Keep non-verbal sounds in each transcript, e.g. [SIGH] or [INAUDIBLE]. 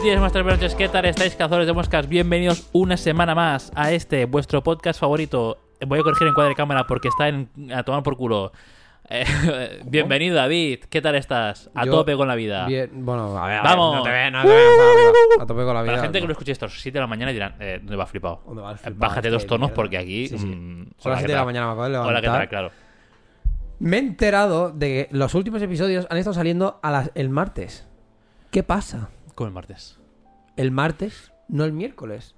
Buenos días, tardes, noches, ¿qué tal estáis, cazadores de moscas? Bienvenidos una semana más a este, vuestro podcast favorito. Voy a corregir en cuadro de cámara porque está en, a tomar por culo. [LAUGHS] Eh, bienvenido, David. ¿Qué tal estás? A Yo- tope con la vida. Bien, bueno, a ver, a Vamos. no te no te veas a, a tope con la vida. Para la gente que no. lo escuche esto a las 7 de la mañana dirán, eh, ¿dónde va flipado? ¿Dónde va el Eh, flipado? Bájate Este dos tonos mierda. porque aquí... Sí, sí. mm, Son hola, las ¿qué 7 de la tal? mañana, me acabo de Hola, ¿qué levantar. tal? Claro. Me he enterado de que los últimos episodios han estado saliendo a las, el martes. ¿Qué pasa? Como el martes. El martes, no el miércoles.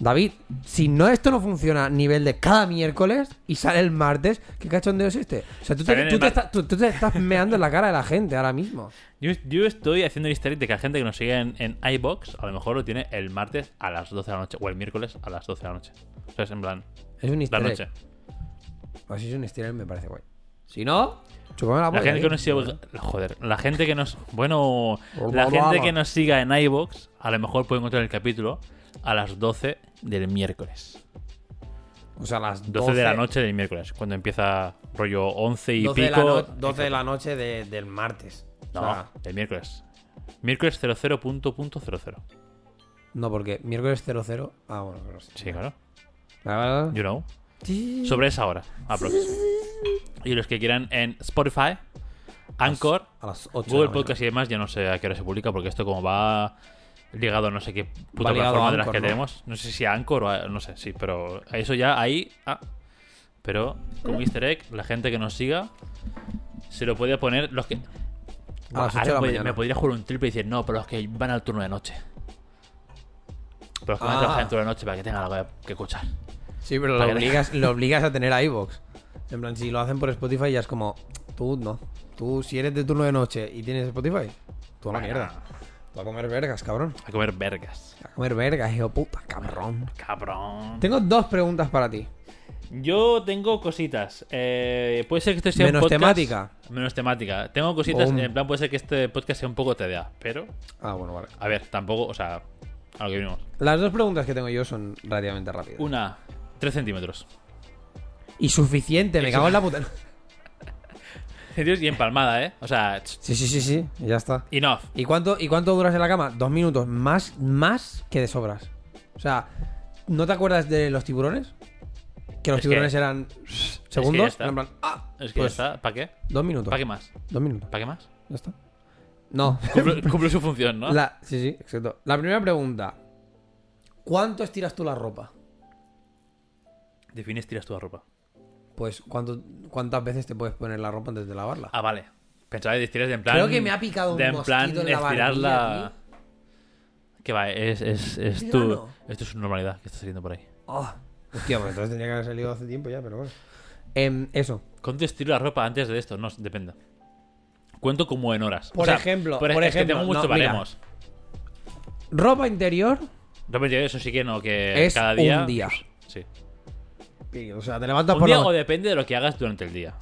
David, si no esto no funciona a nivel de cada miércoles y sale el martes, ¿qué cachondeo es este? O sea, tú te, tú estás- tú- tú te estás meando en la cara de la gente ahora mismo. Yo, yo estoy haciendo el easter egg de que la gente que nos sigue en, en iBox a lo mejor lo tiene el martes a las 12 de la noche o el miércoles a las 12 de la noche. O sea, es en plan, Es un la easter egg. noche. O si es un easter egg me parece guay. Si no, la La gente que ¿eh? nos siga, joder, la gente que nos, bueno, Vamos, la gente que nos siga en iBox a lo mejor puede encontrar el capítulo a las 12 del miércoles. O sea, a las 12, de la noche del miércoles, cuando empieza rollo 11 y 12 de la, pico. no- 12 de la noche de- del martes. O No, sea, el miércoles. Miércoles 00.00. no, porque miércoles 00. Ah, bueno, pero sí. Sí, claro. You know. Sobre esa hora, aprox. Y los que quieran en Spotify, Anchor, A las 8. Google Podcast y demás, ya no sé a qué hora se publica, porque esto como va ligado a no sé qué puta plataforma de las que ¿no? tenemos. No sé si a Anchor o a- no sé, sí, pero a eso ya ahí. Ah. Pero como easter egg, la gente que nos siga se lo puede poner los que. A las Ahora 8 de la me- mañana. me podría jugar un triple y decir, no, pero los que van al turno de noche. Pero los que van a Ah. trabajar en turno de noche para que tengan algo que escuchar. Sí, pero lo obligas, lo [LAUGHS] obligas a tener a iVoox. En plan, si lo hacen por Spotify ya es como. Tú no. Tú, si eres de turno de noche y tienes Spotify, tú a la Bueno. mierda. Tú a comer vergas, cabrón. A comer vergas. A comer vergas, hijo puta, cabrón. Cabrón. Tengo dos preguntas para ti. Yo tengo cositas. Eh, puede ser que este sea un Menos podcast- temática. Menos temática. Tengo cositas. En plan, puede ser que este podcast sea un poco TDA. Pero, Ah, bueno, vale. a ver, tampoco, o sea, a lo que vinimos. Las dos preguntas que tengo yo son relativamente rápidas. Una, 3 centímetros. Y suficiente, me Eso- cago en la puta. [LAUGHS] Y empalmada, ¿eh? O sea, Sí, sí, sí, sí, ya está. enough. ¿Y cuánto, ¿Y cuánto duras en la cama? Dos minutos. Más, más que de sobras. O sea, ¿no te acuerdas de los tiburones? Que los Es que- tiburones eran ya segundos. está. En plan, ah, Es que pues, ya está. ¿Para qué? Dos minutos. ¿Para qué más? Dos minutos. ¿Para qué más? Ya está. No. [LAUGHS] Cumple, cumple su función, ¿no? La, sí, sí, exacto. La primera pregunta. ¿Cuánto estiras tú la ropa? Defines, tiras tu la ropa. Pues, ¿cuánto, ¿cuántas veces te puedes poner la ropa antes de lavarla? Ah, vale. Pensaba que estiras de en plan. Creo que me ha picado un de en plan en la estirarla. Que va, es, es, es tu. no. Esto es su normalidad que está saliendo por ahí. Oh, hostia, pues entonces tenía que haber salido hace tiempo ya, pero bueno. Em, eso. ¿Cuánto estiro la ropa antes de esto? No, depende. Cuento como en horas. Por ejemplo, por, por es que ejemplo, tengo muchos no, baremos. Ropa interior Ropa interior, eso sí que no, que es cada día. un día. Sí. O sea, te levantas Un por día la o depende de lo que hagas durante el día.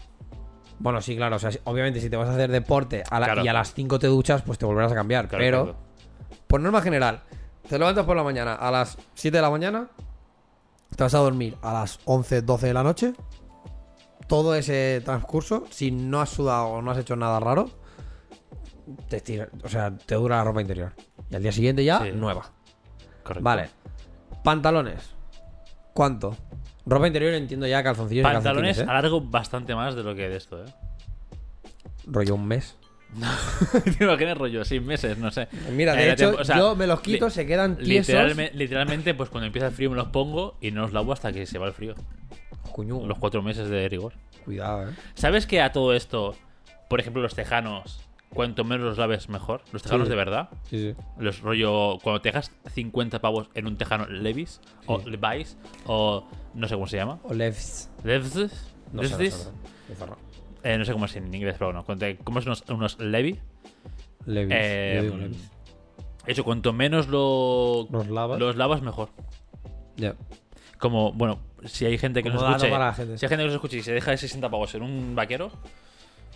Bueno, sí, claro. O sea, obviamente, si te vas a hacer deporte a la- Claro. y a las 5 te duchas, pues te volverás a cambiar. Claro, pero, claro. por norma general, te levantas por la mañana a las 7 de la mañana, te vas a dormir a las 11, 12 de la noche. Todo ese transcurso, si no has sudado o no has hecho nada raro, te estira- o sea, te dura la ropa interior. Y al día siguiente ya, Sí. nueva. Correcto. Vale. Pantalones. ¿Cuánto? Ropa interior entiendo ya calzoncillos y Pantalones calcetines, ¿eh? alargo bastante más de lo que de esto, ¿eh? Rollo un mes. [LAUGHS] ¿Te imaginas rollo? Seis meses, no sé. Mira, de Eh, la hecho, tempo- o sea, yo me los quito, se quedan tiesos. Literalme- literalmente, pues cuando empieza el frío me los pongo y no los lavo hasta que se va el frío. Coño, Los cuatro meses de rigor. cuidado, eh. ¿Sabes que a todo esto, por ejemplo, los tejanos, cuanto menos los laves, mejor? Los tejanos Sí. de verdad. Sí, sí. Los rollo, cuando te dejas 50 pavos en un tejano Levis, o. Levi's, o no sé cómo se llama. O Levis. Levis. No sé, no sé, no. Eh, no sé cómo es en inglés, pero bueno. Te comes unos, unos Levi, Levis. eh, digo Levis. eso, cuanto menos lo, Los lavas. los lavas, mejor. Ya. Como, bueno, si hay gente que nos escuche, si hay gente que nos escuche y se deja de 60 pavos en un vaquero,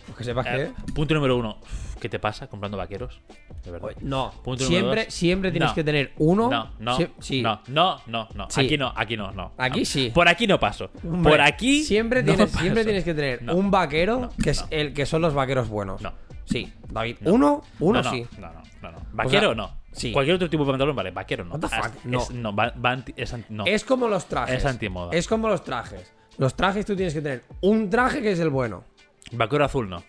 Pues que sepas eh, que. punto número uno, ¿qué te pasa comprando vaqueros? De verdad. No, Punto siempre, dos. siempre tienes No. que tener uno. No, no, sí. no, no, no, no. Sí. Aquí no, aquí no, no. Aquí sí. Por aquí no paso. Hombre, Por aquí Siempre no tienes, [LAUGHS] paso. siempre tienes que tener un vaquero que es el que son los vaqueros buenos. No. Sí, David. No. Uno, uno no, no, sí. No, no, no, no. Vaquero no. Sí. Cualquier otro tipo de pantalón, vale. Vaquero no. What the fuck? Es- No. es- no, va- va anti- es no. Es como los trajes. Es antimoda. Es como los trajes. Los trajes tú tienes que tener un traje que es el bueno. Vaquero azul no.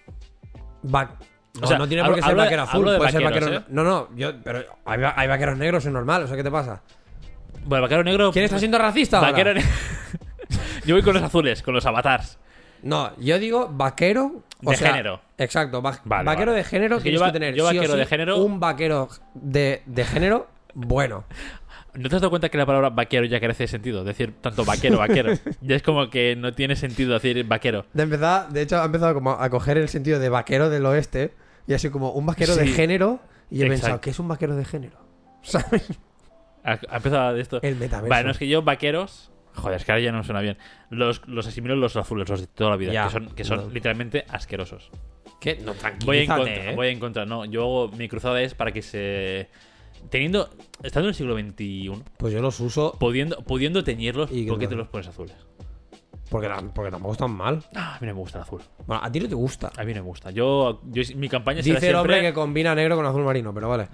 Va- No, O sea, no tiene por qué ser vaquero azul, ser vaquero. ¿eh? No, no, yo, pero hay, va- hay vaqueros negros, es normal, o sea, ¿qué te pasa? Bueno, vaquero negro. ¿Quién está siendo racista ahora? Vaquero ne- [LAUGHS] Yo voy con los azules, con los avatars. No, yo digo vaquero. o De sea, género. Exacto, va- Vale, vaquero vale. de género Es que tienes yo va- que tener. yo sí o vaquero sí, de género- Un vaquero de, de género bueno. ¿No te has dado cuenta que la palabra vaquero ya carece de sentido? Decir tanto vaquero, vaquero. [LAUGHS] ya es como que no tiene sentido decir vaquero. De empezar, de hecho, ha empezado como a coger el sentido de vaquero del oeste y así como un vaquero de género. Y he Exacto. pensado, ¿qué es un vaquero de género? [LAUGHS] ¿Sabes? Ha, ha empezado de esto. El metaverso. Vale, no es que yo vaqueros. Joder, es que ahora ya no me suena bien. Los, los asimilo los azules, los de toda la vida. Ya. Que son, que son No. literalmente asquerosos. ¿Qué? No, Voy en contra, ¿eh? voy en contra. No, yo mi cruzada es para que se. Teniendo. Estando en el siglo XXI, Pues yo los uso pudiendo, pudiendo teñirlos, ¿Y ¿por qué te los pones azules? porque, porque tampoco están mal. Ah, a mí no me gusta el azul. Bueno, a ti no te gusta. A mí no me gusta. Yo, yo mi campaña será Dice el hombre siempre. que combina negro con azul marino, pero vale.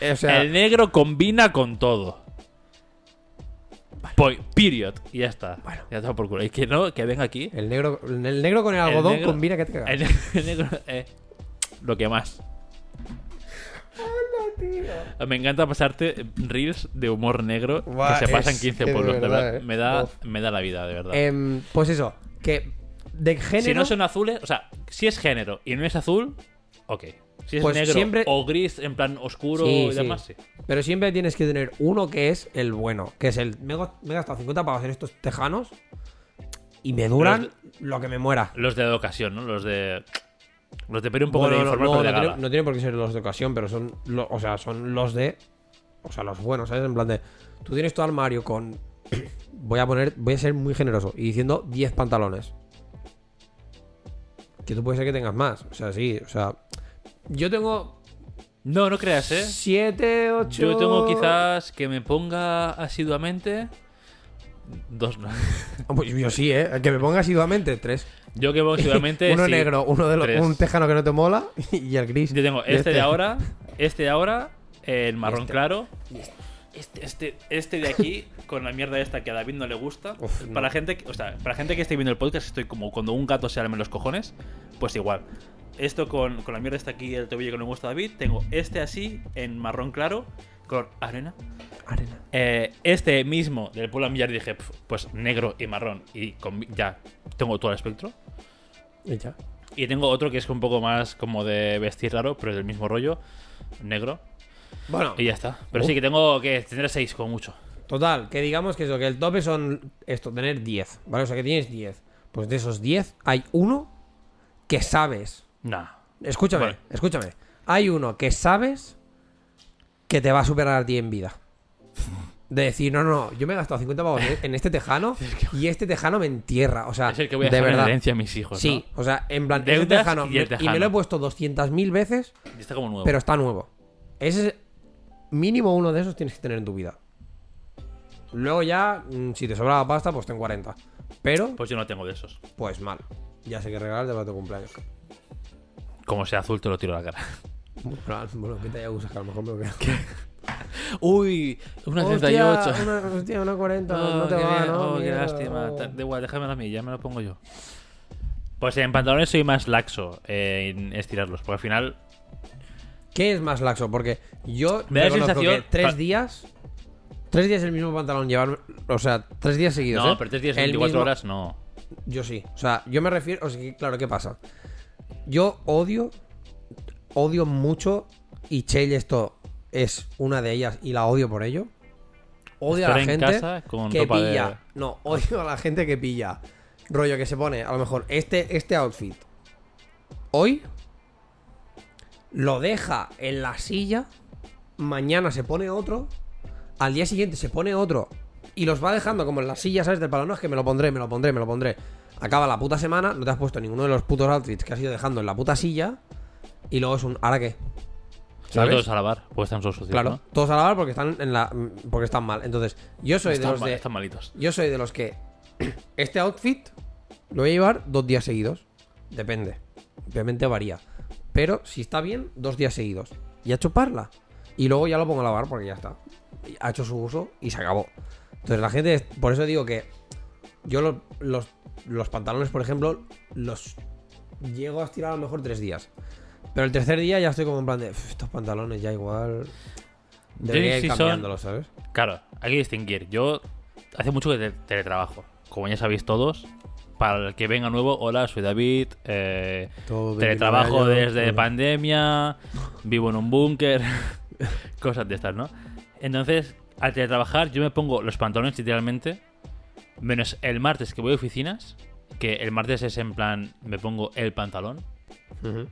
[LAUGHS] o sea, El negro combina con todo. Point, period. Y ya está. Bueno. Ya está por culo. Y que no, que venga aquí. el negro, el negro con el algodón negro- combina que te cagas. El, [LAUGHS] el negro. eh, lo que más. Me encanta pasarte reels de humor negro Buah, que se pasan es 15 que de pueblos. de verdad, eh. Me, da, Uf. me da la vida, de verdad. Em, pues eso, que de género. si no son azules, o sea, si es género y no es azul, ok. Si es Pues negro siempre- o gris en plan oscuro Sí, y demás, sí. Pero siempre tienes que tener uno que es el bueno, que es el. Me he got- me he gastado 50 pavos en estos tejanos y me duran lo que me muera. Los de ocasión, ¿no? Los de. Los de pedir un poco Bueno, de no, no, tiene, gala. no tiene por qué ser los de ocasión, pero son. lo- o sea, son los de. O sea, los buenos, ¿sabes? En plan de. Tú tienes tu armario con. [COUGHS] voy a poner. Voy a ser muy generoso. Y diciendo 10 pantalones. Que tú puede ser que tengas más. O sea, sí. O sea. Yo tengo No, no creas, ¿eh? 7, 8. Yo tengo quizás que me ponga asiduamente. Dos, no. Pues yo sí, ¿eh? Que me ponga asiduamente 3. Yo que pongo [LAUGHS] asiduamente. uno sí, negro, uno de los, tres. un tejano que no te mola [LAUGHS] y el gris. Yo tengo Y este de ahora, este de ahora, el marrón Este. claro. Este, este, este de aquí, [LAUGHS] con la mierda esta que a David no le gusta. Uf, no. Para la gente, o sea, para la gente que esté viendo el podcast, estoy como cuando un gato se arme los cojones, pues igual. Esto con, con la mierda esta aquí, el tobillo que no me gusta a David. Tengo este así, en marrón claro, color arena. Arena. Eh, este mismo del Pull Millar dije, "Pf, pues negro y marrón. Y con- ya tengo todo el espectro. Y ya. Y tengo otro que es un poco más como de vestir raro, pero es del mismo rollo, negro. Bueno, Y ya está. Pero sí que tengo que tener seis como mucho. total, que digamos que eso, que el tope son esto, tener 10, ¿vale? O sea, que tienes 10. Pues de esos 10 hay uno que sabes. Nah. Escúchame, Vale. escúchame. Hay uno que sabes que te va a superar a ti en vida. De decir, no, no, yo me he gastado 50 pavos en- este tejano [LAUGHS] y este tejano me entierra. O sea, Es el que voy a de dejar en verdad. herencia a mis hijos. Sí, o sea, en plan, tejano, y el me- y tejano. me lo he puesto 200.000 veces. Y está como nuevo. pero está nuevo. Ese es mínimo uno de esos tienes que tener en tu vida. Luego ya, mm, si te sobra la pasta, pues ten 40. Pero, Pues yo no tengo de esos. pues mal. Ya sé que regalar de tu cumpleaños. Como sea azul, te lo tiro a la cara. Bueno, ¿qué te haya gustado? A lo mejor me lo quedo. Uy, una Hostia, 38. Una, hostia, una 40. Oh, no te qué va, bien. ¿no? Oh, qué lástima. oh. Da igual, déjamelo a mí, ya me lo pongo yo. Pues en pantalones soy más laxo eh, en estirarlos, porque al final ¿Qué es más laxo? Porque yo Me da sensación- que tres días. Tres días el mismo pantalón llevar. O sea, tres días seguidos. No, ¿eh? pero tres días, El 24 mismo- horas, no. Yo sí. O sea, yo me refiero. O sea, que, claro, ¿qué pasa? Yo odio. Odio mucho. Y Chell, esto es una de ellas y la odio por ello. Odio a la en gente con que de- pilla. No, odio a la gente que pilla. Rollo que se pone, a lo mejor, este, este outfit. Hoy. Lo deja en la silla. Mañana se pone otro. Al día siguiente se pone otro. Y los va dejando como en la silla, ¿sabes? Del palo. No, es que me lo pondré, me lo pondré, me lo pondré. Acaba la puta semana, no te has puesto ninguno de los putos outfits que has ido dejando en la puta silla. Y luego es un. ¿Ahora qué? ¿Sabes? Todos a lavar, pues están todos sucios, Claro, ¿no? todos a lavar porque están en la. porque están mal. Entonces, yo soy de los ma- de. están malitos. Yo soy de los que. [CLEARS THROAT] Este outfit lo voy a llevar dos días seguidos. Depende. Obviamente varía. Pero si está bien, dos días seguidos. y a chuparla. Y luego ya lo pongo a lavar porque ya está. Ha hecho su uso y se acabó. Entonces la gente, por eso digo que yo los, los, los pantalones, por ejemplo, los llego a estirar a lo mejor tres días. Pero el tercer día ya estoy como en plan de, "Uf, estos pantalones ya igual... Debería ir cambiándolos, ¿sabes? Claro, hay que distinguir. Yo hace mucho que te- teletrabajo. Como ya sabéis todos, para el que venga nuevo, hola, soy David. eh, Todo 29 teletrabajo desde todo. pandemia, vivo en un búnker, [LAUGHS] cosas de estas, ¿no? Entonces, al teletrabajar, yo me pongo los pantalones literalmente, menos el martes que voy a oficinas, que el martes es en plan, me pongo el pantalón. Ujú.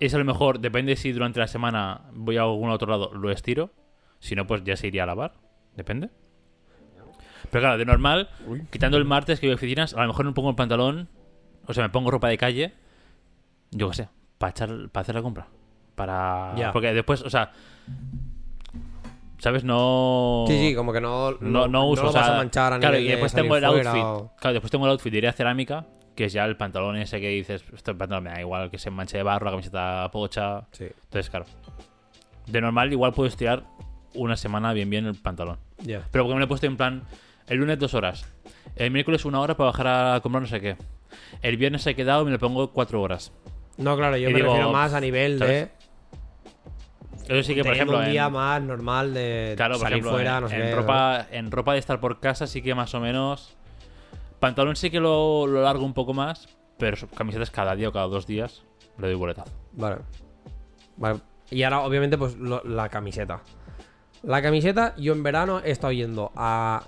Es a lo mejor, depende si durante la semana voy a algún otro lado, lo estiro. Si no, pues ya se iría a lavar. Depende. Pero claro, de normal, quitando el martes que voy a oficinas, a lo mejor me pongo el pantalón, o sea, me pongo ropa de calle, yo qué sé, para echar, para hacer la compra. Para. Ya. Porque después, o sea. ¿Sabes? No. Sí, sí, como que no, No, no uso, lo o sea, vas a manchar a claro, y de después tengo el outfit. o- Claro, después tengo el outfit de ir a cerámica, que es ya el pantalón ese que dices, este pantalón me da igual que se manche de barro, la camiseta pocha. Sí, Entonces, claro. De normal, igual puedo estirar una semana bien, bien el pantalón. ya. Pero porque me lo he puesto en plan, el lunes dos horas, el miércoles una hora para bajar a comprar no sé qué. El viernes he quedado y me lo pongo cuatro horas. No, claro, yo Y me digo, refiero más a nivel de. Eso sí que, por ejemplo, un día en, más normal de claro, por salir ejemplo, fuera, en, no sé en qué, ropa, en ropa de estar por casa sí que más o menos... Pantalón sí que lo, lo largo un poco más, pero camisetas cada día o cada dos días le doy boletazo. Vale. Vale. Y ahora, obviamente, pues lo- la camiseta. La camiseta, yo en verano he estado yendo a.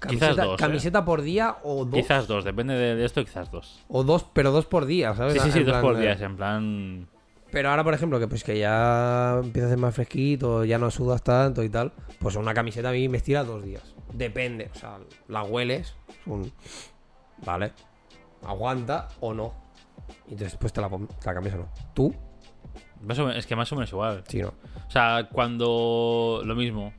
Camiseta, dos, ¿eh? camiseta por día o dos. Quizás dos, depende de, de esto, quizás dos. O dos, pero dos por día, ¿sabes? Sí, sí, dos plan por día, en plan... Pero ahora, por ejemplo, que pues que ya empieza a hacer más fresquito, ya no sudas tanto y tal, pues una camiseta a mí me estira dos días. Depende, o sea, la hueles, un... Vale. Aguanta o no. Y después te la, pon- te la cambias o no. ¿Tú? Más o menos- es que más o menos igual. Sí, no. O sea, cuando. Lo mismo.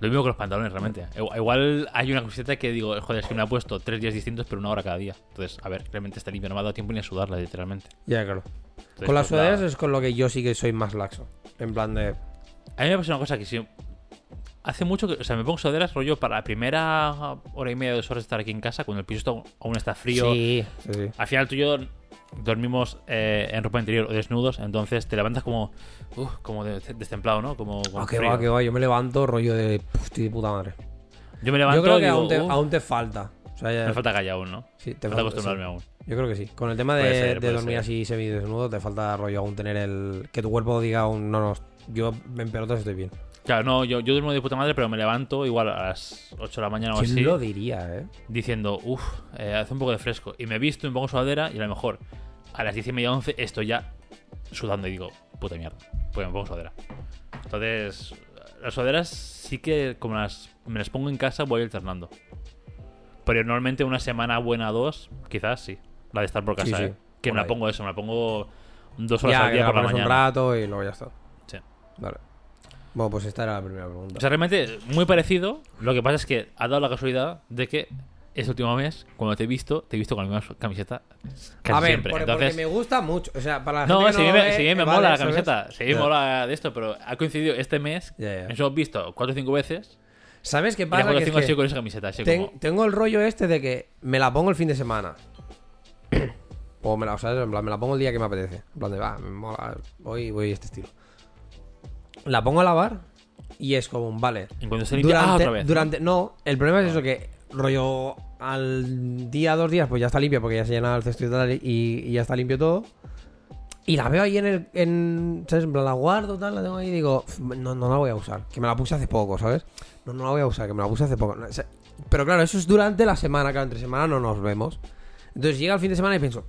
Lo mismo con los pantalones, realmente. Igual- Igual hay una camiseta que digo, joder, es que me ha puesto tres días distintos, pero una hora cada día. Entonces, a ver, realmente está limpio, no me ha dado tiempo ni a sudarla, literalmente. Ya, claro. Entonces, Con las pues, la- sudaderas es con lo que yo sí que soy más laxo. En plan de... A mí me pasa una cosa que si. Hace mucho que. O sea, me pongo sudaderas rollo para la primera hora y media, dos horas de estar aquí en casa, cuando el piso aún está frío. Sí, sí, sí. Al final tú y yo dormimos eh, en ropa interior o desnudos, entonces te levantas como. uf, como de- destemplado, ¿no? Como. con Ah, que va, que va. Yo me levanto rollo de... De puta madre. Yo me levanto Yo creo que digo, aún, te, "Uf, aún te falta. O sea, ya- me falta calle aún, ¿no? sí, te falta acostumbrarme sí. aún. Yo creo que sí. Con el tema de, ser, dormir ser. así semidesnudo, te falta rollo aún tener el. Que tu cuerpo diga aún, no, no, yo en pelotas estoy bien. Claro, no, yo, yo duermo de puta madre, pero me levanto igual a las 8 de la mañana o ¿Quién así, lo diría, eh? diciendo, uff, hace un poco de fresco. Y me visto, me pongo sudadera y a lo mejor a las 10 y media, 11 estoy ya sudando y digo, puta mierda, pues me pongo sudadera. Entonces, las sudaderas sí que como las, me las pongo en casa voy alternando. Pero normalmente una semana buena, dos, quizás sí. La de estar por casa, Sí, sí, ¿eh? Que por me la pongo eso, me la pongo dos horas Ya, al que día la por la pones un mañana. rato y luego ya está. Sí. Vale. Bueno, pues esta era la primera pregunta. O sea, realmente muy parecido. Lo que pasa es que ha dado la casualidad de que este último mes, cuando te he visto, te he visto con la misma camiseta casi a ver, siempre. por- Entonces, porque me gusta mucho. O sea, para la no, gente que si no me, ve, si me vale, mola la camiseta, si me Ya. mola de esto, pero ha coincidido este mes. Ya, ya. Nos hemos visto cuatro o cinco veces. ¿Sabes qué pasa? Que es cinco ha que sido con esa camiseta. Así ten- como, tengo el rollo este de que me la pongo el fin de semana. [CLEARS THROAT] o me la, o sea, me la pongo el día que me apetece. En plan de, va, me mola, hoy voy este estilo. La pongo a lavar y es como un, vale. en cuanto se limpia, ah, Durante, otra vez. durante, no, el problema es eso que rollo al día, dos días, pues ya está limpio porque ya se llena el cesto y tal y, y ya está limpio todo. Y la veo ahí en el, en, ¿sabes? En plan, la guardo, tal, la tengo ahí y digo, "Uf, no, no la voy a usar. Que me la puse hace poco, ¿sabes? No, no la voy a usar, que me la puse hace poco. Pero claro, eso es durante la semana, claro, entre semana no nos vemos. Entonces llega el fin de semana y pienso,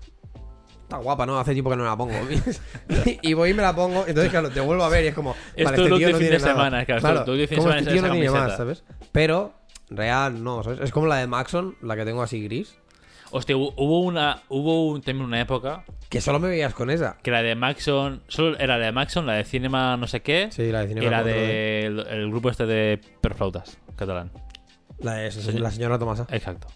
está guapa, ¿no? Hace tiempo que no me la pongo. [LAUGHS] y voy y me la pongo, entonces claro, te vuelvo a ver y es como, Es vale, este tío de no tiene de nada. semana, claro, de de como semana este es tío no esa tiene más, camiseta. ¿sabes? Pero, real, no, ¿sabes? Es como la de Maxon, la que tengo así gris, Hostia, hubo- una, hubo un, también una época que solo me veías con esa. que la de Maxon, solo era la de Maxon, la de Cinema no sé qué, Sí, la de y Cinema la Cuatro, del el grupo este de perflautas catalán. La de la señora Tomasa. Exacto.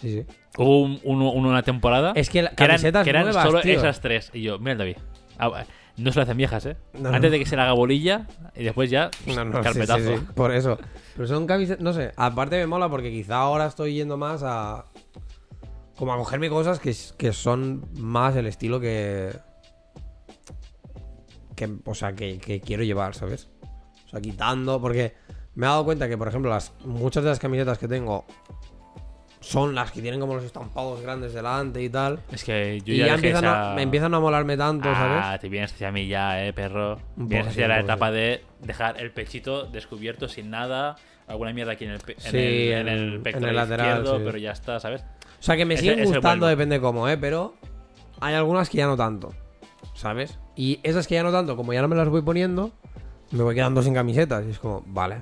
Sí, sí. Hubo un- un- una temporada Es que la- que eran, camisetas que eran nuevas, solo tío. esas tres. Y yo, mira el David. Ah. No se lo hacen viejas, ¿eh? No, Antes no. de que se le haga bolilla y después ya No, no, sí, carpetazo. sí, sí, por eso. Pero son camisetas, no sé, aparte me mola porque quizá ahora estoy yendo más a... Como a cogerme cosas que, que son más el estilo que... que o sea, que, que quiero llevar, ¿sabes? O sea, quitando, porque me he dado cuenta que, por ejemplo, las muchas de las camisetas que tengo son las que tienen como los estampados grandes delante y tal. Es que yo y ya, empiezan, esa- a, me empiezan a molarme tanto, Ah, ¿sabes? te vienes hacia mí ya, eh, perro. Vienes hacia sí, la etapa de dejar el pechito descubierto sin nada. Alguna mierda aquí en el, pe- en Sí, el, en en- el en pectoral el lateral, izquierdo, pero ya está, ¿sabes? O sea, que me siguen gustando, depende cómo, ¿eh? Pero hay algunas que ya no tanto, ¿sabes? Y esas que ya no tanto, como ya no me las voy poniendo, me voy quedando sin camisetas. Y es como, vale,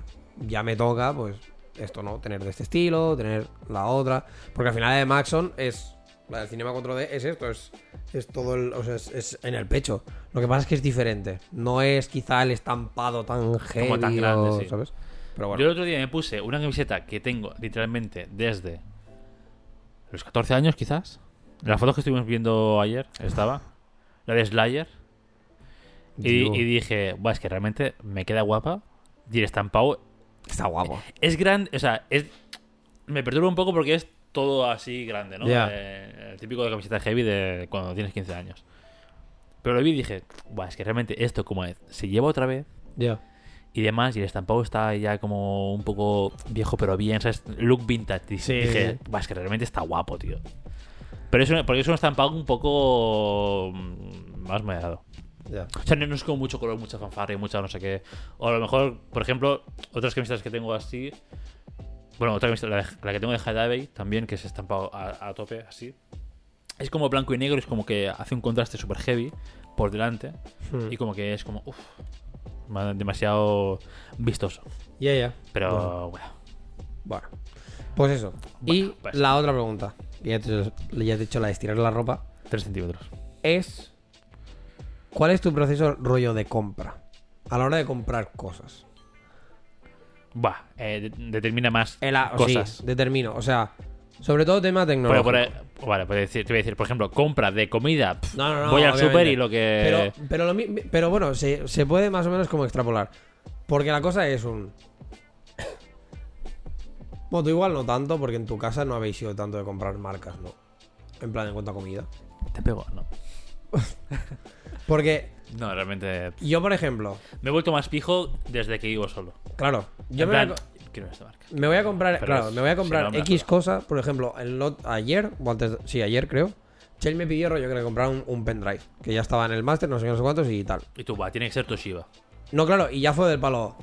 ya me toca, pues, esto, ¿no? Tener de este estilo, tener la otra. Porque al final la de Maxon es... La del Cinema 4D es esto, es, es todo el... O sea, es, es en el pecho. Lo que pasa es que es diferente. No es quizá el estampado tan heavy tan grande, o- sí. ¿sabes? Pero Yo bueno. el otro día me puse una camiseta que tengo literalmente desde los 14 años, quizás. En las fotos que estuvimos viendo ayer estaba. La de Slayer. Y dije, Buah, es que realmente me queda guapa. Y el estampado Está guapo. es grande. O sea, es, me perturba un poco porque es todo así grande, ¿no? Eh, el típico de camiseta heavy de cuando tienes 15 años. Pero lo vi y dije, Buah, es que realmente esto, como es, se lleva otra vez Ya. y demás, y el estampado está ya como un poco viejo, pero bien, ¿sabes? Look vintage. Sí, dije. "Buah, es que realmente está guapo, tío. Pero es un, porque es un estampado un poco mm, más moderado. O sea, no, no es como mucho color, mucha fanfarria, mucha no sé qué. O a lo mejor, por ejemplo, otras camisetas que tengo así. Bueno, otra camiseta, la, de- la que tengo de Hadaway también, que es estampado a, a tope, así. Es como blanco y negro, es como que hace un contraste super heavy por delante. Hmm. Y como que es como, uff, demasiado vistoso. Ya, ya. Pero, bueno. Bueno, pues eso. y pues- la otra pregunta, ya te, ya te he dicho la de estirar la ropa, 3 centímetros. es ¿cuál es tu proceso rollo de compra? A la hora de comprar cosas. Buah, eh, de- determina más El cosas. Sí, determino. O sea, sobre todo tema tecnológico. vale, pues decir, te voy a decir, por ejemplo, compra de comida. No, no, no, voy al super y lo que. Pero, pero, lo mi- pero bueno, se, se puede más o menos como extrapolar. Porque la cosa es un... [COUGHS] Bueno, tú igual no tanto, porque en tu casa no habéis sido tanto de comprar marcas, ¿no? En plan, en cuanto a comida. Te pego, no. [LAUGHS] Porque No, realmente. yo, por ejemplo, Me he vuelto más pijo desde que vivo solo. claro, yo En me, voy a quiero esta marca. me voy a comprar, Pero claro, es- me voy a si comprar no, X cosas, por ejemplo, el lot ayer, o antes, de- sí, ayer creo, Chell me pidió rollo que le comprara un, un pendrive, que ya estaba en el máster, no sé no sé cuántos y tal. Y tú, va, tiene que ser Toshiba. No, claro, y ya fue del palo.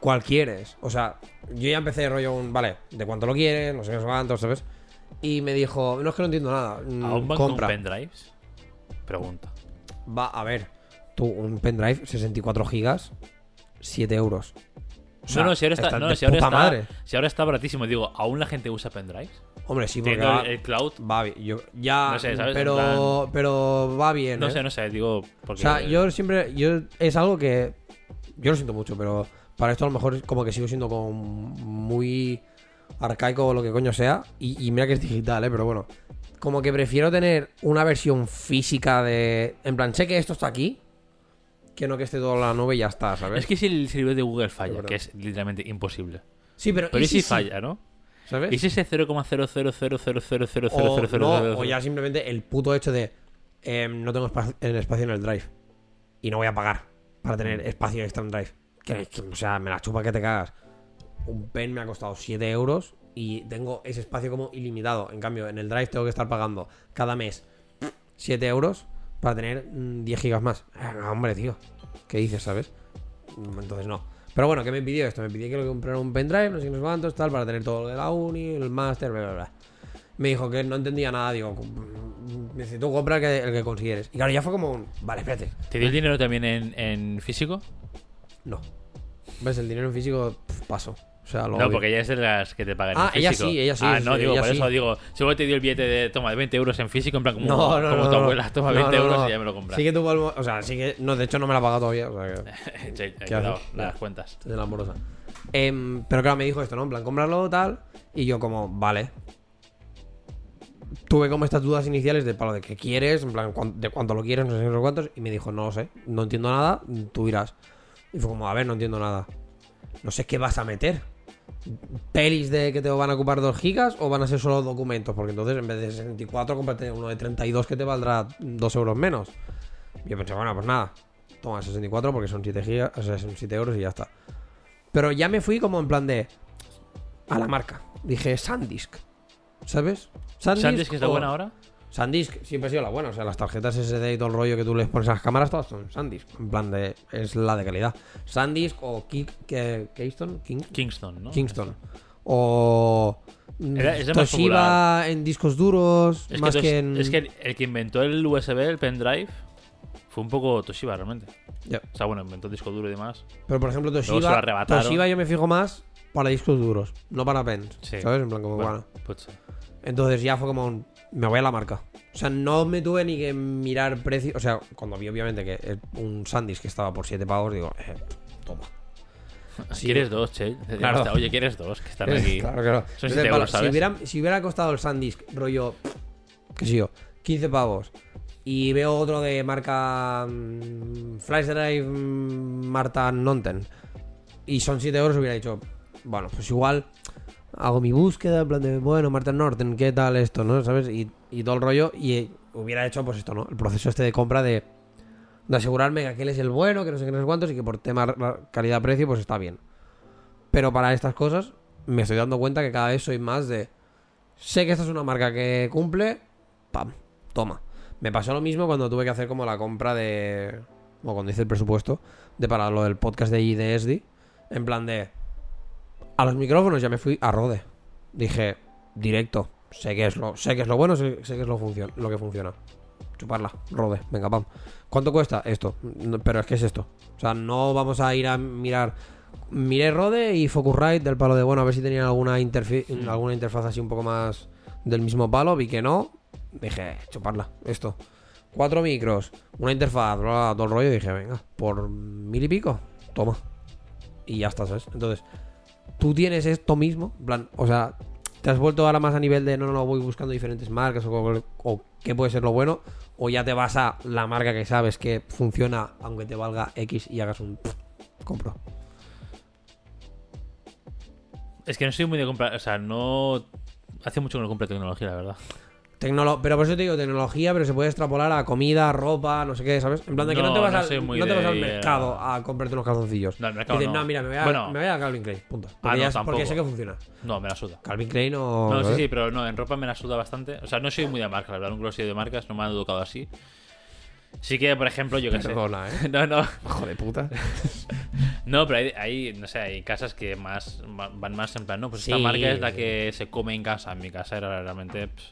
¿Cuál quieres? O sea, yo ya empecé rollo un. Vale, ¿de cuánto lo quieres? No sé no sé cuántos, ¿sabes? Y me dijo, no es que no entiendo nada. mm, ¿Aún van con compra. pendrives? Pregunta. Va, a ver. Tú, un pendrive, 64 gigas, 7 euros. O sea, no, no, si ahora está, no, si ahora está, madre. si ahora está baratísimo, digo, ¿aún la gente usa pendrives? Hombre, sí, porque va, el, cloud. va bien. Yo, ya, No sé, ¿sabes? pero, pero va bien. No ¿eh? sé, no sé, digo. O Porque, sea, yo siempre. Yo, es algo que. Yo lo siento mucho, pero para esto a lo mejor es como que sigo siendo como muy arcaico o lo que coño sea. Y, y mira que es digital, ¿eh? Pero bueno. Como que prefiero tener una versión física de. En plan, sé que esto está aquí. Que no que esté todo en la nube y ya está, ¿sabes? Es que si el servidor de Google falla, que es literalmente imposible. sí, pero. Pero ¿y si falla, no? ¿Sabes? ¿Y si ese 0,000000000000000000000000000000000000000000000000000000000000000000000000000000000000000000000000000000000000000000000000000000000000000000000000000000000000000000000000000000000000000000000000000000000000000000000000000000000000000000000000000000000 Y no voy a pagar para tener espacio extra en Drive. Que, que, o sea, me la chupa que te cagas. Un pen me ha costado 7 euros y tengo ese espacio como ilimitado. En cambio, en el Drive tengo que estar pagando cada mes 7 euros para tener mm, 10 gigas más. Ah, hombre, tío. ¿Qué dices, sabes? Mm, Entonces no. Pero bueno, ¿qué me pidió esto? Me pidió que le comprara un pendrive, no sé qué, no sé cuántos, tal, para tener todo lo de la uni, el máster, bla, bla, bla. Me dijo que no entendía nada, digo, mm, me dice, tú compra el que, el que consideres. Y claro, ya fue como un, vale, espérate. ¿Te dio el dinero también en, en físico? No. ¿Ves? El dinero en físico, pf, paso. O sea, lo No, porque ella es de las que te pagan Ah, en ella sí, ella sí, Ah, no, sí, digo, por sí. eso digo, seguro te dio el billete de, toma, de 20 euros en físico, en plan como, No, no, como no, tu abuela, toma No, 20 no, euros y ya me lo compras. Sí que tuvo el... mo- O sea, sí que... No, de hecho no me la ha pagado todavía. O sea, que... [LAUGHS] Sí, eh, ¿Qué cuidado, haces? las cuentas. de la amorosa. Em, pero claro, me dijo esto, ¿no? En plan, cómpralo tal. Y yo como, vale. tuve como estas dudas iniciales de palo de qué quieres, en plan, de cuánto lo quieres, no sé, no sé cuántos, y me dijo, no lo sé, no entiendo nada, tú irás. Y fue como, a ver, no entiendo nada. No sé qué vas a meter. ¿Pelis de que te van a ocupar 2 gigas o van a ser solo documentos? Porque entonces en vez de 64, cómprate uno de 32 que te valdrá 2 euros menos. Yo pensé, bueno, pues nada, toma 64 porque son 7 gigas, o sea, son 7 euros y ya está. Pero ya me fui como en plan de. A la marca. Dije SanDisk. ¿Sabes? ¿Sandisk es la o- buena ahora? SanDisk siempre ha sido la buena. O sea, las tarjetas SD y todo el rollo que tú les pones a las cámaras, todas son SanDisk. En plan de. Es la de calidad. SanDisk o que-. King- Kingston, ¿no? Kingston. O. mm, Era- es Toshiba en discos duros. Es más que, en. es que el, que inventó el USB, el pendrive, fue un poco Toshiba realmente. O sea, bueno, inventó disco duro y demás. Pero por ejemplo, Toshiba. Toshiba yo me fijo más para discos duros, no para pens. Sí. ¿Sabes? En plan, como bueno. pues sí. Entonces ya fue como un, me voy a la marca. O sea, no me tuve ni que mirar precio. O sea, cuando vi obviamente que el- un Sandys que estaba por 7 pavos, digo, eh, toma. [LAUGHS] Sí. ¿Quieres dos, Che? Claro. Oye, ¿quieres dos? Que están [LAUGHS] aquí. Claro no. Son Entonces, euros, ¿sabes? Si hubiera, si hubiera costado el Sandisk, rollo, qué sé yo, 15 pavos, y veo otro de marca mm, Flash Drive mm, Marta Nonten, y son 7 euros, hubiera dicho, bueno, pues igual hago mi búsqueda, en plan de, bueno, Marta Norton, ¿qué tal esto, no? ¿Sabes? Y, todo el rollo, y eh, hubiera hecho, pues esto, ¿no? El proceso este de compra de, de asegurarme que aquel es el bueno, que no sé qué, no sé cuántos, y que por tema calidad-precio, pues está bien. Pero para estas cosas me estoy dando cuenta que cada vez soy más de... Sé que esta es una marca que cumple, pam, toma. Me pasó lo mismo cuando tuve que hacer como la compra de... O cuando hice el presupuesto de para lo del podcast de IDSD. En plan de... A los micrófonos ya me fui a Rode. Dije, directo. Sé que es lo, sé que es lo bueno, sé, sé que es lo, funcion- lo que funciona. Chuparla, Rode, venga, pam. ¿Cuánto cuesta esto? No, pero es que es esto. O sea, no vamos a ir a mirar. Miré Rode y Focusrite del palo de bueno, a ver si tenían alguna, interfi- alguna interfaz así un poco más del mismo palo. Vi que no. Dije, chuparla, esto. Cuatro micros, una interfaz, bla, bla, todo el rollo. Dije, venga, por mil y pico, toma. Y ya está, ¿sabes? Entonces, tú tienes esto mismo, plan, o sea, te has vuelto ahora más a nivel de no, no, no, voy buscando diferentes marcas o, o qué puede ser lo bueno, o ya te vas a la marca que sabes que funciona aunque te valga X y hagas un compro. Es que no soy muy de comprar. O sea, no. Hace mucho que no compro tecnología, la verdad. Tecnolo pero por eso te digo tecnología, pero se puede extrapolar a comida, ropa, no sé qué, ¿sabes? En plan de que no, No, te vas, no al, no te vas de mercado a comprarte unos calzoncillos. No, al mercado Dices, no. mira, me voy a, Bueno. me voy a Calvin Klein, punto. Porque, Ah, ya- tampoco. porque sé que funciona. No, me la suda. Calvin Klein o... No, sí, sí, pero no, en ropa me la suda bastante. O sea, no soy muy de marca, la verdad, nunca he sido de marcas, no me han educado así. Sí que, por ejemplo, yo qué sé. Perdona, ¿eh? [LAUGHS] No, no. Joder, puta. [LAUGHS] No, pero hay, hay, no sé, hay casas que más van más en plan, no, pues esta marca es la sí. que se come en casa. En mi casa era realmente pss,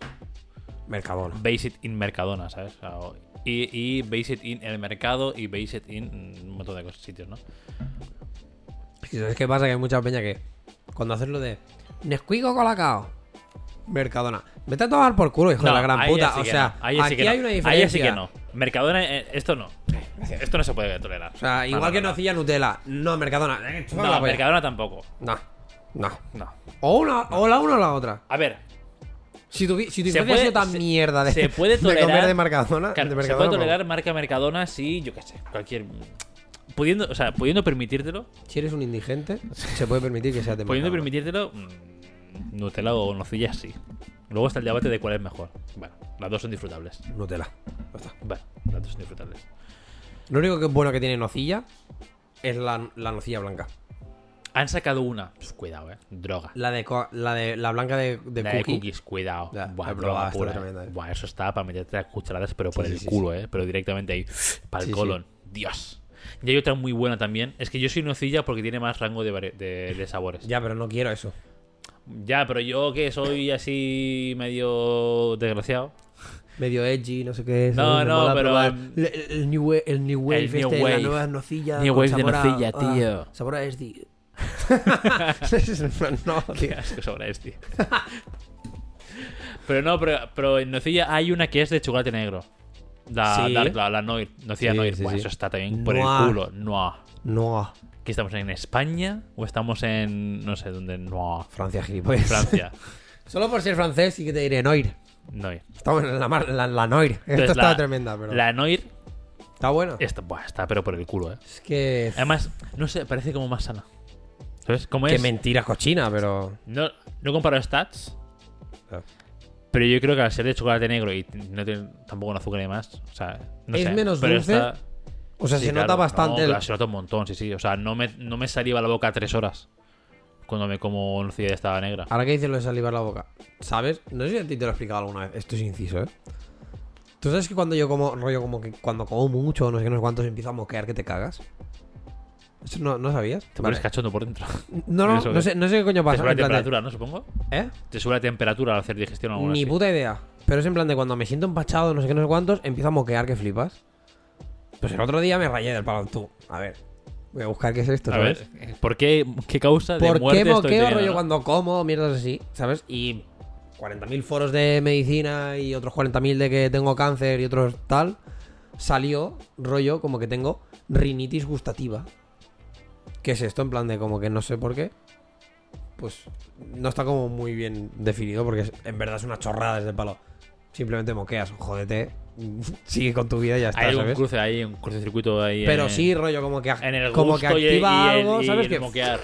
Mercadona. base it in Mercadona, ¿sabes? O sea, o- y, y base it in el mercado y base it in un montón de cosas, sitios, ¿no? Y ¿Sabes qué pasa? Que hay mucha peña que cuando haces lo de Nesquik o Colacao, Mercadona. Vete a tomar por culo, hijo de la gran ahí puta. sí O sea, no, ahí sí aquí no. hay una Ahí diferencia. sí que no. Mercadona, eh, esto no. [LAUGHS] Esto no se puede tolerar. O sea, igual que nocilla Nutella. No, Mercadona. Eh, No. Mercadona tampoco. No, no. No. O, una, o la una o la otra. A ver, Si tu, si tu Se puede- sido tan se- mierda de, se puede de comer tolerar- de Mercadona, claro, de se puede tolerar marca Mercadona si, yo qué sé, cualquier. Pudiendo, o sea, pudiendo permitírtelo. Si eres un indigente, se puede permitir que sea de pudiendo permitírtelo, mm, Nutella o nocilla sí. Luego está el debate de cuál es mejor. Bueno, las dos son disfrutables. Nutella. Está. Bueno, las dos son disfrutables. Lo único que es bueno que tiene nocilla es la, la nocilla blanca. Han sacado una. Pues, cuidado, eh. Droga. La de, co- la de la blanca de, de La de cookie. cookies, cuidado. Ya, Buah, droga pura, tremenda, eh. eh. Buah, eso está para meterte las cucharadas, pero por Sí, el sí, sí, culo, eh. Pero directamente ahí, para el colon. Dios. Y hay otra muy buena también. Es que yo soy nocilla porque tiene más rango de, vari- de, de sabores. Ya, pero no quiero eso. Ya, pero yo que soy así medio desgraciado. Medio edgy, no sé qué. No. Me no, mola pero, um, El, el new wave, el new wave el este, new la wave. nueva nocilla. New con wave de sabor a- nocilla, ah, tío. sabor a SD. [LAUGHS] no, [LAUGHS] Qué tío. asco sobra este. [LAUGHS] pero no, pero, pero en nocilla hay una que es de chocolate negro. La Sí. La, la Noir, nocilla Sí, Noir. sí, Buah. Eso está también por Noir. el culo. No. No. ¿Qué estamos en España? ¿O estamos en. no sé dónde? No. Francia, gilipollas. Francia. Solo por ser francés sí que te diré Noir. Noir. Está buena la, mar- la, la Noir. Esta Entonces, estaba la- tremenda, pero. La Noir Está buena. está, buah, está pero por el culo, ¿eh? Es que. Además, no sé, parece como más sana. ¿Sabes? Como Qué es. mentira cochina, pero. No, no comparo stats, Ah. pero yo creo que al ser de chocolate negro y no tiene tampoco un azúcar y demás, o sea, no ¿Es sé, menos pero dulce? está- O sea, Sí, se claro, nota bastante. No, el- claro, se nota un montón, sí, sí. O sea, no me, no me saliva la boca tres horas cuando me como nocilla estaba negra. Ahora que dices lo de salivar la boca, ¿sabes? No sé si a ti te lo he explicado alguna vez. Esto es inciso, ¿eh? Tú sabes que cuando yo como, rollo como que cuando como mucho, no sé qué, no sé cuántos, empiezo a moquear que te cagas. ¿Eso no, no sabías? Te pones cachondo por dentro. No, no, [LAUGHS] ¿Eso no sé, no sé qué coño Te pasa. sube la en plan de- temperatura, ¿no? Supongo. ¿Eh? Te sube la temperatura al hacer digestión o algo Ni así. puta idea. Pero es en plan de cuando me siento empachado, no sé qué, no sé cuántos, empiezo a moquear que flipas. Pues el otro día me rayé del palo. Tú, a ver, voy a buscar qué es esto, A ¿sabes? ver, ¿por qué, qué causa de ¿Por muerte qué estoy moqueo teniendo, rollo no? cuando como, mierdas así, ¿sabes? Y 40.000 foros de medicina y otros 40.000 de que tengo cáncer y otros tal, salió rollo como que tengo rinitis gustativa. ¿Qué es esto? En plan de como que no sé por qué. Pues no está como muy bien definido porque es- en verdad es una chorrada desde el palo. Simplemente moqueas, jódete, [LAUGHS] sigue con tu vida y ya está, Hay un ¿sabes? cruce ahí, un cortocircuito ahí. Pero en, sí, rollo como que, En el como que activa y el- algo, y ¿sabes? Que moquear.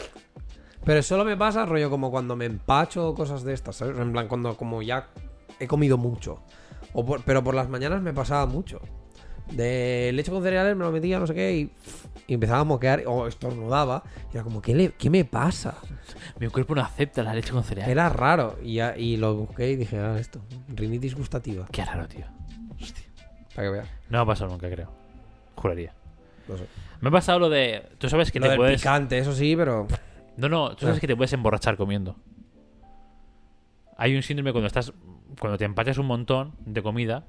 pero solo me pasa, rollo, como cuando me empacho o cosas de estas, ¿sabes? En plan, cuando como ya he comido mucho. O por- pero por las mañanas me pasaba mucho. De leche con cereales me lo metía, no sé qué, y, y empezaba a moquear o estornudaba. Y era como, ¿qué, le- qué me pasa? Mi cuerpo no acepta la leche con cereal. Era raro. Y, ya- y lo busqué y dije, ah, esto, rinitis gustativa. Qué raro, tío. Para que veas. No me ha pasado nunca, creo. Juraría. No sé. Me ha pasado lo de. Tú sabes que Lo te del puedes. picante, eso sí, pero... No, no, tú sabes Ah. que te puedes emborrachar comiendo. Hay un síndrome cuando estás. Cuando te empachas un montón de comida.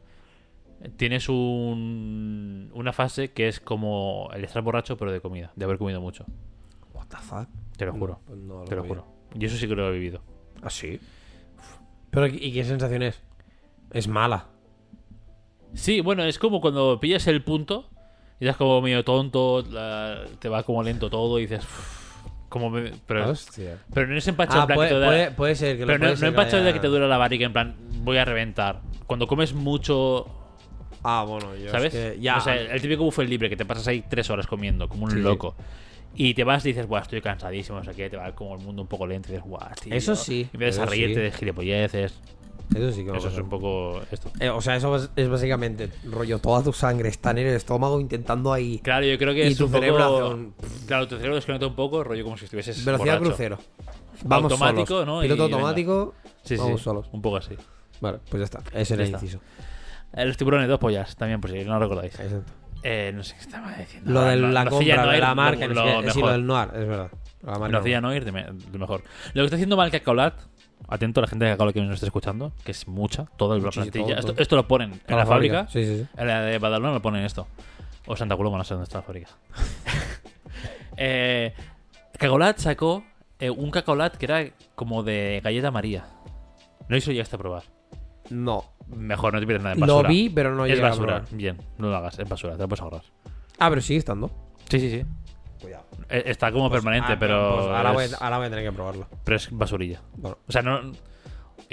Tienes un, una fase que es como el estar borracho, pero de comida, de haber comido mucho. What the fuck? Te lo juro, Pues no te lo juro. Y eso sí que lo he vivido. ¿Ah, sí? Pero, ¿y qué sensación es? Es mala. Sí, bueno, es como cuando pillas el punto y estás como medio tonto, la- te va como lento todo y dices. Como me- pero, Hostia. pero no es empacho Ah, en plan puede, que te da- puede- puede ser que lo Pero no, no empacho de que te dura la barriga, en plan, voy a reventar. Cuando comes mucho, Ah, bueno, yo ¿sabes? es que ya. O sea, el típico buffet libre que te pasas ahí tres horas comiendo, como un Sí. loco. Y te vas y dices, buah, estoy cansadísimo, no sé qué, te va como el mundo un poco lento y dices, buah, tío. Eso sí, Y empiezas a eso reírte sí. de gilipolleces. Eso sí que me Eso es un poco esto. Eh, o sea, eso es, es básicamente rollo, toda tu sangre está en el estómago intentando ahí. Claro, yo creo que Y es tu un cerebro poco... hace un- Claro, tu cerebro desconecta un poco, rollo como si estuvieses Velocidad borracho. crucero. Vamos Automático, solos. ¿no? Piloto Y venga. automático. Sí, vamos sí, solos. un poco así. Vale, pues ya está. Ese era el inciso. Los tiburones, dos pollas, también, por si no lo recordáis. Exacto. Eh, no sé qué estaba diciendo. Lo Ah, de no- la nocilla compra, lo de Noir, la marca, lo, no lo sí, mejor. lo del Noir, es verdad. La marca Noir, de, me- de mejor. Lo que está haciendo mal Cacaolat, atento a la gente de Cacaolat que nos está escuchando, que es mucha, toda la plantilla. todo, Esto, lo ponen en la fábrica. Sí, sí, sí. En la de Badalona lo ponen esto. O Santa Coloma, no sé dónde está la fábrica. [LAUGHS] eh, Cacaolat sacó eh, un Cacaolat que era como de galleta María. No hizo llegaste a probar. No. Mejor, no te pierdes nada en Lo basura. vi, pero no es basura. Bien, no lo hagas, es basura, te lo puedes ahorrar. Ah, pero sigue estando. Sí, sí, sí. Cuidado. Eh, Está como permanente, Ah, pero, pues ahora, voy, es, ahora voy a tener que probarlo. pero es basurilla. Bueno, O sea, no.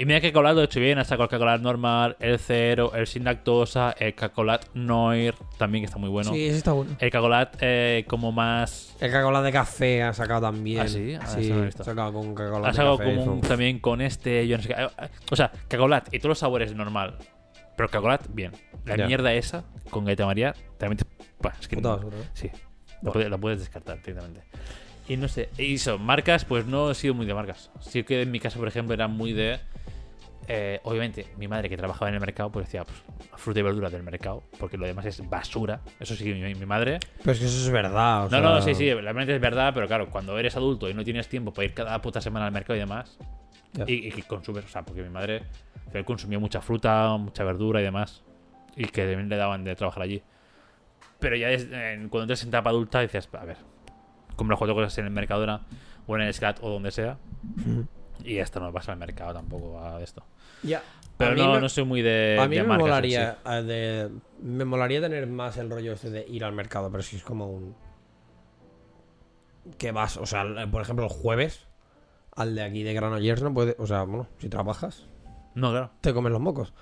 Y mira que Cacolat lo he hecho bien. Ha sacado el Cacolat normal, el cero, el sin lactosa, el Cacolat Noir, también que está muy bueno. Sí, ese está bueno. El Cacolat eh, como más. El Coca-Cola de café ha sacado también. ¿Ah, sí? Ah, sí, no ha sacado con Coca-Cola Ha de sacado café. como un- también con este, yo no sé qué. Eh, O sea, Cacolat y todos los sabores normal. Pero Cacolat, bien. La mierda esa, con Gaita María, también te. Bah, es que Puta no- basura, ¿no? Sí, la, puedes, la puedes descartar directamente. Y no sé, y eso, marcas, pues no he sido muy de marcas. Sí que en mi caso, por ejemplo, era muy de. Eh, obviamente, mi madre que trabajaba en el mercado, pues decía, pues, fruta y verdura del mercado, porque lo demás es basura. Eso sí, mi, mi madre. Pero es que eso es verdad. o No, sea- no, sí, sí, realmente es verdad, pero claro, cuando eres adulto y no tienes tiempo para ir cada puta semana al mercado y demás, y, y que consumes, o sea, porque mi madre consumía mucha fruta, mucha verdura y demás, y que también le daban de trabajar allí. Pero ya es- cuando entras en etapa adulta dices, a ver, compro cuatro cosas en el Mercadona o en el Scat o donde sea. Y esto no pasa al mercado tampoco a esto. Ya. Pero no, me- no soy muy de, a mí de me marcas molaría, sí. de, me molaría tener más el rollo este de ir al mercado, pero si es como un... Que vas, o sea, por ejemplo, el jueves al de aquí de Granollers no puede... O sea, bueno, si trabajas, No, claro. te comes los mocos.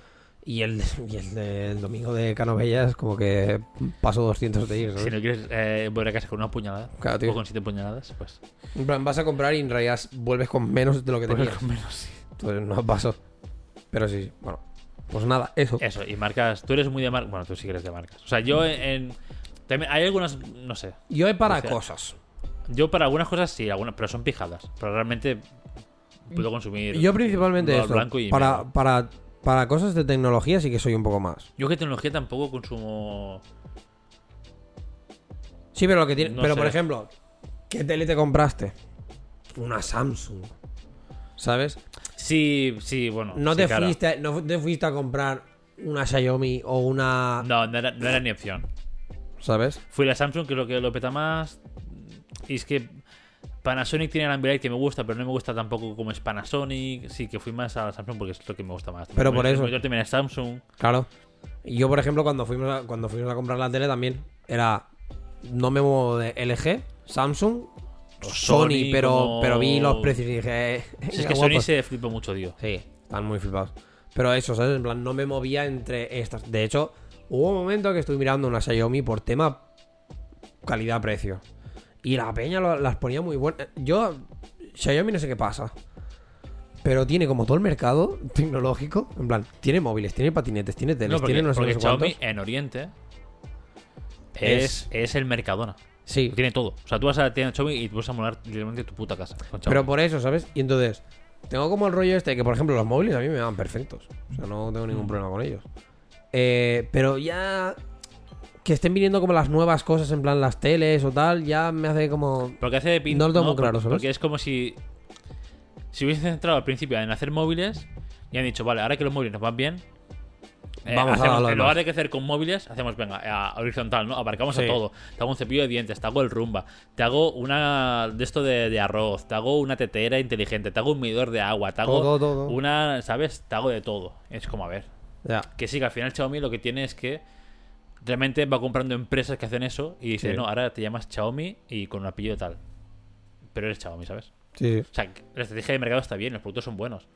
Y el, y el domingo de Canovella es como que paso 200 de ir, ¿sabes? Si no quieres eh, volver a casa con una puñalada Claro, tío. o con siete puñaladas, pues. En plan, vas a comprar y en realidad vuelves con menos de lo que tenías. con menos, sí. Entonces no paso. Pero sí, bueno. Pues nada, eso. Eso, y marcas. Tú eres muy de marcas. Bueno, tú sí que eres de marcas. O sea, yo en. hay algunas. No sé. Yo he para O sea, cosas. Yo para algunas cosas sí, algunas, pero son pijadas. Pero realmente puedo consumir. Yo principalmente esto. blanco y para, para cosas de tecnología sí que soy un poco más. Yo que tecnología tampoco consumo. Sí, pero lo que tiene. No pero sé. por ejemplo, ¿qué tele te compraste? Una Samsung. ¿Sabes? Sí, sí, bueno. No, sí, te claro. fuiste, no te fuiste a comprar una Xiaomi o una. No, no era, no era ni opción. ¿Sabes? Fui la Samsung, que es lo que lo peta más. Y es que Panasonic tiene el Ambilight que me gusta, pero no me gusta tampoco como es Panasonic. Sí, que fui más a la Samsung porque es lo que me gusta más. Pero por eso. monitor también es Samsung. Claro. Y yo, por ejemplo, cuando fuimos a, cuando fuimos a comprar la tele también, era. No me muevo de LG, Samsung, Sony, Sony, pero, como- pero vi los precios y dije. eh, Si es [LAUGHS] que Sony se flipó mucho, tío. Sí, están muy flipados. Pero eso, ¿sabes? En plan, no me movía entre estas. De hecho, hubo un momento que estuve mirando una Xiaomi por tema calidad-precio. Y la peña lo- las ponía muy buenas. Yo, Xiaomi no sé qué pasa. Pero tiene como todo el mercado [LAUGHS] tecnológico. En plan, tiene móviles, tiene patinetes, tiene teles, No, porque, tiene no sé, porque no sé Xiaomi cuántos. en Oriente es, Es- es el Mercadona. Sí, Tiene todo. O sea, tú vas a la tienda de Xiaomi y te vas a molar literalmente tu puta casa. con Xiaomi. pero por eso, ¿sabes? Y entonces, tengo como el rollo este que, por ejemplo, los móviles a mí me van perfectos. O sea, no tengo Mm. ningún problema con ellos. Eh, pero ya que estén viniendo como las nuevas cosas, en plan las teles o tal, ya me hace como. Porque hace de pin- No lo tengo muy claro, ¿sabes? Porque es como si. Si hubiesen centrado al principio en hacer móviles y han dicho, vale, ahora que los móviles nos van bien. eh, Vamos a hacemos- lo en lugar de crecer con móviles, hacemos, venga, a- horizontal, ¿no? Abarcamos Sí. a todo. Te hago un cepillo de dientes, te hago el rumba, te hago una de esto de, de arroz, te hago una tetera inteligente, te hago un medidor de agua, te hago Todo, todo, todo. una, ¿sabes? Te hago de todo. Es como, a ver. Ya. Que sí, que al final Xiaomi lo que tiene es que realmente va comprando empresas que hacen eso y dice, Sí. no, ahora te llamas Xiaomi y con un apellido tal. Pero eres Xiaomi, ¿sabes? Sí. O sea, la estrategia de mercado está bien, los productos son buenos.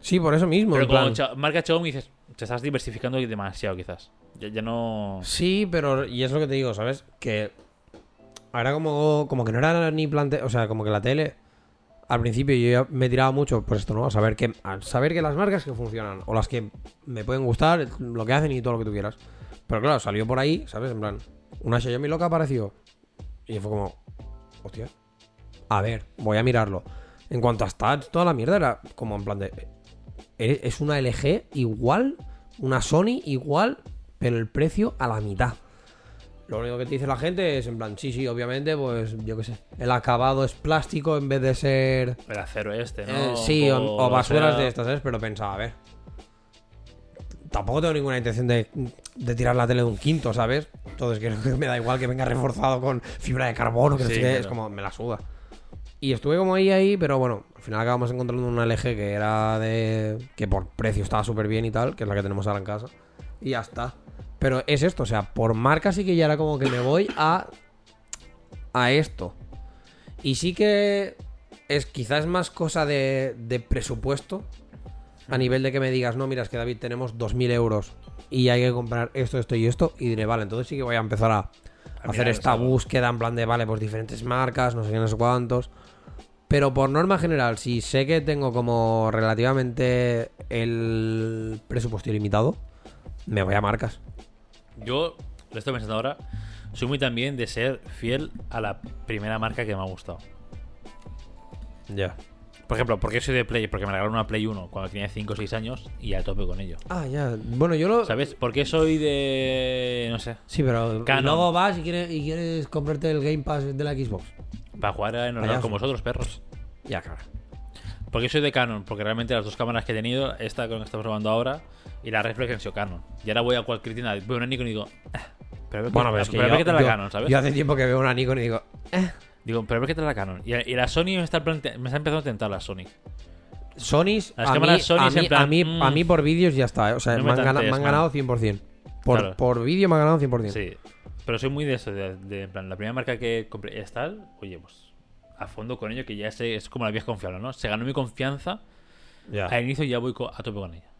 Sí, por eso mismo. Pero como plan- marca Xiaomi dices, te estás diversificando demasiado quizás. Ya, ya no... Sí, pero. Y es lo que te digo, ¿sabes? Que. Ahora como, como que no era ni plante. O sea, como que la tele. Al principio yo ya me tiraba mucho, pues esto, ¿no? A saber que, a saber que las marcas que funcionan, o las que me pueden gustar, lo que hacen y todo lo que tú quieras. Pero claro, salió por ahí, ¿sabes? En plan, una Xiaomi loca apareció. Y fue como, hostia. A ver, voy a mirarlo. En cuanto a stats, toda la mierda era como en plan de. "¿Eres- Es una LG igual, una Sony igual, pero el precio a la mitad. Lo único que te dice la gente es en plan, sí, sí, obviamente, pues yo qué sé. El acabado es plástico en vez de ser. El acero este, ¿no? eh, sí, o, O o basuras sea- de estas, ¿sabes? Pero pensaba, a ver. Tampoco tengo ninguna intención de, de tirar la tele de un quinto, ¿sabes? Entonces creo que [LAUGHS] me da igual que venga reforzado con fibra de carbono, que no sé qué, es como, me la suda. Y estuve como ahí, ahí, pero bueno, al final acabamos encontrando una LG que era de. que por precio estaba súper bien y tal, que es la que tenemos ahora en casa. Y ya está. Pero es esto, o sea, por marca sí que ya era como que me voy a. a esto. Y sí que es quizás más cosa de, de presupuesto. A nivel de que me digas, no, mira, es que David, tenemos 2.000 euros y hay que comprar esto, esto y esto. Y diré, vale, entonces sí que voy a empezar a, hacer esta búsqueda en plan de, vale, pues diferentes marcas, no sé sé cuántos. Pero por norma general, si sé que tengo como relativamente el presupuesto ilimitado, me voy a marcas. Yo, lo estoy pensando ahora, soy muy también de ser fiel a la primera marca que me ha gustado. Ya. Por ejemplo, ¿por qué soy de Play? Porque me regalaron una Play 1 cuando tenía 5 o 6 años y a tope con ello. Ah, ya. Bueno, yo lo. ¿Sabes? ¿Por qué soy de. no sé. Sí, pero Canon. luego vas y quieres, y quieres comprarte el Game Pass de la Xbox. Para jugar en ordenador con vosotros, perros. Ya, claro. ¿Por qué soy de Canon? Porque realmente las dos cámaras que he tenido, esta con la que estamos grabando ahora y la reflex han sido Canon. Y ahora voy a cualquier tienda, veo una Nikon y digo. "Ah, pero Bueno, pero es que pero yo, que te la yo- Canon, ¿sabes? yo hace tiempo que veo una Nikon y digo, eh, Digo, pero veo que te la Canon. Y, y la Sony me está, plante- me está empezando a tentar la Sony. Sonys, Las a mí, Sonys a, mí, plan, a, mí, mm. a mí por vídeos ya está, ¿eh? o sea, No me, me han, gana- tantees, me han man. ganado 100%. Por, Claro. por vídeo me han ganado 100%. Sí. Pero soy muy de eso, de, de- en plan, la primera marca que compré es tal, oye, pues a fondo con ello, que ya sé, es como la vieja confiable, ¿no? Se ganó mi confianza, Ya. al inicio ya voy co- a tope con ella.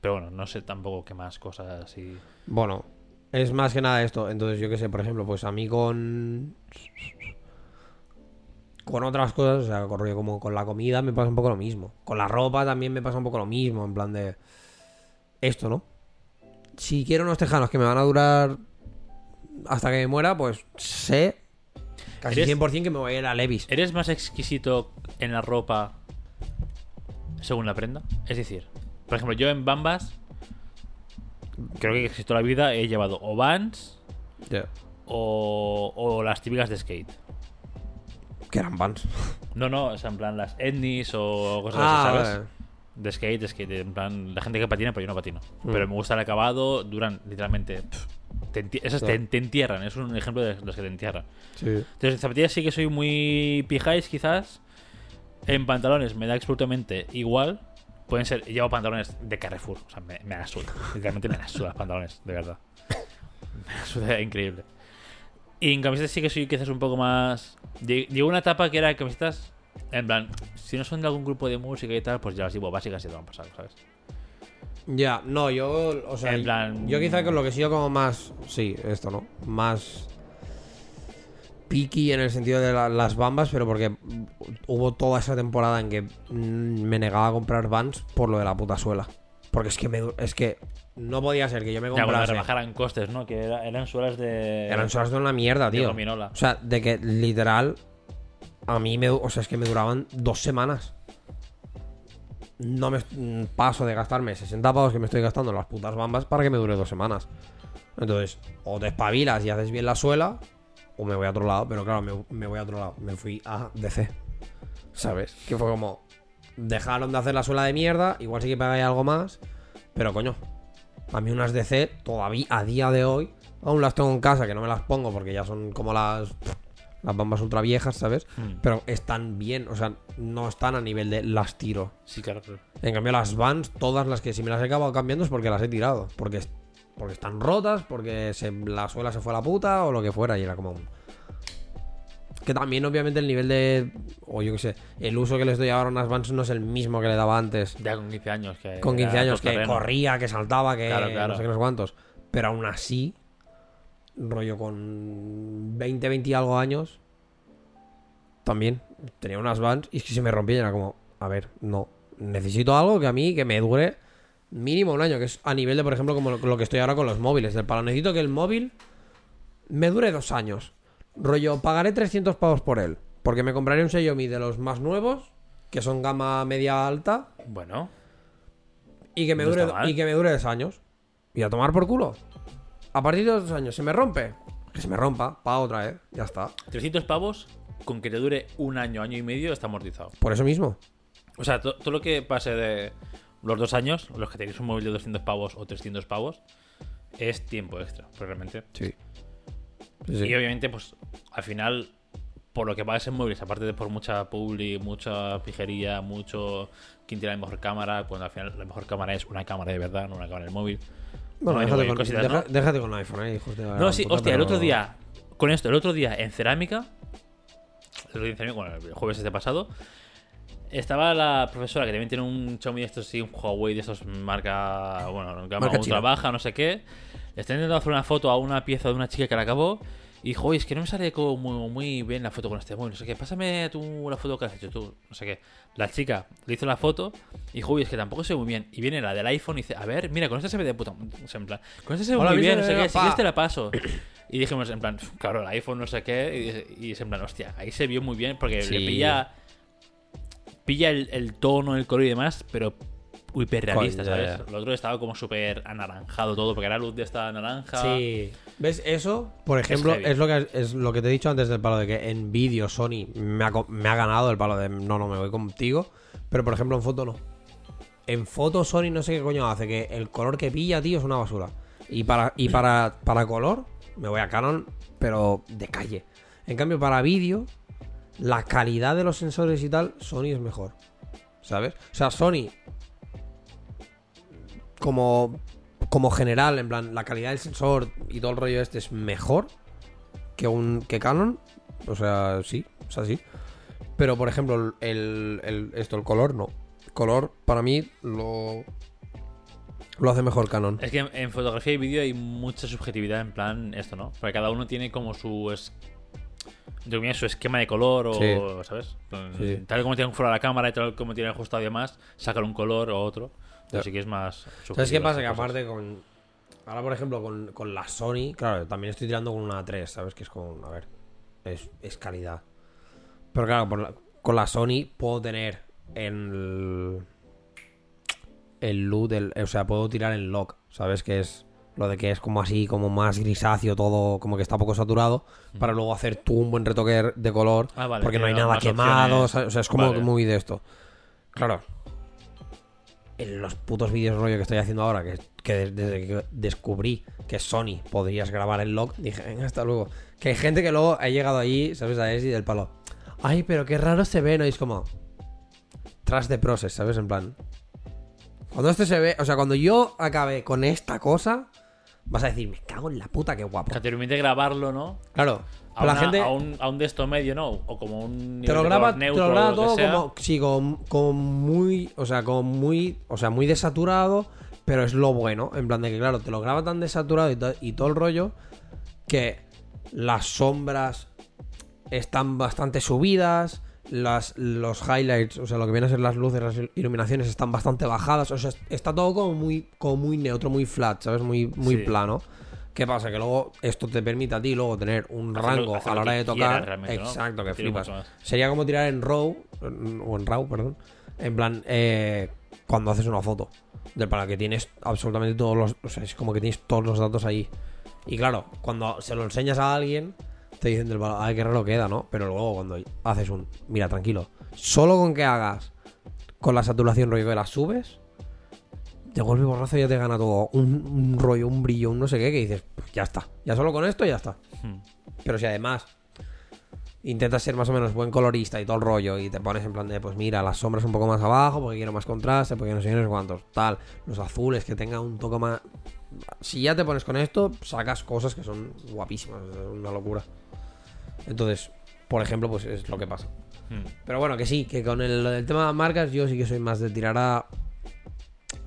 Pero bueno, no sé tampoco qué más cosas así. Bueno, es más que nada esto. Entonces, yo qué sé, por ejemplo, pues a mí con. Con otras cosas, o sea, con rollo como con la comida me pasa un poco lo mismo. Con la ropa también me pasa un poco lo mismo, en plan de. Esto, ¿no? Si quiero unos tejanos que me van a durar hasta que me muera, pues sé casi Eres- 100% que me voy a ir a Levis. ¿Eres más exquisito en la ropa según la prenda? Es decir, por ejemplo, yo en Bambas, creo que casi toda la vida he llevado o Vans o, o las típicas de skate. Que eran vans. No, no, o sea, en plan las etnis o cosas Ah, así, ¿sabes? De skate, de skate, en plan la gente que patina, pero yo no patino. Mm. Pero me gusta el acabado, duran literalmente. pff, te esas te, entierran, es un ejemplo de los que te entierran. Sí. Entonces, en zapatillas sí que soy muy pijáis, quizás. En pantalones me da absolutamente igual. Pueden ser, llevo pantalones de Carrefour, o sea, me, me la suda. Literalmente me la suda los pantalones, de verdad. [LAUGHS] Me la suda increíble. Y en camisetas sí que soy quizás un poco más. lle- Llegó una etapa que era camisetas. En plan, si no son de algún grupo de música y tal, pues ya las llevo básicas y te van a pasar, ¿sabes? Ya, no, yo, o sea, En plan- yo quizá con lo que he sido como más, sí, esto, ¿no? Más picky en el sentido de la- las bambas, pero porque hubo toda esa temporada en que me negaba a comprar Vans por lo de la puta suela. Porque es que me, es que no podía ser que yo me Ya cuando comprase. rebajaran costes, ¿no? Que era- eran suelas de. Eran suelas de una mierda, tío. O sea, de que literal a mí me, o sea, es que me duraban dos semanas. No me paso de gastarme 60 pavos que me estoy gastando en las putas bambas para que me dure dos semanas. Entonces, o te espabilas y haces bien la suela, o me voy a otro lado. Pero claro, me, me voy a otro lado. Me fui a DC. ¿Sabes? Que fue como. Dejaron de hacer la suela de mierda. Igual sí que pagáis algo más. Pero coño, a mí unas DC, todavía a día de hoy, aún las tengo en casa, que no me las pongo porque ya son como las, las bambas ultra viejas, ¿sabes? Mm. Pero están bien, o sea, no están a nivel de las tiro. Sí, claro, claro. En cambio, las Vans, todas las que si me las he acabado cambiando es porque las he tirado. Porque, porque están rotas, porque se- la suela se fue a la puta o lo que fuera. Y era como. un- Que también, obviamente, el nivel de. O yo qué sé, el uso que les doy ahora a unas Vans no es el mismo que le daba antes. Ya con 15 años. Que Con 15 era años, que corría, que saltaba, que Claro, claro. no sé qué, no sé cuántos. Pero aún así, rollo con 20, 20 y algo años, también tenía unas Vans y es que se me rompían. y Era como, a ver, no. Necesito algo que a mí que me dure mínimo un año, que es a nivel de, por ejemplo, como lo, lo que estoy ahora con los móviles. Del palo, necesito que el móvil me dure dos años. Rollo, pagaré 300 pavos por él. Porque me compraré un Xiaomi de los más nuevos, que son gama media alta, Bueno, y que me No dure y que me dure dos años. Y a tomar por culo. A partir de dos años, ¿se me rompe? Que se me rompa, pa' otra vez, ya está. 300 pavos con que te dure un año, año y medio está amortizado. Por eso mismo. O sea, to- todo lo que pase de los dos años, los que tenéis un móvil de 200 pavos o 300 pavos, es tiempo extra, realmente. Sí. Y obviamente, pues al final, por lo que pagas en móviles, aparte de por mucha publi, mucha pijería, mucho quién tiene la mejor cámara, cuando al final la mejor cámara es una cámara de verdad, no una cámara del móvil. Bueno, No, déjate, con, cositas, deja- ¿no? déjate con iPhone, eh, hijos de la No, sí, puta, hostia, el pero- otro día, con esto, el otro día en cerámica, el otro día en cerámica, bueno, el jueves este pasado, estaba la profesora que también tiene un Xiaomi de estos, sí, un Huawei de estos marca, bueno, gama ultra baja, no sé qué. Está intentando hacer una foto a una pieza de una chica que la acabó. Y dijo, oye, es que no me sale como muy, muy bien la foto con este móvil. No sé qué, pásame tú la foto que has hecho tú. No sé qué. La chica le hizo la foto y dijo, oye, es que tampoco se ve muy bien. Y viene la del iPhone y dice, a ver, mira, con esta se ve de puta. o sea, en plan, con esta se ve Hola, muy bien, no sé qué. Si quieres te la paso. Y dijimos, en plan, claro, el iPhone no sé qué. Y, y es en plan, hostia, ahí se vio muy bien porque Sí. le pilla. Pilla el, el tono, el color y demás, pero hiperrealista, Coño, ya, ¿sabes? ya. Lo otro estaba como súper anaranjado todo, porque era luz de esta naranja. Sí. ¿Ves? Eso, por ejemplo, heavy. es, lo que es lo que te he dicho antes del palo de que en vídeo Sony me ha, me ha ganado el palo de no, no me voy contigo. Pero por ejemplo en foto no. En foto Sony no sé qué coño hace, que el color que pilla, tío, es una basura. Y para, y para, para color, me voy a Canon, pero de calle. En cambio, para vídeo, la calidad de los sensores y tal, Sony es mejor. ¿Sabes? O sea, Sony como, como general, en plan, la calidad del sensor y todo el rollo este es mejor que un que Canon. O sea, sí, o sea, sí. Pero, por ejemplo, el, el- esto, el color, no. El color, para mí, lo, Lo hace mejor Canon. Es que en, fotografía y vídeo hay mucha subjetividad en plan esto, ¿no? Porque cada uno tiene como su es- su esquema de color o, Sí. ¿sabes? Sí. Tal como tiene fuera la cámara y tal como tiene ajustado y demás, sacar un color o otro. Pero sí que es más ¿Sabes qué pasa? Que aparte con. Ahora, por ejemplo, con, con la Sony, claro, también estoy tirando con una 3, ¿sabes? Que es como, a ver, es, es calidad. Pero claro, por la- con la Sony puedo tener el. El look del. O sea, puedo tirar en lock, ¿sabes? Que es lo de que es como así, como más grisáceo, todo como que está poco saturado, para luego hacer tú un buen retoque de color, Ah, vale, porque no hay nada quemado, o sea, es como Vale. muy de esto. Claro, en los putos vídeos rollo que estoy haciendo ahora, que, que des- desde que descubrí que Sony podrías grabar en lock, dije, venga, hasta luego. Que hay gente que luego ha llegado allí, ¿sabes? A Esi del palo. Ay, pero qué raro se ve, ¿no? Y es como. Tras de process, ¿sabes? En plan. Cuando esto se ve, o sea, cuando yo acabe con esta cosa, vas a decir, me cago en la puta, qué guapo. Que te permite grabarlo, ¿no? Claro, A, la una- gente. a un, a un de esto medio, ¿no? O como un Te lo de graba, color te neutro lo graba todo como, sí, con, con muy, o sea, con muy, o sea, muy desaturado, pero es lo bueno, en plan de que claro, te lo graba tan desaturado y, to- y todo el rollo que las sombras están bastante subidas, las, los highlights, o sea, lo que vienen a ser las luces, las iluminaciones están bastante bajadas, o sea, está todo como muy, como muy neutro, muy flat, ¿sabes? Muy, muy Sí. plano. ¿Qué pasa? Que luego esto te permite a ti luego tener un rango a la hora de tocar. Exacto, que Tiene flipas. Sería como tirar en RAW, o en RAW, perdón. En plan, eh, cuando haces una foto. Del para que tienes absolutamente todos los. O sea, es como que tienes todos los datos ahí. Y claro, cuando se lo enseñas a alguien, te dicen del palo, ay, qué raro queda, ¿no? Pero luego cuando haces un. Mira, tranquilo. Solo con que hagas con la saturación rollo que la subes, de golpe y borrazo ya te gana todo. Un, un rollo, un brillo, un no sé qué, que dices, pues ya está. Ya solo con esto ya está. Hmm. Pero si además intentas ser más o menos buen colorista y todo el rollo y te pones en plan de, pues mira, las sombras un poco más abajo porque quiero más contraste, porque no sé, no sé cuántos, tal, los azules que tengan un toque más... Si ya te pones con esto, sacas cosas que son guapísimas, es una locura. Entonces, por ejemplo, pues es lo que pasa. Hmm. Pero bueno, que sí, que con el, el tema de las marcas yo sí que soy más de tirar a,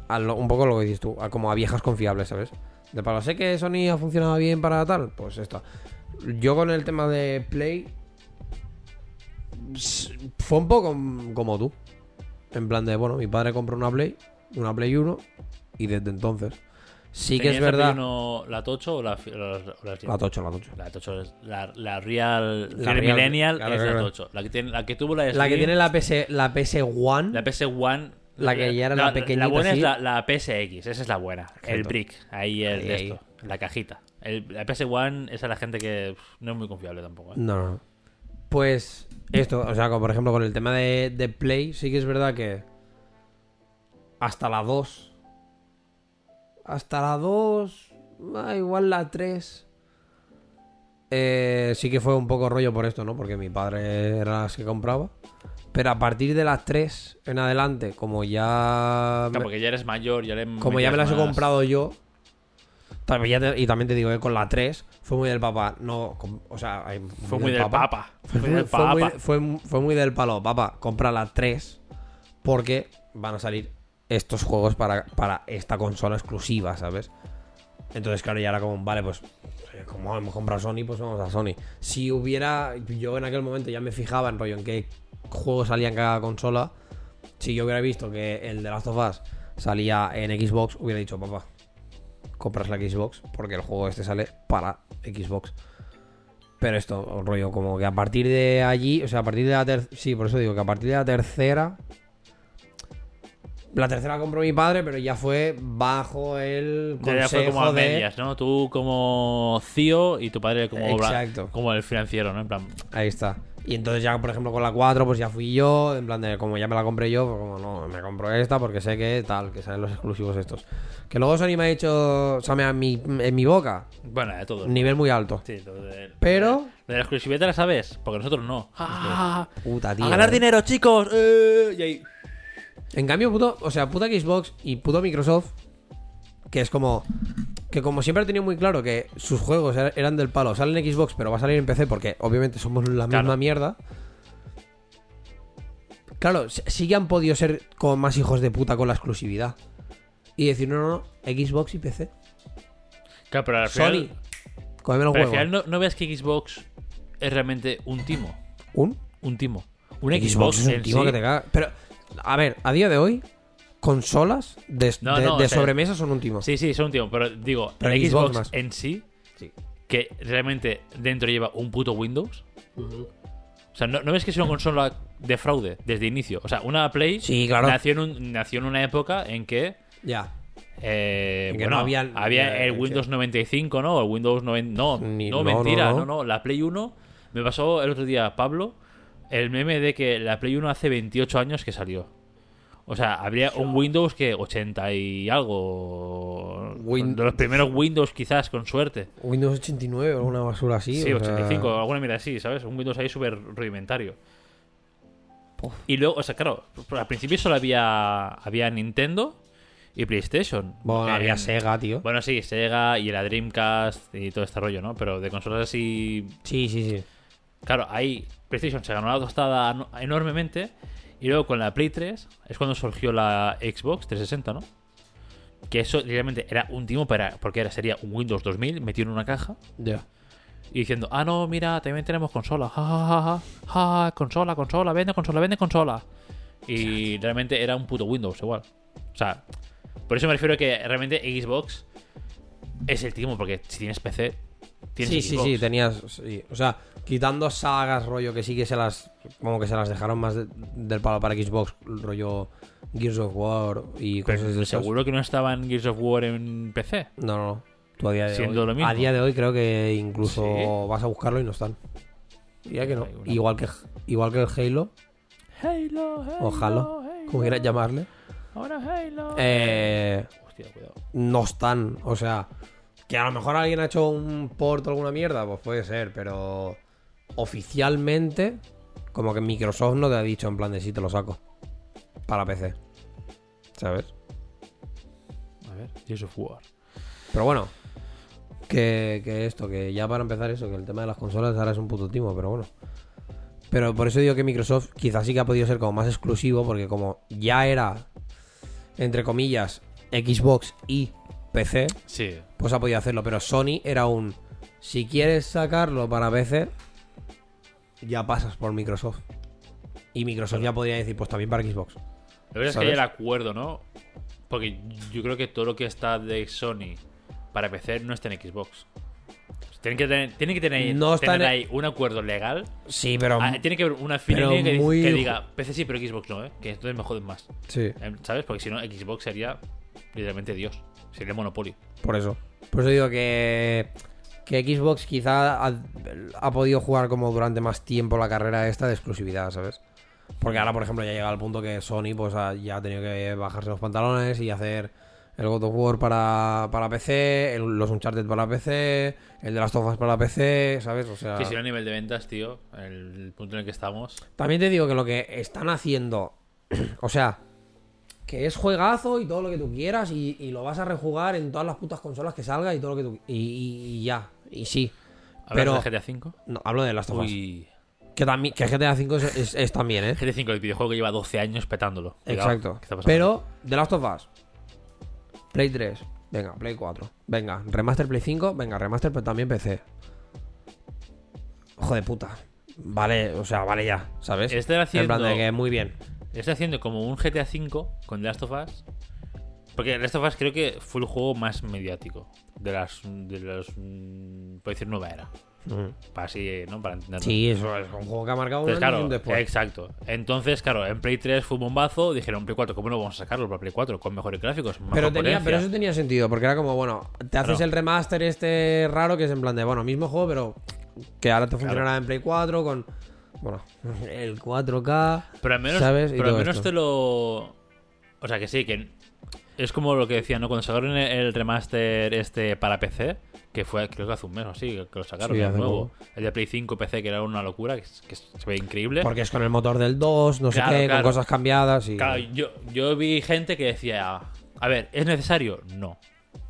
a lo- un poco lo que dices tú, a como a viejas confiables, ¿sabes? De palo, sé que Sony ha funcionado bien para tal, pues esto. Yo con el tema de Play fue un poco como tú. En plan de, bueno, mi padre compró una Play, una Play 1 y desde entonces sí que es ¿Tenías la verdad. Uno, la Tocho o la, o la, o la- La tocho, la tocho. La Tocho es la, la Real, La Real Millennial claro, es la Tocho. La que, tiene, la que tuvo la La que tiene la PS, la PS One. la PS1. La que ya era la pequeñita La buena así. es la, la PSX, esa es la buena. El brick, ahí el Ahí, de ahí. esto, la psicajita. El, la PS1 esa es la gente que pff, no es muy confiable tampoco. ¿eh? No, no, no. Pues esto, o sea, como por ejemplo con el tema de, de Play, sí que es verdad que hasta la 2. Hasta la 2, ah, igual la 3. eh, sí que fue un poco rollo por esto, ¿no? Porque mi padre era las que compraba. Pero a partir de las 3 en adelante, como ya... Claro, porque ya eres mayor, ya le Como ya me las he comprado yo. También ya te- y también te digo que con la 3 fue muy del papá. No, o sea, Fue muy del papa. Fue, Fue del fue muy, papa. fue- fue muy del palo, papá. Compra la 3 porque van a salir estos juegos para, para esta consola exclusiva, ¿sabes? Entonces, claro, ya era como, vale, pues eh, como hemos comprado Sony, pues vamos a Sony. Si hubiera, yo en aquel momento ya me fijaba en rollo en qué juegos salía en cada consola. Si yo hubiera visto que el de Last of Us salía en Xbox, hubiera dicho, papá, compras la Xbox porque el juego este sale para Xbox. Pero esto, rollo, como que a partir de allí, o sea, a partir de la tercera. Sí, por eso digo que a partir de la tercera. La tercera compró mi padre, pero ya fue bajo el Ya consejo fue como a de. medias, ¿no? Tú como CEO y tu padre como, Exacto. como el financiero, ¿no? En plan, Ahí está. Y entonces ya, por ejemplo, con la 4, pues ya fui yo, en plan de, como ya me la compré yo, pues como no, me compro esta porque sé que tal, que salen los exclusivos estos. Que luego Sony me ha hecho, o sea, me ha- mi, en mi boca, bueno, de todo. nivel muy alto. Sí, lo de, Pero- De la exclusividad te la sabes, porque nosotros no. ¡Ah! Puta, tío. ¡A ganar eh. dinero, chicos! ¡Eh! Y ahí... En cambio, puto, o sea, puta Xbox y puto Microsoft, que es como. Que como siempre he tenido muy claro que sus juegos er- eran del palo, salen en Xbox, pero va a salir en PC porque obviamente somos la Claro. misma mierda. Claro, sí que han podido ser como más hijos de puta con la exclusividad. y decir, no, no, no, Xbox y PC. Claro, pero al Sony, final, cómeme los pero al final no, no ves que Xbox es realmente un timo. ¿Un? Un timo. Un Xbox, Xbox, es un timo sí- que te caga. Pero, a ver, a día de hoy, consolas de, No, de- no, de o sea, sobremesa son un timo. Sí, sí, son un timo. Pero digo, Pero el Xbox Xbox más. en sí, Sí. que realmente dentro lleva un puto Windows. O sea, ¿no, no ves que es una consola de fraude desde inicio? O sea, una Play Sí, claro. nació, en un- nació en una época en que Ya. Eh, En que bueno, no había- había eh, el Windows 95, ¿no? El Windows 90. No, Ni- no, no, mentira, no, no, no. no, La Play 1 me pasó el otro día, Pablo, el meme de que la Play 1 hace 28 años que salió. O sea, habría un Windows que 80 y algo. Win- de los primeros Windows, quizás, con suerte. Windows 89 o alguna basura así. Sí, o sea, 85, alguna mierda así, ¿sabes? Un Windows ahí súper rudimentario. Y luego, o sea, claro, al principio solo había, había Nintendo y PlayStation. Bueno, había Sega, tío. Bueno, sí, Sega y la Dreamcast y todo este rollo, ¿no? Pero de consolas así. Sí, sí, sí. Claro, ahí PlayStation se ganó la tostada no- enormemente. Y luego con la Play 3 es cuando surgió la Xbox 360, ¿no? Que eso realmente era un timo para. Porque era, sería un Windows 2000 metido en una caja. Ya. Y diciendo, ah, no, mira, también tenemos consola. Ja, ja, ja, ja, ja, consola, consola, vende consola, vende consola. Y realmente era un puto Windows igual. O sea, por eso me refiero a que realmente Xbox es el timo, porque si tienes PC, Sí, sí, sí, tenías. sí. O sea, quitando sagas, rollo, que sí que se las. Como que se las dejaron más de- del palo para Xbox, rollo Gears of War y Pero cosas de esas. seguro que no estaban Gears of War en PC. No, no, no. Tú a día de Siendo hoy. lo mismo. A día de hoy creo que incluso Sí. vas a buscarlo y no están. Ya que no. Igual que, igual que el Halo, Halo, Halo, o Halo, como quieras llamarle. Ahora Halo. Eh, Hostia, cuidado. no están. O sea, que a lo mejor alguien ha hecho un port o alguna mierda, pues puede ser, pero oficialmente, como que Microsoft no te ha dicho en plan de sí te lo saco para PC. ¿Sabes? A ver, Gears of War. Pero bueno, que, que esto, que ya para empezar eso, que el tema de las consolas ahora es un puto timo, pero bueno. Pero por eso digo que Microsoft quizás sí que ha podido ser como más exclusivo, porque como ya era, entre comillas, Xbox y PC, Sí. pues ha podido hacerlo. Pero Sony era un. Si quieres sacarlo para PC, ya pasas por Microsoft. Y Microsoft ya podría decir, pues también para Xbox. La verdad es que hay el acuerdo, ¿no? Porque yo creo que todo lo que está de Sony para PC no está en Xbox. Tienen que tener, tienen que tener, No está tener en- ahí un acuerdo legal. Sí, pero. Ah, tiene que haber una línea que, muy- que diga PC sí, pero Xbox no, ¿eh? Que entonces me joden más. Sí, Eh, ¿Sabes? Porque si no, Xbox sería literalmente Dios. Sería monopolio. por eso. Por eso digo que. Que Xbox quizá ha, ha podido jugar como durante más tiempo la carrera esta de exclusividad, ¿sabes? Porque ahora, por ejemplo, ya llega al punto que Sony pues ha- ya ha tenido que bajarse los pantalones y hacer el God of War para, para PC, el- los Uncharted para PC, el de las Tofas para PC, ¿sabes? O sea, Sí, si no a nivel de ventas, tío, el punto en el que estamos. también te digo que lo que están haciendo, [CLEARS THROAT] o sea, que es juegazo y todo lo que tú quieras y, y lo vas a rejugar en todas las putas consolas que salga y todo lo que tú y, y- y ya, y sí. ¿Hablas Pero de GTA V? no, hablo de las Tofas. Uy. Que también que GTA V es, es- es también, ¿eh? GTA V, el videojuego que lleva 12 años petándolo. Exacto. Pero, The Last of Us. Play 3. Venga, Play 4. Venga, Remaster Play 5. Venga, Remaster, pero también PC. Joder, puta. Vale, o sea, vale ya, ¿sabes? Están En plan de haciendo- que muy bien. Está haciendo como un GTA V con The Last of Us. Porque The Last of Us creo que fue el juego más mediático de las. de los. mm, puedo decir, nueva era. Mm. Para así, ¿no? Para entenderlo. Sí, eso es un juego que ha marcado un Entonces, claro, un después. exacto. Entonces, claro, en Play 3 fue un bombazo. Dijeron, Play 4, ¿cómo no vamos a sacarlo para Play 4? Con mejores gráficos, Pero, tenía, pero eso tenía sentido, porque era como, bueno, te haces el remaster este raro que es en plan de, bueno, mismo juego, pero que ahora te funcionará en Play 4 con, bueno, el 4K. Pero al menos, ¿sabes? Y pero al menos esto. te lo. O sea que sí, que es como lo que decía, ¿no? Cuando sacaron el remaster este para PC, que fue creo que hace un mes o así, que lo sacaron Sí, hace nuevo. poco. El de Play 5 PC, que era una locura, que, es- que se ve increíble. Porque es con el motor del 2, no sé qué, claro. con cosas cambiadas y... Claro, yo, yo vi gente que decía, a ver, ¿es necesario? No.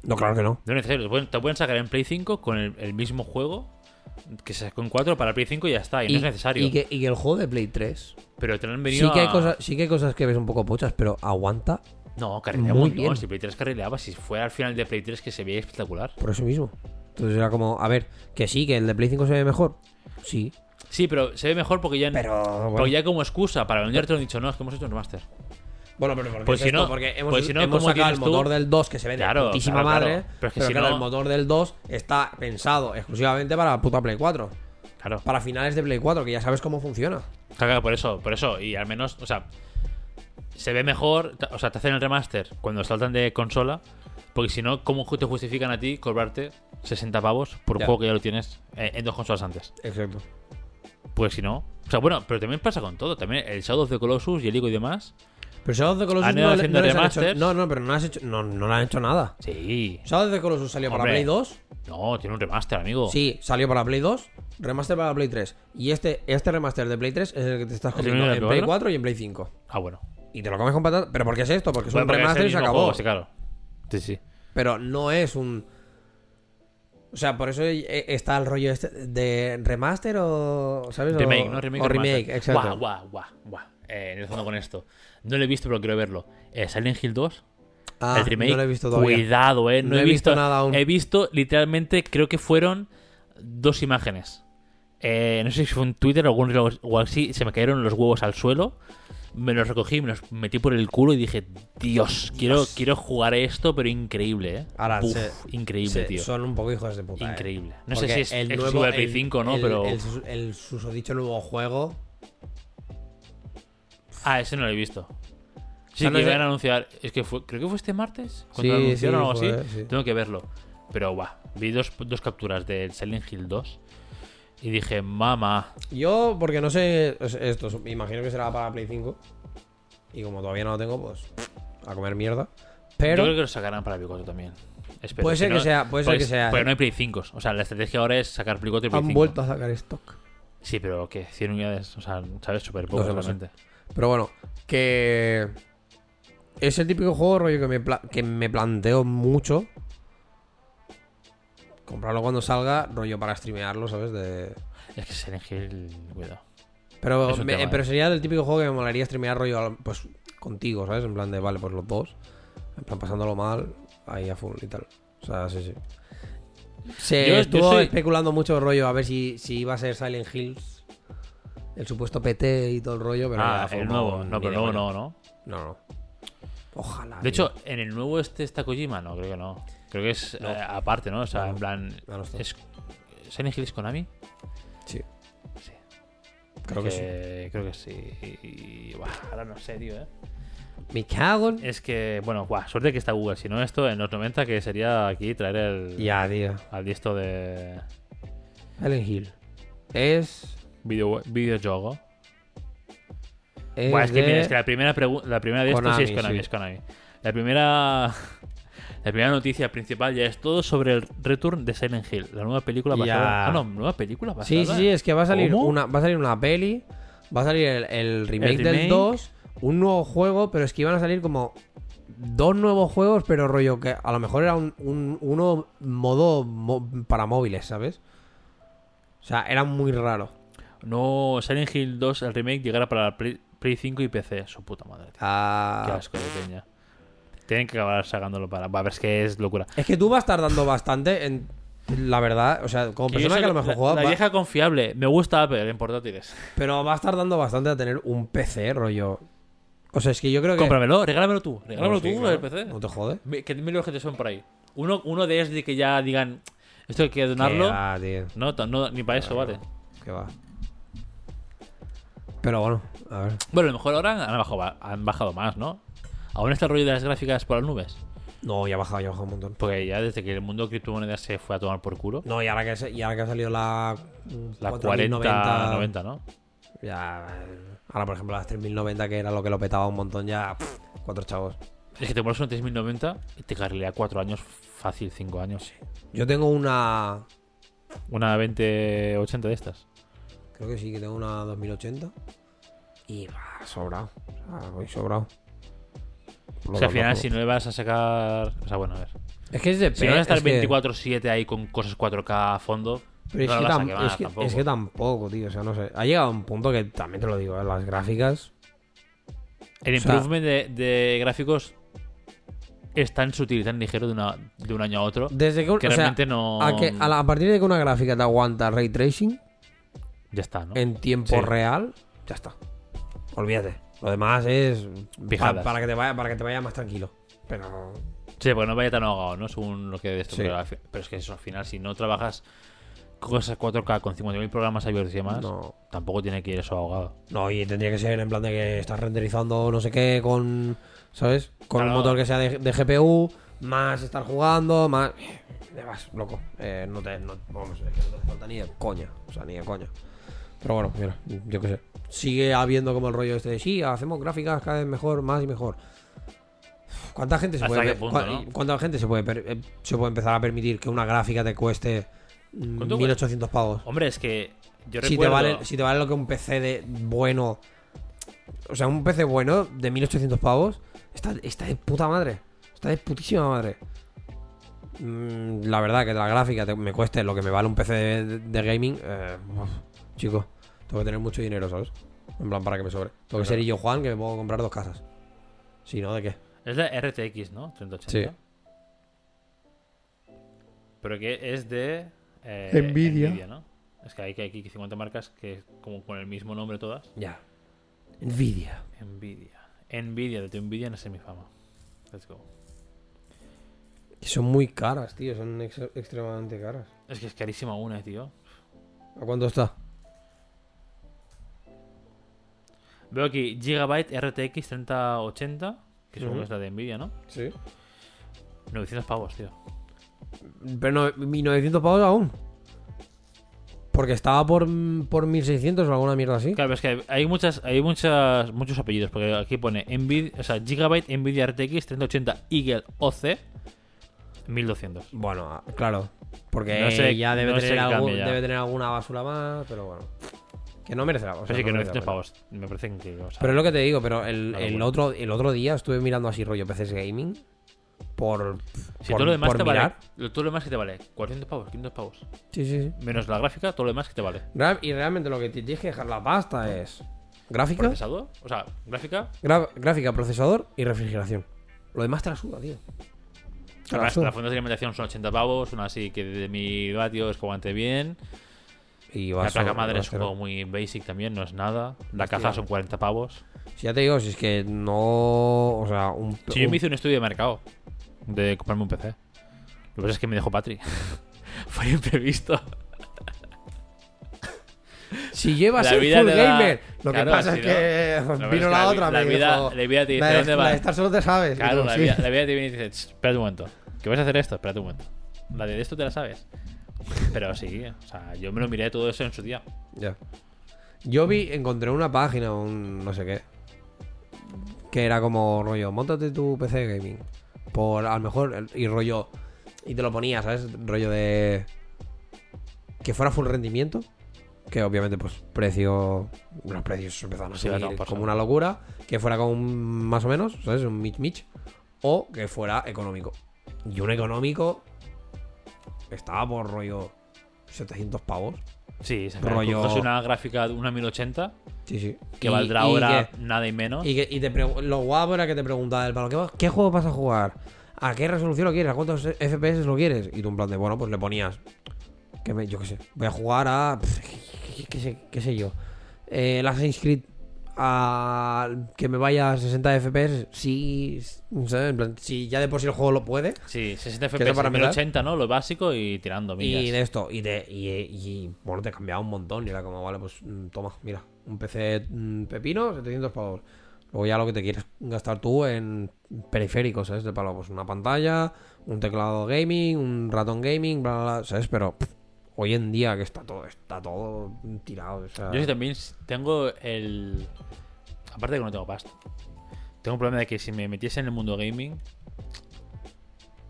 No, claro que no. No es necesario. Te pueden, te pueden sacar en Play 5 con el, el mismo juego que se sacó en 4 para Play 5 y ya está. Y, no es necesario. Y que, y que el juego de Play 3 Pero te lo han venido sí que, hay a- cosas, sí que hay cosas que ves un poco pochas, pero aguanta No, carrilea Muy bien. Si Play 3 carrileaba, si fuera al final de Play 3 que se veía espectacular. Por eso mismo. Entonces era como, a ver, que sí, que el de Play 5 se ve mejor. Sí. Sí, pero se ve mejor porque ya, Pero bueno. porque ya como excusa para venderte lo han dicho, no, es que hemos hecho un remaster. Bueno, pero ¿por qué Pues es si esto? no- porque hemos, pues si no, hemos ¿cómo sacado el tú? motor del 2 que se ve de Claro, claro, madre. claro. Pero es que si claro, no- el motor del 2 está pensado exclusivamente para la puta Play 4. Claro. Para finales de Play 4, que ya sabes cómo funciona. Claro, por eso, por eso. Y al menos, o sea, se ve mejor, o sea, te hacen el remaster cuando saltan de consola. Porque si no, ¿cómo te justifican a ti cobrarte 60 pavos por un Ya. juego que ya lo tienes eh, en dos consolas antes? Exacto. Pues si no. O sea, bueno, pero también pasa con todo. También el Shadow of the Colossus y el Ico y demás. Pero Shadow of the Colossus Han ido no, le- haciendo no les han remasters. hecho, No, no, pero no, has hecho, no, no le han hecho nada. Sí. Shadow of the Colossus salió para Hombre. Play 2. No, tiene un remaster, amigo. Sí, salió para Play 2. Remaster para Play 3. Y este, este remaster de Play 3 es el que te estás ¿Es el comiendo mismo en de Play Play 4 y en Play 5. Ah, bueno. Y te lo comes con patata. ¿Pero por qué es esto? Porque es Bueno, un porque es el remaster y se mismo acabó. juego, sí, claro. Sí, sí. Pero no es un. O sea, por eso eh, está el rollo este de remaster o. ¿Sabes? O- Remake, ¿no? Remake o remake, exacto. Guau, guau, guau, guau. Eh, enlazando con esto. No lo he visto, pero quiero verlo. Eh, Silent Hill 2. Ah, el remake. no lo he visto todavía. Cuidado, eh. No, he visto, nada aún. He visto, literalmente, creo que fueron dos imágenes. Eh, no sé si fue en Twitter o algún o así. Se me cayeron los huevos al suelo. Me los recogí, me los metí por el culo y dije, Dios, quiero, quiero jugar esto, pero increíble, eh. Ahora, Uf, se- increíble, Se- tío. Son un poco hijos de puta. eh. Increíble. No Porque sé si es el Play el- 5 no, el- pero. El, el susodicho nuevo juego. Ah, ese no lo he visto. Sí, sea, que iban a anunciar. Es que fue, creo que fue este martes. Cuando Sí, lo anunciaron sí, o algo así. sí. Tengo que verlo. Pero guau, vi dos, dos capturas del Silent Hill 2. Y dije, mamá. Yo, porque no sé es- esto, me imagino que será para Play 5. Y como todavía no lo tengo, pues a comer mierda. Pero Yo creo que lo sacarán para Play 4 también. Espero, Puede si ser que sea- puede ser pues- que sea, Pero eh. no hay Play 5. O sea, la estrategia ahora es sacar Play 4 y Play han 5. vuelto a sacar stock. Sí, pero que 100 unidades. O sea, ¿sabes? Súper poco No sé, no sé. Pero bueno, que es el típico juego rollo que me, pla- que me planteo mucho. Comprarlo cuando salga, rollo para streamearlo, ¿sabes? De... Es que Silent Hill, cuidado. Pero, me- tema, pero eh. sería el típico juego que me molaría streamear rollo pues contigo, ¿sabes? En plan de, vale, pues los dos. En plan pasándolo mal, ahí a full y tal. O sea, sí, sí. Se Yo- yo estuvo soy- especulando mucho rollo a ver si, si iba a ser Silent Hills. El supuesto PT y todo el rollo, pero ah, el nuevo. No, pero coño. no, ¿no? No, no. Ojalá. De hecho, en el nuevo este está Kojima, no, creo que no. Creo que es No. eh, aparte, ¿no? O sea, No, en plan. No, es, ¿Silent Hill es Konami? Sí, Sí. creo que sí. Creo que sí. Y, buah, ahora no sé, tío, ¿eh? Me cago en... Es que, bueno, buah, suerte que está Google. Si no, esto en los 90 que sería aquí traer el. Ya, tío. Al listo de. Silent Hill. Es... Video, videojuego. Es, Buah, es que, de- mira, es que la primera, pregu- la primera de estos sí es Konami, Konami, sí. es Konami. La primera. [LAUGHS] La primera noticia principal ya es todo sobre el return de Silent Hill, la nueva película Ya. basada. Ah, no, nueva película basada. Sí, sí, sí, es que va a salir ¿Cómo? una va a salir una peli, va a salir el, el remake, El del remake. 2, un nuevo juego, pero es que iban a salir como dos nuevos juegos, pero rollo que a lo mejor era un, un- uno modo mo- para móviles, ¿sabes? O sea, era muy raro. No, Silent Hill 2, el remake, llegará para Play, Play 5 y PC. Su puta madre. tío. Qué Ah, asco de peña. Tienen que acabar sacándolo para. Va a ver, es que es locura. es que tú vas tardando bastante en la verdad, o sea, como Que persona que a lo la- mejor la, juega, la va- vieja confiable. Me gusta Apple en portátiles. pero vas tardando bastante a tener un PC, rollo. O sea, es que yo creo que Cómpramelo, regálamelo tú. Regálamelo Sí, tú, claro. el PC. No te jode. ¿Qué mil objetos son por ahí? Uno, uno de que ya digan. Esto hay que donarlo. Que va. No, ni para eso, vale. Que va. Pero bueno, a ver. Bueno, a lo mejor ahora han bajado, han bajado más, ¿no? Aún está el rollo de las gráficas por las nubes. No, ya ha bajado, ya ha bajado un montón. Porque ya desde que el mundo de criptomonedas se fue a tomar por culo. No, y ahora que, se- y ahora que ha salido la. La 4090, 40, 90, ¿no? Ya. Ahora, por ejemplo, las 3090, que era lo que lo petaba un montón, ya. pff, cuatro chavos. Es que te pones una 3090 y te carrilea 4 años, fácil 5 años. Yo tengo una. Una 2080 de estas. Creo que sí, que tengo una 2080. Y va, sobrado. O sea, voy sobrado. O sea, al final, si no le vas a sacar. O sea, bueno, a ver. Es que es de Si no vas a estar es que- 24-7 ahí con cosas 4K a fondo. Pero es, que lo vas a tam- quemar es que- tampoco. es que tampoco, tío. O sea, no sé. Ha llegado un punto que también te lo digo, ¿eh? las gráficas. El o sea- improvement de, de gráficos es tan sutil y tan ligero de, una, de un año a otro Desde que, un- que o sea, realmente no. a, que- a la- a partir de que una gráfica te aguanta ray tracing Ya está, ¿no? en tiempo Sí. real, ya está. Olvídate. Lo demás es pa- para que te vaya para que te vaya más tranquilo. Pero Sí, porque no vaya tan ahogado, ¿no? Según lo que de esto. Sí. Pero, es que eso, al final, si no trabajas cosas 4K con 50.000 programas abiertos y demás, no. tampoco tiene que ir eso ahogado. No, y tendría que ser en plan de que estás renderizando no sé qué con. ¿Sabes? Con un Claro. motor que sea de, de GPU, más estar jugando, más. Ya vas, loco. Eh, no te. No, vamos, es que no te falta ni de coña. O sea, ni de coña. Pero bueno, mira, yo qué sé. Sigue habiendo como el rollo este de sí, hacemos gráficas cada vez mejor, más y mejor. ¿Cuánta gente se ¿Hasta puede qué punto, cua- no? ¿Cuánta gente se puede, per- eh, se puede empezar a permitir que una gráfica te cueste mm, ¿Cuánto 1800 pavos? Hombre, es que yo si te, recuerdo... vale, si te vale lo que un PC de bueno. O sea, un PC bueno de 1800 pavos está, está de puta madre. Está de putísima madre. Mm, la verdad que la gráfica te- me cueste lo que me vale un PC de, de- de gaming. eh, uf, chico, tengo que tener mucho dinero, ¿sabes? En plan, para que me sobre. Tengo que ser yo Juan que me puedo comprar dos casas. Si no, ¿de qué? Es la RTX, ¿no? 3080. Sí. Pero que es de... eh, Nvidia. ¿no? Es que hay que aquí 50 marcas que como con el mismo nombre todas. Ya. Nvidia. Nvidia. Nvidia, de tu Nvidia no sé mi fama. Let's go. Y son muy caras, tío. Son ex- extremadamente caras. Es que es carísima una, tío. ¿A cuánto está? Veo aquí Gigabyte RTX 3080, que Ujú. que es la de Nvidia, ¿no? Sí. 900 pavos, tío. Pero no, 1900 pavos aún. Porque estaba por, por 1600 o alguna mierda así. Claro, es que hay muchas, hay muchas, muchos apellidos, porque aquí pone Nvidia, o sea, Gigabyte Nvidia RTX 3080 Eagle OC 1200. Bueno, claro. Porque No sé- ya, debe, no tener algún- ya. debe tener alguna basura más, pero bueno. Que no merece la sea, Pero sí que no merece 900 la pena. pavos. Me parecen que. o sea, Pero es lo que te digo, pero el, el otro, el otro día estuve mirando así rollo PCs Gaming. Por. si por, todo lo demás te mirar. vale. Todo lo demás que te vale 400 pavos, 500 pavos. Sí, sí, sí. Menos la gráfica, todo lo demás que te vale. Y realmente lo que te tienes que dejar la pasta es. Gráfica, ¿Procesador? O sea, gráfica. gra- gráfica, procesador y refrigeración. Lo demás te la suda, tío. Te la fuentes de alimentación son 80 pavos, una así que de mi vatios que aguante bien. Y La vas placa madre vas es un juego muy basic también, no es nada. La Hostia. caja son 40 pavos. Si ya te digo, si es que no. O sea, un. Si yo me hice un estudio de mercado de comprarme un PC. Lo que pasa es que me dejó Patri. [LAUGHS] Fue imprevisto. Si llevas La el vida full te da- gamer. Lo Claro, que pasa si es no- [LAUGHS] que que vino la que otra, la me vida, dijo, la vida te dice, la, de, ¿dónde la de vas? estar solo te sabes. Y Claro, tú, la, sí. vida, la vida te viene y dice, "Ch, espérate un momento. ¿Que vas a hacer esto? Espérate un momento. La de esto te la sabes. Pero sí, o sea, yo me lo miré todo eso en su día. Ya. Yo vi, encontré una página, un no sé qué. Que era como rollo, montate tu PC gaming. Por a lo mejor, y rollo. Y te lo ponía, ¿sabes? Rollo de. Que fuera full rendimiento. Que obviamente, pues, precio. Los precios empezaron a Sí, subir como una locura. Que fuera con un- más o menos, ¿sabes? Un mich mich. O que fuera económico. Y un económico. Estaba por rollo. 700 pavos. Sí, se Rollo- una gráfica de una 1080 Sí, sí. que Y- valdrá y ahora que- nada y menos. Y, que, y te lo guapo era que te preguntaba el palo, ¿qué, ¿qué juego vas a jugar? ¿A qué resolución lo quieres? ¿A cuántos FPS lo quieres? Y tú en plan de, bueno, pues le ponías, que me, yo qué sé, voy a jugar a, qué, qué sé, qué sé yo, eh, el Assassin's Creed a que me vaya a 60 FPS, sí, ¿sabes? En plan, si ya de por sí el juego lo puede. Sí, 60 ¿Qué te FPS, para empezar? 1080, ¿no? Lo básico y tirando millas. Y de esto, y de y, y, bueno, te cambiaba un montón. Y era como, vale, pues mm, toma, mira, un PC mm, pepino, 700 pavos. Luego ya lo que te quieres gastar tú en periféricos, ¿sabes? De palo, pues una pantalla, un teclado gaming, un ratón gaming, bla, bla, bla, ¿sabes? Pero pff, hoy en día que está todo, está todo tirado, o sea... Yo sí también tengo el. Aparte de que no tengo pasta. Tengo un problema de que si me metiese en el mundo gaming.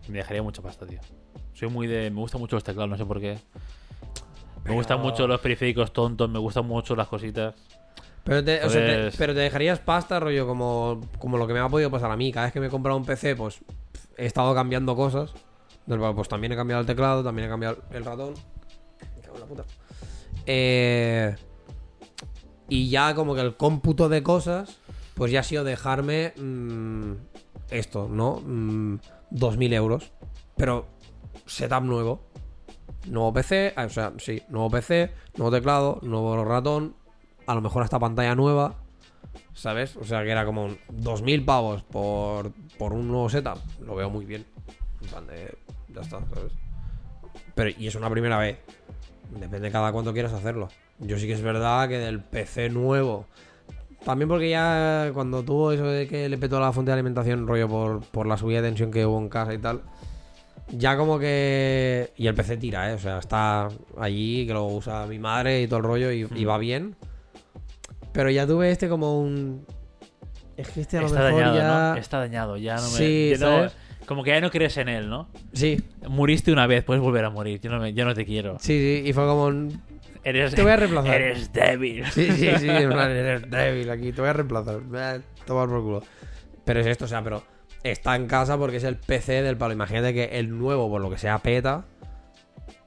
Me dejaría mucha pasta, tío. Soy muy de. Me gustan mucho los teclados, no sé por qué. Me gustan mucho los periféricos tontos, me gustan mucho las cositas. Pero te, o sea, te- pero te dejarías pasta, rollo, como, como lo que me ha podido pasar a mí. Cada vez que me he comprado un PC, pues he estado cambiando cosas. Pues también he cambiado el teclado, también he cambiado el ratón. Eh, y ya como que el cómputo de cosas, pues ya ha sido dejarme mm, esto, ¿no? Mm, 2.000 euros. Pero setup nuevo. Nuevo PC, ah, o sea, sí, nuevo PC, nuevo teclado, nuevo ratón, a lo mejor hasta pantalla nueva, ¿sabes? O sea, que era como un 2.000 pavos por, por un nuevo setup. Lo veo muy bien. En plan de, ya está, ¿sabes? Pero, y es una primera vez. Depende de cada cuánto quieras hacerlo. Yo sí que es verdad que del PC nuevo. También porque ya cuando tuvo eso de que le petó la fuente de alimentación, rollo por, por la subida de tensión que hubo en casa y tal. Ya como que. Y el PC tira, ¿eh? O sea, está allí, que lo usa mi madre y todo el rollo y, y va bien. Pero ya tuve este como un. Es que este a lo Está mejor dañado, ya. ¿no? Está dañado, ya no me... Sí. Como que ya no crees en él, ¿no? Sí, Muriste una vez, puedes volver a morir. Yo no, me- yo no te quiero. sí, sí. Y fue como un. Eres, Te voy a reemplazar. Eres débil. Sí, sí, sí, en [LAUGHS] plan, eres débil aquí, te voy a reemplazar. Voy a tomar por culo. Pero es esto, o sea, pero está en casa porque es el PC del palo. Imagínate que el nuevo, por lo que sea, peta.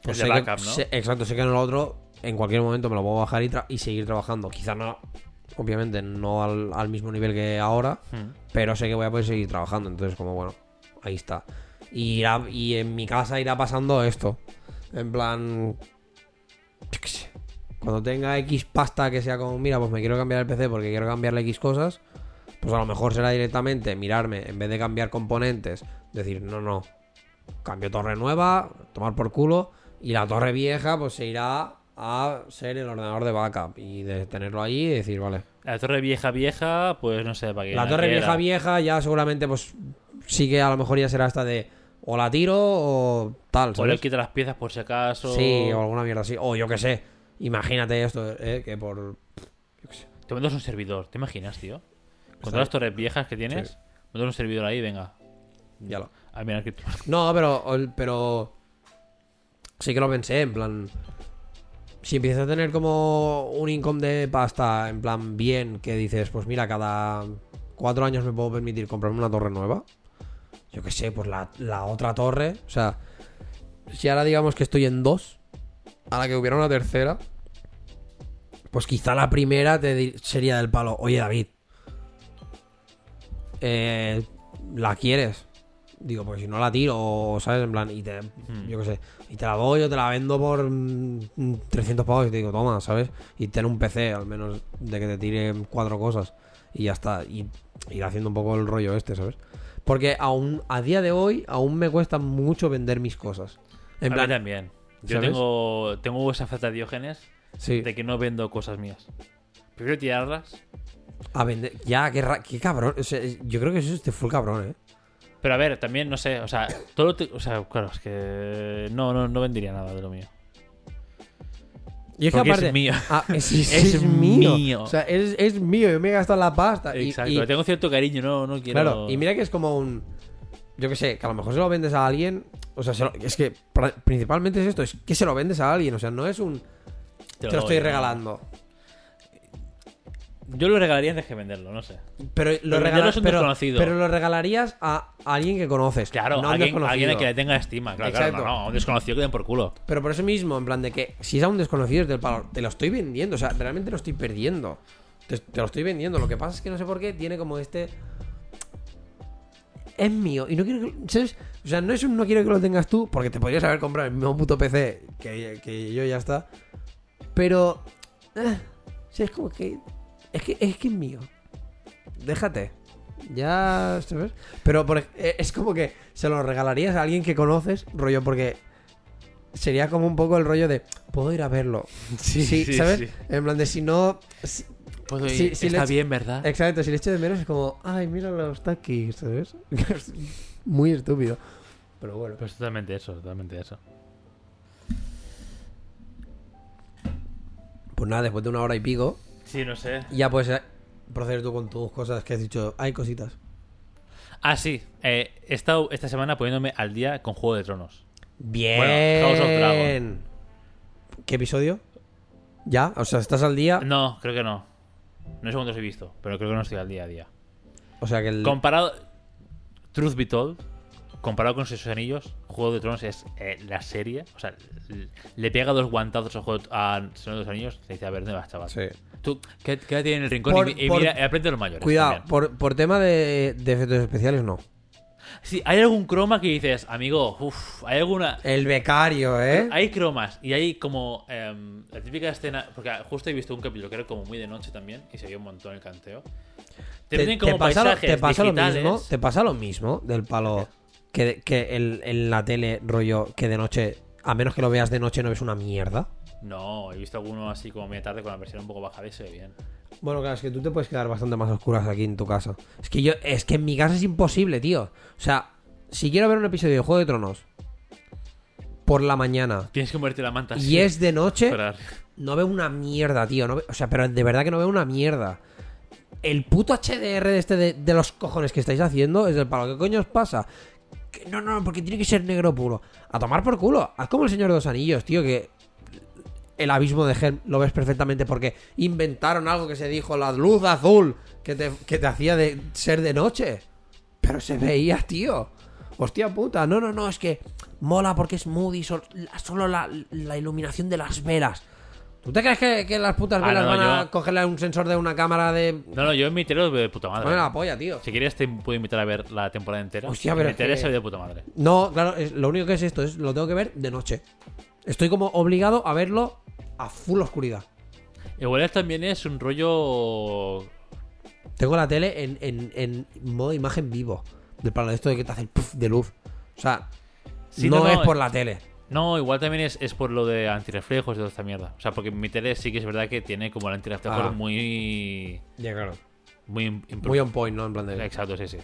El de que- backup, ¿no? sé- exacto, sé que en el otro, en cualquier momento me lo puedo bajar y, seguir trabajando. Quizá no, obviamente, no al, al mismo nivel que ahora, Hmm. pero sé que voy a poder seguir trabajando. Entonces, como bueno, ahí está. Y, irá- y en mi casa irá pasando esto. En plan. Cuando tenga X pasta que sea como, mira, pues me quiero cambiar el PC porque quiero cambiarle X cosas. Pues a lo mejor será directamente mirarme, en vez de cambiar componentes, decir, no, no, cambio torre nueva, tomar por culo, y la torre vieja pues se irá a ser el ordenador de backup y de tenerlo allí y decir, vale, La torre vieja, vieja, pues no sé, para qué. la torre vieja vieja ya seguramente pues sí que a lo mejor ya será esta de o la tiro o tal, O le quita las piezas por si acaso. Sí, o alguna mierda así. O yo qué sé. Imagínate esto, eh, que por... Te mandas un servidor, ¿te imaginas, tío? Con todas las torres viejas que tienes, Sí. mandas un servidor ahí, venga. Ya lo... A mirar cripto. No, pero, pero... Sí que lo pensé, en plan... Si empiezas a tener como un income de pasta, en plan bien, que dices, pues mira, cada cuatro años me puedo permitir comprarme una torre nueva. Yo qué sé, pues la, la otra torre. O sea, si ahora digamos que estoy en dos, a la que hubiera una tercera, pues quizá la primera te sería del palo. Oye, David, eh, ¿la quieres? Digo, pues si no la tiro, ¿sabes? En plan, y te, yo qué sé, y te la doy o te la vendo por mm, 300 pavos y te digo, toma, ¿sabes? Y ten un PC, al menos, de que te tire cuatro cosas y ya está. Y ir haciendo un poco el rollo este, ¿sabes? Porque aún, a día de hoy, aún me cuesta mucho vender mis cosas. En a mí plan, también. Yo ¿sabes? tengo, tengo esa falta de diógenes sí, de que no vendo cosas mías. Prefiero tirarlas. a vender. Ya, qué, ra- qué cabrón. O sea, yo creo que eso es full cabrón, ¿eh? Pero a ver, también, no sé, o sea, todo lo te- o sea, claro, es que no, no, no vendería nada de lo mío. Y es que aparte. es mío. Ah, [LAUGHS] es, Es es mío. mío. O sea, es, es mío. Yo me he gastado la pasta. Exacto, y- tengo cierto cariño, no, no quiero. Claro, y mira que es como un. Yo que sé, que a lo mejor se lo vendes a alguien. O sea, se lo- es que principalmente es esto: es que se lo vendes a alguien. O sea, no es un. Te lo, estoy regalando. Yo lo regalaría antes que venderlo, no sé. Pero lo, regalas, un pero, desconocido. pero lo regalarías a alguien que conoces. Claro, no a alguien, alguien que le tenga estima. Claro, no, no, a un desconocido que den por culo. Pero por eso mismo, en plan de que si es a un desconocido es del palo, te lo estoy vendiendo. O sea, realmente lo estoy perdiendo. Te, te lo estoy vendiendo. Lo que pasa es que no sé por qué tiene como este. Es mío. Y no quiero que. ¿Sabes? O sea, no es un no quiero que lo tengas tú, porque te podrías haber comprado el mismo puto PC que, que yo ya está. Pero. eh, es como que. Es que es que es mío. Déjate. Ya, ¿sabes? Pero por eh, es como que se lo regalarías a alguien que conoces, rollo, porque sería como un poco el rollo de puedo ir a verlo. [LAUGHS] Sí, ¿sabes? En plan de si no. si- Puedo ir, Sí, sí, está le- bien, ¿verdad? exacto, si le echo de menos es como, ay, míralo, está aquí, ¿sabes? Es [LAUGHS] Muy estúpido. Pero bueno. Pues totalmente eso, totalmente eso. Pues nada, después de una hora y pico, Sí, no sé. ya puedes eh, proceder tú con tus cosas que has dicho. Hay cositas. Ah, sí. eh, he estado esta semana poniéndome al día con Juego de Tronos. Bien. House of Dragon. ¿Qué episodio? ¿Ya? O sea, ¿estás al día? No, creo que no. No sé cuántos he visto, pero creo que no estoy al día a día. O sea, que el. Comparado. Truth be told, comparado con sus anillos, Juego de Tronos es eh, la serie. O sea, le pega dos guantazos a, Juego- a Señor de los Anillos. Le dice, a ver, ¿dónde vas, chaval? Sí. Tú, qué- quédate en el rincón Por- y, y por- mira, y aprende a los mayores. Cuidado, por, por tema de, de efectos especiales, no. Sí, hay algún croma que dices, amigo, uff, hay alguna. El becario, ¿eh? Hay cromas y hay como em, la típica escena, porque justo he visto un capítulo que era como muy de noche también y se vio un montón el canteo. Te, Te, ponen te como pasa, lo, te pasa lo mismo, te pasa lo mismo del palo que, que el- en la tele, rollo, que de noche, a menos que lo veas de noche, no ves una mierda. No, he visto alguno así como media tarde con la versión un poco bajada y se ve bien. Bueno, claro, es que tú te puedes quedar bastante más oscuras aquí en tu casa. Es que yo, es que en mi casa es imposible, tío. O sea, si quiero ver un episodio de Juego de Tronos por la mañana Tienes que moverte la manta y es de noche, Esperar. no veo una mierda, tío. no ve- o sea, pero de verdad que no veo una mierda. El puto HDR de este de, de los cojones que estáis haciendo es del palo. ¿Qué coño os pasa? Que no, no, porque tiene que ser negro puro. A tomar por culo. Haz como el Señor de los Anillos, tío, que el abismo de Helm lo ves perfectamente porque inventaron algo que se dijo, la luz azul, que te, que te hacía de ser de noche. Pero se veía, tío. Hostia puta, no, no, no, es que mola porque es moody, solo la, la iluminación de las velas. ¿Tú te crees que, que las putas Ah, velas no, van a cogerle un sensor de una cámara de... No, no, yo en mi tele lo veo de puta madre. Pone la polla, tío. Si quieres te puedo invitar a ver la temporada entera. Hostia, pero mi es tele que- se ve de puta madre. No, claro, es- lo único que es esto, es lo tengo que ver de noche. Estoy como obligado a verlo a full oscuridad. Igual también es un rollo Tengo la tele en, en, en modo imagen vivo. Del plano de esto de que te hace el puff de luz. O sea, Sí, no, no, no, es por eh. la tele. No, igual también es, es por lo de antirreflejos y toda esta mierda. O sea, porque mi tele sí que es verdad que tiene como el antirreflejos Ah. muy. Ya, claro. Muy. Muy on point, ¿no? En plan de... Exacto, sí, sí.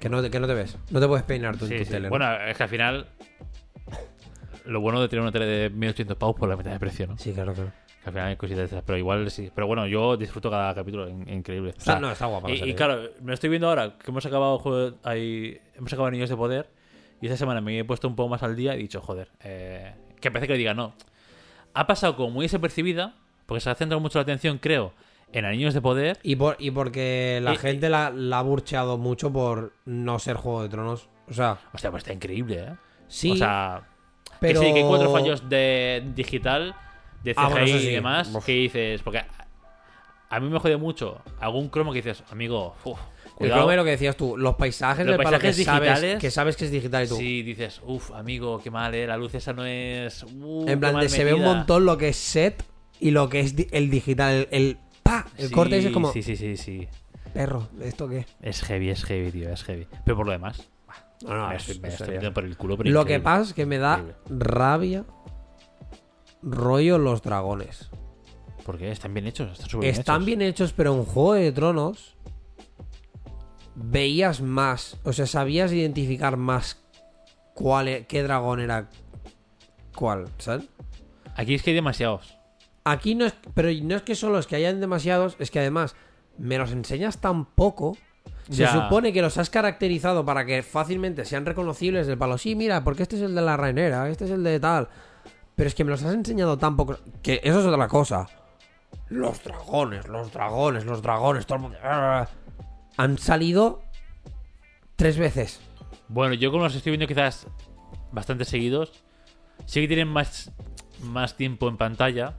Que no, te- que no te ves. No te puedes peinar tú Sí, en tu sí. tele. ¿no? Bueno, es que al final. Lo bueno de tener una tele de 1800 pavos por la mitad de precio, ¿no? Sí, claro, claro. Que al final hay cositas de esas, pero igual sí. Pero bueno, yo disfruto cada capítulo, in- increíble. O sea, no, está guapa la y, claro, me lo estoy viendo ahora que hemos acabado juego- ahí, hemos acabado Niños de Poder y esta semana me he puesto un poco más al día y he dicho, joder, eh, que parece que le diga no. Ha pasado como muy desapercibida, porque se ha centrado mucho la atención, creo, en Niños de Poder. Y, por, y porque la gente la, la ha burcheado mucho por no ser Juego de Tronos. O sea, Hostia, pues está increíble, ¿eh? sí, O sea, pero... que sí, que hay cuatro fallos de digital, de CGI Ah, bueno, eso y demás, Uf. que dices, porque a, mí me jode mucho algún cromo que dices, amigo, uf, El problema es lo que decías tú, los paisajes, Los paisajes que, sabes, digitales- que sabes que es digital y tú. Sí, dices, uff, amigo, qué mal, ¿eh? La luz esa no es. uh, en plan, de, se ve un metida". montón lo que es set y lo que es el digital. El, el pa, el Sí, corte es como, Sí, sí, sí, sí. perro, ¿esto qué? Es heavy, es heavy, tío, es heavy. Pero por lo demás, No, no, me, es- me es estoy serio. metiendo por el culo. pero Lo que pasa es que me da Increíble. rabia rollo los dragones. ¿Por qué? Están bien hechos, están súper bien Están hechos. bien hechos, pero en Juego de Tronos veías más, o sea, sabías identificar más cuál, e- qué dragón era cuál, ¿sabes? Aquí es que hay demasiados. Aquí no es, pero no es que solo es que hayan demasiados, es que además me los enseñas tan poco. Se Ya. supone que los has caracterizado para que fácilmente sean reconocibles del palo. Sí, mira, porque este es el de la reinera, este es el de tal. Pero es que me los has enseñado tan poco. Que eso es otra cosa. Los dragones, los dragones, los dragones, todo el mundo. Han salido tres veces. Bueno, yo como los estoy viendo quizás bastante seguidos, sí que tienen más, más tiempo en pantalla.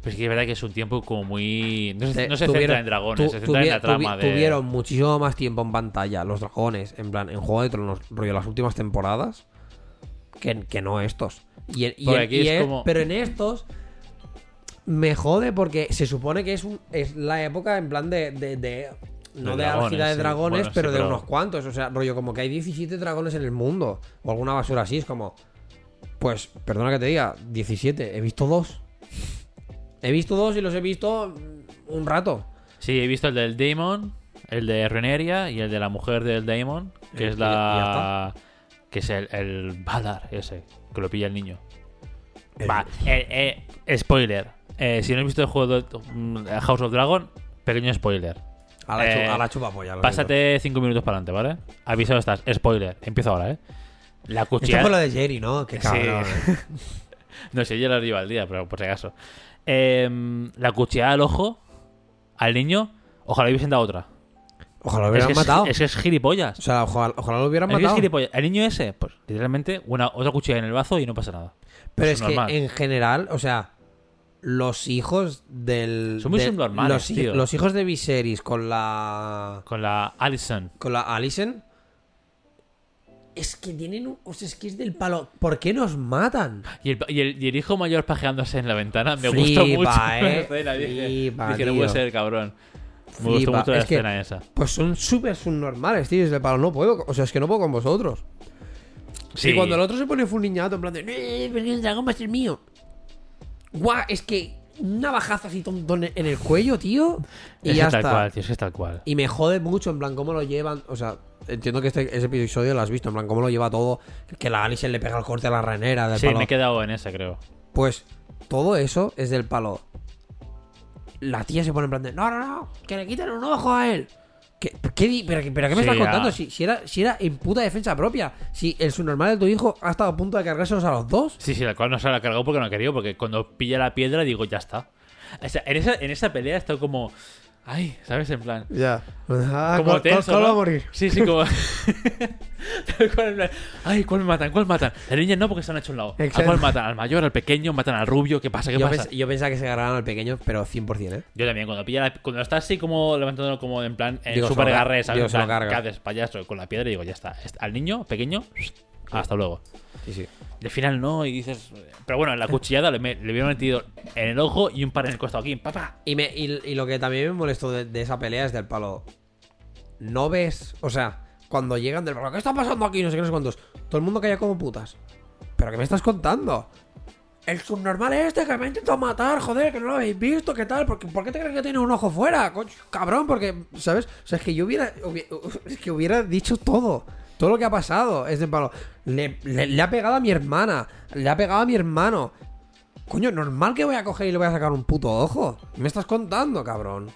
Pero sí que es verdad que es un tiempo como muy. No se, Te- no se tuvieron- centra en dragones, tu- se centra en la trama tuvi- de. Tuvieron muchísimo más tiempo en pantalla los dragones, en plan, en Juego de Tronos, rollo las últimas temporadas, que, que no estos. Y, en- y en- aquí y es como- Pero en estos me jode porque se supone que es, un, es la época en plan de... de- de- no De de dragones, álgida de sí. dragones, sí, pero de pero- unos cuantos. O sea, rollo como que hay 17 dragones en el mundo. O alguna basura así. Es como... Pues, perdona que te diga, 17. He visto dos. He visto dos y los he visto un rato. Sí, he visto el del Daemon, el de Reneria y el de la mujer del Daemon, que Y- es la. que es el, el Valar ese, que lo pilla el niño. El- Va, eh, eh, spoiler. Eh, si no has visto el juego de mm, House of Dragon, pequeño spoiler. A la, Eh, chu- a la chupapolla. lo Pásate 5 minutos para adelante, ¿vale? Avisado estás. Spoiler. Empiezo ahora, ¿eh? La siento. Esto cuchilla. fue lo de Jerry, ¿no? Qué cabrón. ¿eh? [LAUGHS] No sé, yo la llevo al día, pero por si acaso. Em, la cuchilla al ojo, al niño, ojalá hubiesen dado otra. Ojalá lo Es hubieran que, matado. es que es gilipollas. O sea, ojalá, ojalá lo hubieran Es que es matado. gilipollas. El niño ese, pues literalmente, una, otra cuchilla en el bazo y no pasa nada. Pero Pues es normal. que en general, o sea, los hijos del. Son muy de- subnormales, los, tío. los hijos de Viserys con la. Con la Allison. Con la Alicent. Es que tienen un. O sea, es que es del palo. ¿Por qué nos matan? Y el, y, el, y el hijo mayor pajeándose en la ventana me Flipa, gustó mucho. [LAUGHS] la eh. escena, dije, Flipa, dije, no puede ser, cabrón. Me gustó Flipa. mucho la Es que- escena esa. Pues son súper subnormales, tío. Es del palo. No puedo. O sea, es que no puedo con vosotros. Sí. Y cuando el otro se pone un niñato en plan de. "Eh, el dragón va a ser mío. Guau, es que. Un navajazo así tonto en el cuello, tío. Y Es ya tal está. cual, tío, es que es tal cual. Y me jode mucho, en plan, cómo lo llevan. O sea, entiendo que este, ese episodio lo has visto, en plan, cómo lo lleva todo. Que la Alice le pega el corte a la renera del Sí, palo. me he quedado en esa, creo. Pues todo eso es del palo. La tía se pone en plan de. No, no, no, que le quiten un ojo a él. ¿Qué, pero, pero qué me Sí, estás contando? si era, si era en puta defensa propia. Si el subnormal de tu hijo ha estado a punto de cargárselos a los dos. Sí, sí, la cual no se la ha cargado porque no ha querido, porque cuando pilla la piedra digo, ya está. O sea, en esa, en esa pelea está como... Ay, ¿sabes? En plan... Ya. Ah, como ¿cuál- tenso, cuál ¿no? va a morir? Sí, sí, como... [LAUGHS] Ay, ¿cuál matan? ¿Cuál matan? La niña no, porque se han hecho un lado. ¿A cuál matan? ¿Al mayor, al pequeño? ¿Matan al rubio? ¿Qué pasa? ¿Qué Yo, pasa? pens- yo pensaba que se agarraran al pequeño, pero 100%, ¿eh? Yo también, cuando pilla la- cuando está así como levantándolo como en plan en Digo, super lo ca- garre, ¿sabes? digo, En se lo plan, carga. ¿Qué haces, payaso? Con la piedra digo, ya está. Al niño, pequeño, hasta luego. Sí, sí. Y al final no, y dices. Pero bueno, en la cuchillada le, me- le hubieran metido en el ojo y un par en el costado aquí, papá. Y, me, y, y lo que también me molestó de, de esa pelea es del palo. No ves, o sea, cuando llegan del palo, ¿qué está pasando aquí? No sé qué, no sé cuántos. Todo el mundo calla como putas. ¿Pero qué me estás contando? El subnormal este que me ha intentado matar, joder, que no lo habéis visto, ¿qué tal? ¿Por qué, por qué te crees que tiene un ojo fuera? Coño, cabrón, porque, ¿sabes? O sea, es que yo hubiera, hubi- [LAUGHS] es que hubiera dicho todo. Todo lo que ha pasado es de palo. Le, le- le ha pegado a mi hermana, le ha pegado a mi hermano. Coño, normal que voy a coger y le voy a sacar un puto ojo. ¿Qué me estás contando, cabrón?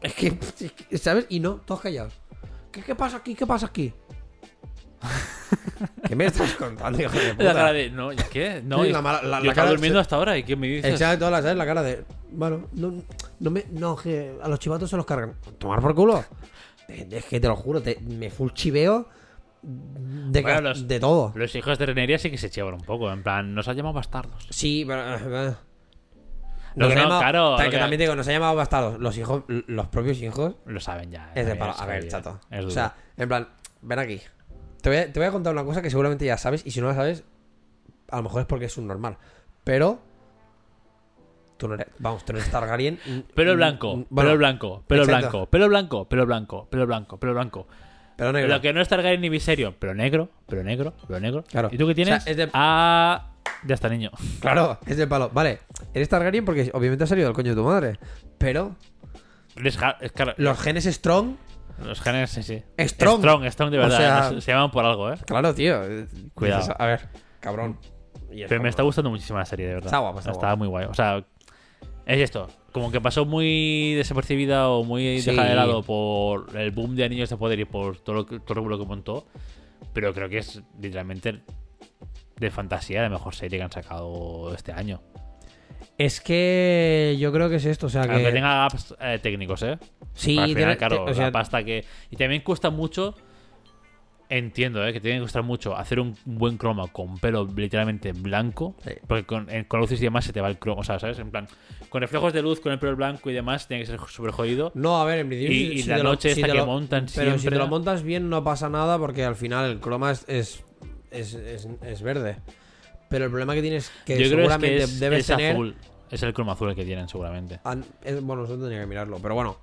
Es que, [LAUGHS] es que, ¿sabes? Y no, todos callados. ¿Qué, qué pasa aquí? ¿Qué pasa aquí? [LAUGHS] ¿Qué me estás contando, hijo de [LAUGHS] puta? La cara de. No, ¿y qué? No, Sí, y- la la- yo la estaba cara- durmiendo se- hasta ahora, ¿y qué me dices? Todas las ¿sabes? la cara de. Bueno, no, no me. No, que a los chivatos se los cargan. Tomar por culo. Es que te lo juro, te- me full chiveo de, Bueno, los- de todo. Los hijos de Reneria sí que se chivan un poco. En plan, nos ha llamado bastardos. Sí, pero. eh, No, nos ha no, llamado- claro, tal lo que que- también digo, nos ha llamado bastardos. Los hijos, los propios hijos. Lo saben ya. Es de también, palo. es A ver, chato. O sea, en plan, ven aquí. Te voy, a, te voy a contar una cosa que seguramente ya sabes. Y si no la sabes, a lo mejor es porque es un normal. Pero. Tú no eres. Vamos, tú no eres Targaryen. [LAUGHS] Pelo blanco, bueno, pelo blanco, pelo exacto. blanco, pelo blanco, pelo blanco, pelo blanco, pelo blanco. Pero negro. Lo que no es Targaryen ni Viserio, pero negro, pero negro, pero negro. Claro. ¿Y tú qué tienes? O sea, es de- Ah, ya está, niño. [LAUGHS] Claro, es del palo. Vale, eres Targaryen porque obviamente ha salido del coño de tu madre. Pero Es es los genes Strong. Los genes, sí, sí. Strong. Strong, strong de O verdad. sea- no se, llaman por algo, ¿eh? Claro, tío. eh, Cuidado. A ver, cabrón. Pero me está gustando muchísimo la serie, de verdad. Está guapa, está Está guapa. muy guay. O sea, es esto. Como que pasó muy desapercibida o muy Sí. dejada de lado por el boom de Anillos de Poder y por todo lo que, todo revuelo que montó. Pero creo que es literalmente de fantasía la mejor serie que han sacado este año. Es que yo creo que es esto. O sea, que. Aunque tenga gaps eh, técnicos, ¿eh? Sí, Al final, tiene- claro, te- o sea- la pasta que. Y también cuesta mucho. Entiendo, ¿eh? Que tiene que costar mucho hacer un buen croma con pelo literalmente blanco. Sí. Porque con, en- con luces y demás se te va el croma. O sea, ¿sabes? En plan, con reflejos de luz, con el pelo blanco y demás, tiene que ser súper jodido. No, a ver, en principio. Y- si- y si la lo- noche si esta te que lo- montan Pero si te lo montas bien, no pasa nada porque al final el croma es, es, es, es- es verde. Pero el problema que tienes que Yo creo es seguramente que debes es tener. azul. Es el croma azul el que tienen, seguramente. an- bueno, eso tendría que mirarlo. Pero bueno,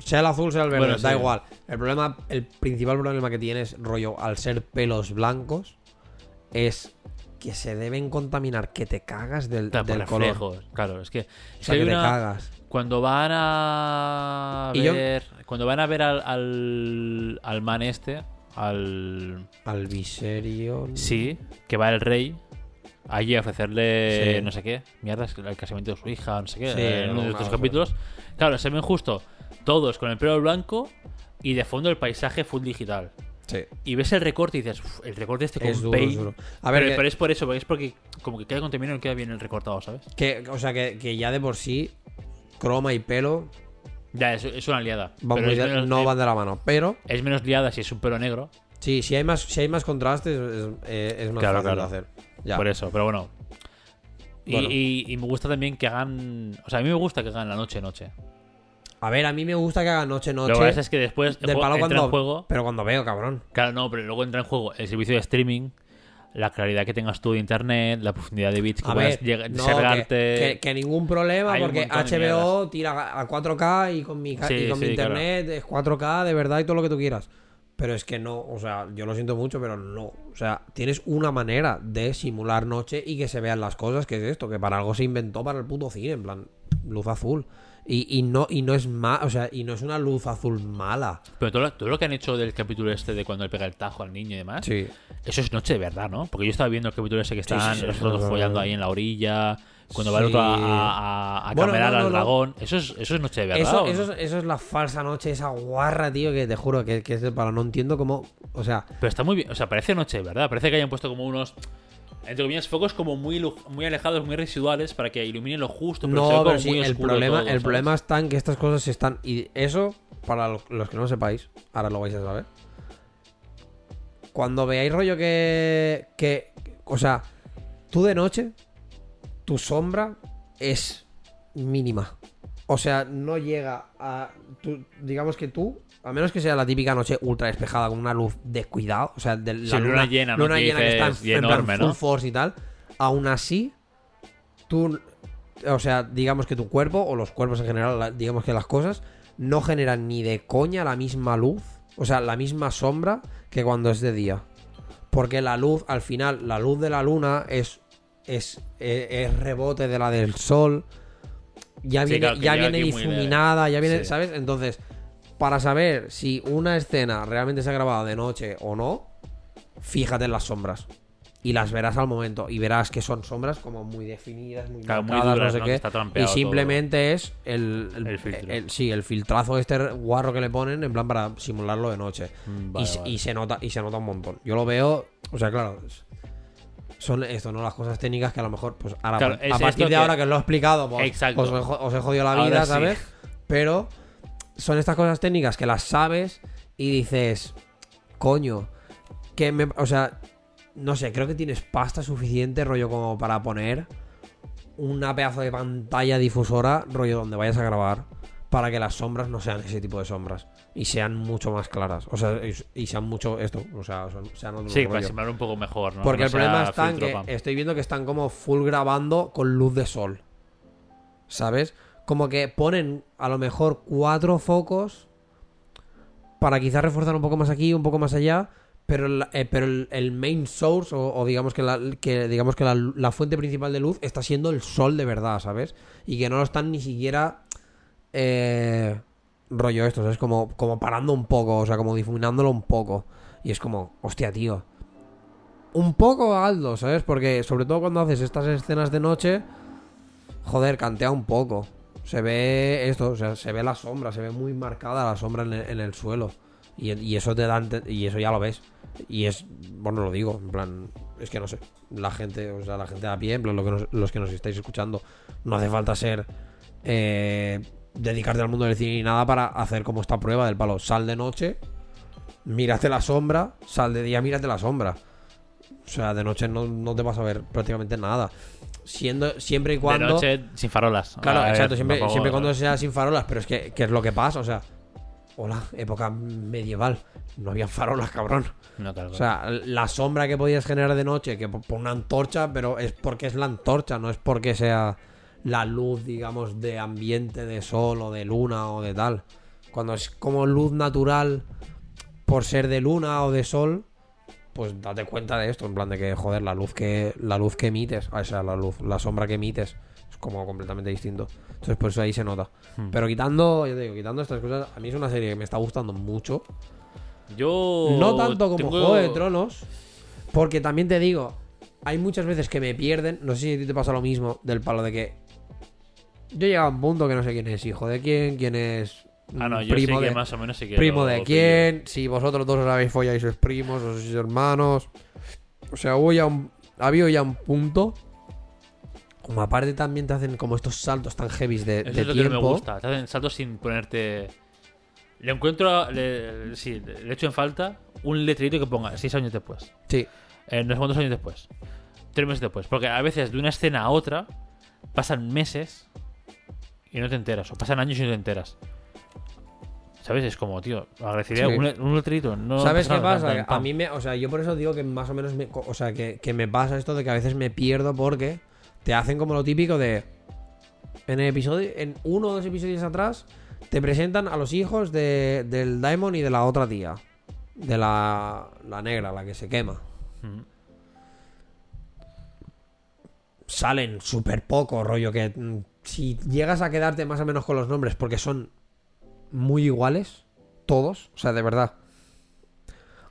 sea el azul, sea el verde, Bueno, da sí. igual. El problema, el principal problema que tienes, rollo, al ser pelos blancos, es que se deben contaminar, que te cagas del, Claro, por del color. reflejos. Claro, es que. O sea, que te cagas. Cuando van a yo- ver. Cuando van a ver al, al, al man este. Al. Al Viserion. Sí, que va el rey. Allí a ofrecerle Sí. no sé qué. Mierda, es que el casamiento de su hija, no sé qué. Sí, en uno de estos capítulos. Claro, se ven justo todos con el pelo blanco. Y de fondo el paisaje full digital. Sí. Y ves el recorte y dices, "Uf, el recorte este con Es duro, paint". es duro. A ver, pero, que- pero es por eso, porque es porque como que queda contaminado y no queda bien el recortado, ¿sabes? Que, o sea, que, que ya de por sí, croma y pelo Ya, es, es una liada. van pero menos, no eh, van de la mano. Pero, es menos liada si es un pelo negro. sí, si hay más, si hay más contrastes, es, eh, es más Claro, fácil claro. de hacer. Ya. Por eso, pero bueno. Y, Bueno. y- y me gusta también que hagan. O sea, a mí me gusta que hagan la noche-noche. A ver, a mí me gusta que haga noche Lo que pasa es que después el del palo entra cuando en juego. Pero cuando veo, cabrón. Claro, no, pero luego entra en juego el servicio de streaming, la claridad que tengas tú de internet, la profundidad de bits que A puedas ver, no, descargarte. que, que- que ningún problema Hay porque HBO tira a 4K y con mi, Sí, y con mi sí, internet es 4K de verdad y todo lo que tú quieras. Pero es que no, o sea, yo lo siento mucho, pero no. O sea, tienes una manera de simular noche y que se vean las cosas, que es esto, que para algo se inventó para el puto cine, en plan, luz azul. Y, y no, y no es ma o sea, y no es una luz azul mala. Pero todo lo, todo lo que han hecho del capítulo este de cuando le pega el tajo al niño y demás, Sí. eso es noche de verdad, ¿no? Porque yo estaba viendo el capítulo ese que están sí, sí, los otros follando ahí en la orilla, cuando va el otro a, a, a Bueno, camerar no, no, al no. dragón. Eso es, eso es noche de verdad. Eso, es, eso es la falsa noche, esa guarra, tío, que te juro que, que es de palo. No entiendo cómo. O sea, Pero está muy bien, o sea, parece noche de verdad. Parece que hayan puesto como unos, entre comillas, focos como muy, muy alejados, muy residuales para que iluminen lo justo. Pero no, pero sí, muy el problema, todo, el ¿sabes? problema está en que estas cosas están. Y eso, para lo- los que no sepáis, ahora lo vais a saber. Cuando veáis rollo que. que o sea, tú de noche, tu sombra es mínima. O sea, no llega a. tú- digamos que tú, a menos que sea la típica noche ultra despejada con una luz descuidada, o sea, de la Sí, luna llena, ¿no? luna llena que está en, y en plan enorme, full ¿no? force y tal, aún así, tú, o sea, digamos que tu cuerpo, o los cuerpos en general, digamos que las cosas, no generan ni de coña la misma luz, o sea, la misma sombra que cuando es de día. Porque la luz, al final, la luz de la luna es, es, es, es rebote de la del sol. Ya Sí, viene, claro, ya viene difuminada, ya viene, Sí. ¿sabes? Entonces, para saber si una escena realmente se ha grabado de noche o no, fíjate en las sombras. Y las verás al momento. Y verás que son sombras como muy definidas, muy Claro, muy duras, no sé ¿no? qué. Está y simplemente es el, el, El filtro. el- sí, el filtrazo este guarro que le ponen en plan para simularlo de noche. Mm, y, vale, se- vale. y se nota, y se nota un montón. Yo lo veo, o sea, claro. Son esto, ¿no? Las cosas técnicas que a lo mejor, pues ahora, Claro, a partir de que- ahora que os lo he explicado, pues, os, he jo- os he jodido la Ahora vida, sí. ¿sabes? Pero son estas cosas técnicas que las sabes y dices, coño, que me, o sea, no sé, creo que tienes pasta suficiente, rollo, como para poner una pedazo de pantalla difusora, rollo, donde vayas a grabar, para que las sombras no sean ese tipo de sombras y sean mucho más claras, o sea, y, sean mucho esto, o sea, sean otro Sí, para rollo. simular un poco mejor, ¿no? Porque No el problema está en que estoy viendo que están como full grabando con luz de sol. ¿Sabes? Como que ponen a lo mejor cuatro focos para quizás reforzar un poco más aquí, un poco más allá. Pero, el, eh, pero el, el main source, o, digamos que, la, digamos que la, la fuente principal de luz está siendo el sol de verdad, ¿sabes? Y que no lo están ni siquiera eh, rollo esto, ¿sabes? Como, como parando un poco, o sea, como difuminándolo un poco. Y es como, hostia, tío. Un poco alto, ¿sabes? Porque sobre todo cuando haces estas escenas de noche, joder, cantea un poco. Se ve esto, o sea, se ve la sombra, se ve muy marcada la sombra en el, suelo. Y, eso te da, y eso ya lo ves. Y es, bueno, lo digo, en plan, es que no sé, la gente, o sea, la gente a pie, en plan, lo que los que nos estáis escuchando, no hace falta ser, eh, dedicarte al mundo del cine ni nada para hacer como esta prueba del palo. Sal de noche, mírate la sombra, sal de día, mírate la sombra. O sea, de noche no, no te vas a ver prácticamente nada. Siendo, siempre y cuando... De noche sin farolas. Claro, ver, exacto, siempre, tampoco- siempre cuando sea sin farolas, pero es que, que es lo que pasa, o sea, hola, época medieval, no había farolas, cabrón. No, claro, O sea, la sombra que podías generar de noche, que por por una antorcha, pero es porque es la antorcha, no es porque sea la luz, digamos, de ambiente, de sol o de luna o de tal. Cuando es como luz natural por ser de luna o de sol, pues date cuenta de esto, en plan de que, joder, la luz que, la luz que emites, o sea, la luz, la sombra que emites, es como completamente distinto. Entonces, por eso ahí se nota. Hmm. Pero quitando, yo te digo, quitando estas cosas, a mí es una serie que me está gustando mucho. Yo. No tanto como tengo- Juego de Tronos, porque también te digo, hay muchas veces que me pierden, no sé si a ti te pasa lo mismo, del palo de que yo llegaba a un punto que no sé quién es hijo de quién, quién es Ah, no, yo primo sí que de más o menos sí que. primo lo de quién, si vosotros dos os habéis follado y sois primos o sois hermanos. O sea, hubo ya un, ha habido ya un punto. Como aparte también te hacen como estos saltos tan heavies de, Eso de es lo que no tiempo. me gusta. Te hacen saltos sin ponerte. Le encuentro. Le, sí, le echo en falta un letrerito que ponga 6 años después. Sí, Eh, no sé cuántos años después. Tres meses después. Porque a veces de una escena a otra pasan meses y no te enteras. O pasan años y no te enteras. ¿Sabes? Es como, tío, agradecería Sí. un, un letrito. No ¿Sabes qué pasa? tan, tan, A mí me, o sea, yo por eso digo que más o menos, me, o sea, que, que me pasa esto de que a veces me pierdo porque te hacen como lo típico de, en el episodio, en uno o dos episodios atrás, te presentan a los hijos de, del Daimon y de la otra tía, de la, la negra, la que se quema. Mm. Salen súper poco, rollo, que mm, si llegas a quedarte más o menos con los nombres porque son muy iguales, todos, o sea, de verdad.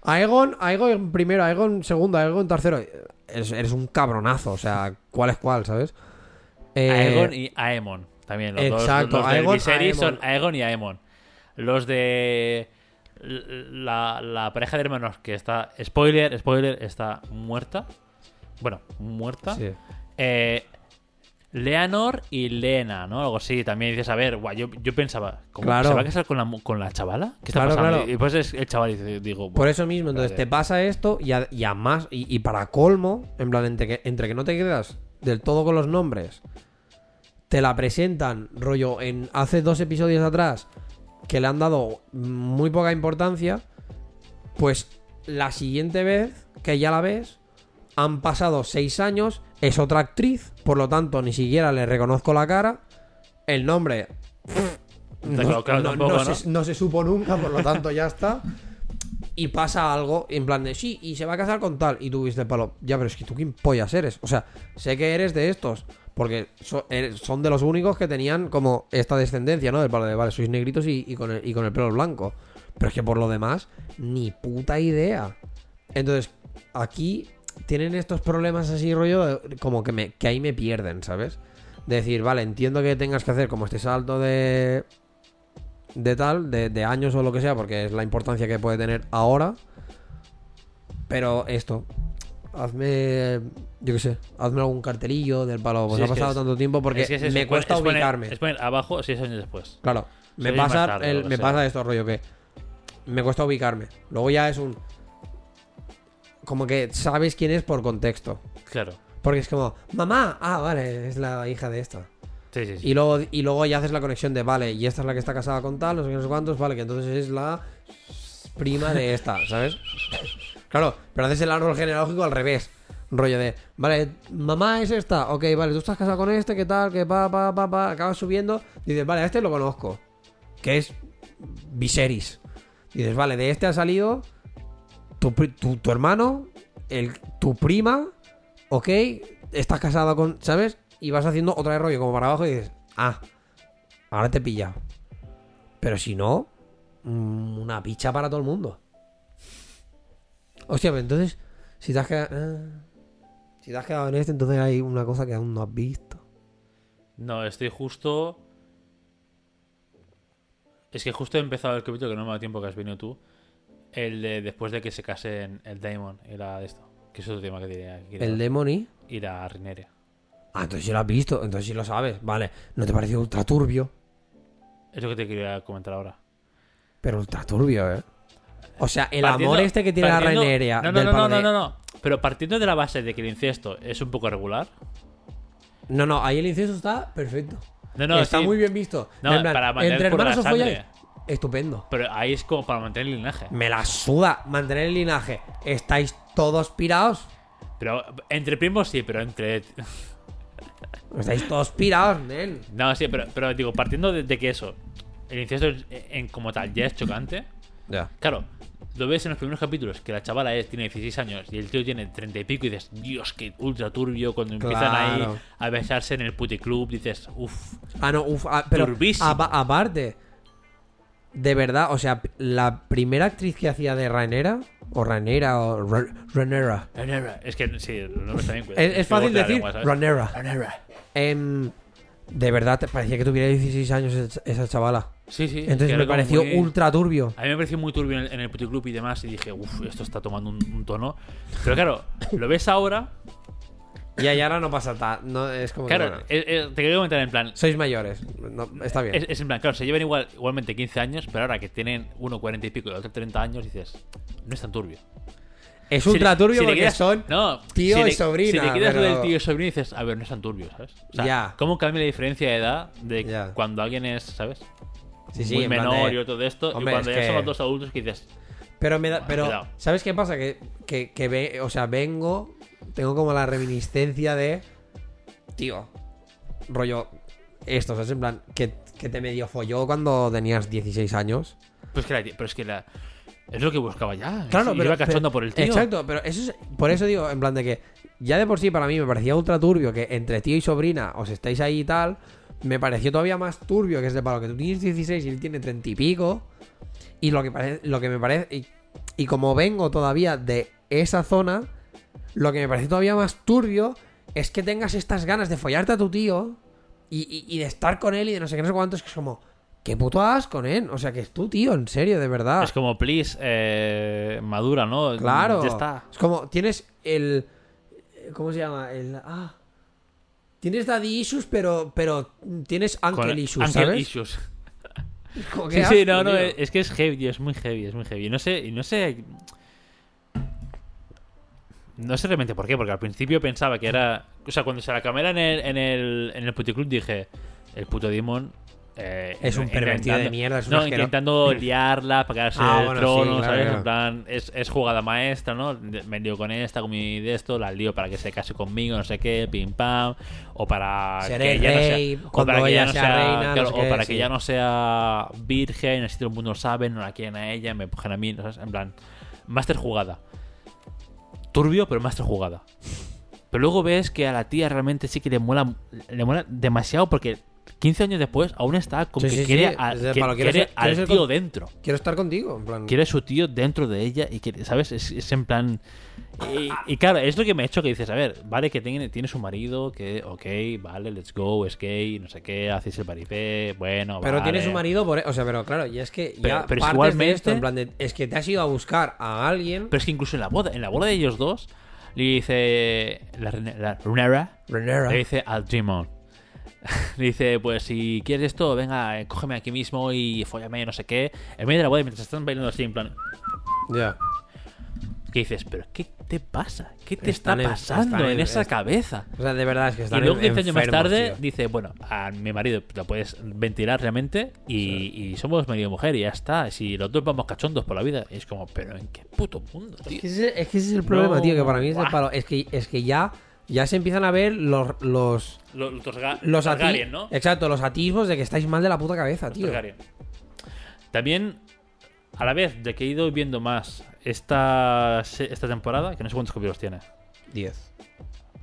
Aegon, Aegon primero, Aegon segundo, Aegon tercero. Eres, eres un cabronazo, o sea, ¿cuál es cuál, sabes? Eh, Aegon y Aemon. También los exacto, dos. Los Aegon, son. Aegon y Aemon. Los de la, la pareja de hermanos que está. Spoiler, spoiler, está muerta. Bueno, muerta. sí. Eh, Leanor y Lena, ¿no? Algo así. También dices, a ver, guay, yo, yo pensaba, ¿cómo Claro. se va a casar con la, con la chavala? ¿Qué está Claro, pasando? claro. Y pues es el chaval dice, digo, Por eso mismo, entonces te pasa esto y a, y a más, y, y para colmo, en plan, entre que, entre que no te quedas del todo con los nombres, te la presentan, rollo, en hace dos episodios atrás, que le han dado muy poca importancia, pues la siguiente vez que ya la ves, han pasado seis años, es otra actriz, por lo tanto, ni siquiera le reconozco la cara, el nombre... Claro, claro, tampoco, ¿no? se, no se supo nunca, por lo tanto ya está. Y pasa algo en plan de sí, y se va a casar con tal. Y tú viste el palo. Ya, pero es que tú quién pollas eres. O sea, sé que eres de estos. Porque so- eres- son de los únicos que tenían como esta descendencia, ¿no? Del palo de, vale, sois negritos y, y con el, y con el pelo blanco. Pero es que por lo demás, ni puta idea. Entonces, aquí tienen estos problemas así, rollo, como que, me, que ahí me pierden, ¿sabes? De decir, vale, entiendo que tengas que hacer como este salto de, de tal, de, de años o lo que sea, porque es la importancia que puede tener ahora. Pero esto, hazme, yo qué sé, hazme algún cartelillo del palo. Pues Sí, ha pasado es- tanto tiempo porque Es que es eso, me es cuesta poner- ubicarme. Es poner abajo seis años después. Claro, me pasa, tarde, el- me sea. pasa esto, rollo, que me cuesta ubicarme. Luego ya es un... Como que sabes quién es por contexto. Claro. Porque es como, mamá, ah, vale, es la hija de esta. Sí, sí, sí. Y luego, y luego ya haces la conexión de, vale, y esta es la que está casada con tal, no sé qué, no sé cuántos, vale, que entonces es la prima de esta, ¿sabes? Claro, pero haces el árbol genealógico al revés. Rollo de, vale, mamá es esta, ok, vale, tú estás casado con este, ¿qué tal? Que pa, pa, pa, pa, acabas subiendo. Dices, vale, a este lo conozco, que es Viserys. Dices, vale, de este ha salido tu, tu, tu hermano, el, tu prima, ok, estás casado con, ¿sabes? Y vas haciendo otra vez rollo como para abajo y dices, ah, ahora te he pillado. Pero si no, mm, una picha para todo el mundo. Hostia, pero entonces, si te has quedado, ah, si te has quedado en este, entonces hay una cosa que aún no has visto. No, estoy justo. Es que justo he empezado el capítulo que no me dado tiempo que has venido tú. El de después de que se casen el Daemon y la de esto. Que es otro tema que diría. El Demony. Y la Rineria. Ah, entonces sí lo has visto, entonces sí lo sabes. Vale, no te pareció ultra turbio, Es lo que te quería comentar ahora. pero ultra turbio, eh. O sea, el Partiendo- amor este que tiene la. No, no, del no, no, no, no, no. Pero partiendo de la base de que el incesto es un poco regular. No, no, ahí el incesto está perfecto. No, no, está sí. muy bien visto. No, En plan, para entre hermanos. Estupendo. Pero ahí es como para mantener el linaje. Me la suda mantener el linaje. ¿Estáis todos pirados? Pero entre primos sí, pero entre. Estáis todos pirados, nen. No, sí, pero, pero digo, partiendo de, de que eso, el incesto en, en como tal ya es chocante. Ya. Claro, lo ves en los primeros capítulos que la chavala es, tiene 16 años y el tío tiene 30 y pico y dices, Dios, qué ultra turbio. Cuando empiezan ahí a besarse en el puticlub, dices, uff. Ah, no, uff, ah, pero Turbísimo. apa- aparte, de verdad, o sea, la primera actriz que hacía de Rainera, o Rainera, o Ra- Ranera, Es que sí, está bien. cuidado. es, fácil decir lengua, ¿sabes? Ranera. De verdad, te parecía que tuviera 16 años esa- chavala. Sí, sí. Entonces que me pareció muy- ultra turbio. A mí me pareció muy turbio en el, en el puticlub y demás y dije, uff, esto está tomando un, un tono. Pero claro, lo ves ahora. Y ahí ahora no pasa nada. No, es como que, Claro, bueno, eh, eh, te quería comentar en plan. sois mayores. No, está bien. Es, es en plan, claro, se llevan igual, igualmente 15 años, pero ahora que tienen uno 40 y pico y el otro 30 años, dices, no es tan turbio. Es Si ultra turbio si porque son no, tío si y sobrina, Si quieres lo pero- del tío y sobrino dices, a ver, no es tan turbio, ¿sabes? O sea, Ya. ¿cómo cambia la diferencia de edad de cuando alguien es, ¿sabes? Sí, sí, Muy menor de- y todo esto, Hombre, y cuando ya que- son los dos adultos que dices, Pero me da, pero. ¿sabes qué pasa? Que, que, que ve, o sea, vengo, tengo como la reminiscencia de, tío, rollo, esto, ¿sabes? En plan, que, que te medio folló cuando tenías 16 años. pues que la, pero es que la, es lo que buscaba ya. Claro, Sí, pero, iba cachondo pero- por el tío. Exacto, pero eso es, por eso digo, en plan de que ya de por sí para mí me parecía ultra turbio que entre tío y sobrina os estáis ahí y tal. Me pareció todavía más turbio que es de palo que tú tienes 16 y él tiene 30 y pico. Y lo que, lo que me parece. Y, y como vengo todavía de esa zona, lo que me parece todavía más turbio es que tengas estas ganas de follarte a tu tío y, y- y de estar con él y de no sé qué, no sé cuánto. Es que es como, ¿qué puto con él? O sea, que es tu tío, en serio, de verdad. Es como, please, eh, madura, ¿no? Claro. Ya está. Es como, tienes el. ¿Cómo se llama? El. Ah. Tienes daddy issues, pero, pero tienes uncle Con- issues, uncle ¿sabes? issues. [LAUGHS] Como, Sí, sí, asco, no, no, tío. es que es heavy, es muy heavy, es muy heavy. No sé, no sé. No sé realmente por qué, porque al principio pensaba que era. O sea, cuando se la cámara en el, en el, en el puticlub dije: El puto Demon. eh, Es un pervertido de mierda, es un No, asquero- intentando [CLEARS THROAT] liarla para quedarse Ah, el bueno, trono, sí, claro, ¿sabes? claro. En plan, es, es jugada maestra, ¿no? Me lío con esta, con mi de esto, la lío para que se case conmigo, no sé qué, pim pam. O para Seré que ella no sea- rey o para que no sea reina, no claro, sé o qué, para sí. que ya no sea virgen, así todo el mundo sabe, no la quieren a ella, me empujan a mí, ¿sabes? En plan, máster jugada. Turbio, pero máster jugada. Pero luego ves que a la tía realmente sí que le mola, le mola demasiado porque 15 años después aún está con Sí, que sí, sí, quiere, a- que quiere quiere ser- quiere al tío con- dentro. Quiero estar contigo, en plan. Quiere su tío dentro de ella y que, ¿sabes? Es, es en plan... Y, y claro, es lo que me ha hecho que dices, a ver, vale que tiene, tiene su marido, que, ok, vale, let's go, es gay, no sé qué, hacéis el paripé, bueno, Pero vale. tiene su marido por. e, O sea, pero claro, y es que Pero- ya pero es partes igualmente- de esto, en plan de. Es que te has ido a buscar a alguien. Pero es que incluso en la boda, en la boda de ellos dos, le dice la, la Renera, Renera. le dice al Demon. [LAUGHS] Le dice, pues si quieres esto, venga, cógeme aquí mismo y fóllame, no sé qué. En medio de la boda, mientras están bailando así, en plan... Ya. Que dices, pero ¿qué te pasa? ¿Qué te Están está pasando en, en- esa cabeza? O sea, de verdad es que Y están luego en- 15 años más tarde tío. dice, bueno, a mi marido lo puedes ventilar realmente y, y somos marido y mujer y ya está. Si los dos vamos cachondos por la vida, es como, pero ¿en qué puto mundo, tío? Es que ese, es que ese es el problema, No, tío, que para mí es el palo. Es que, es que ya, ya se empiezan a ver los. Los, Los, los, Targaryen, ¿no? Exacto, los atisbos de que estáis mal de la puta cabeza, Los tío. Targaryen. También, a la vez de que he ido viendo más esta, esta temporada, que no sé cuántos capítulos tiene, 10.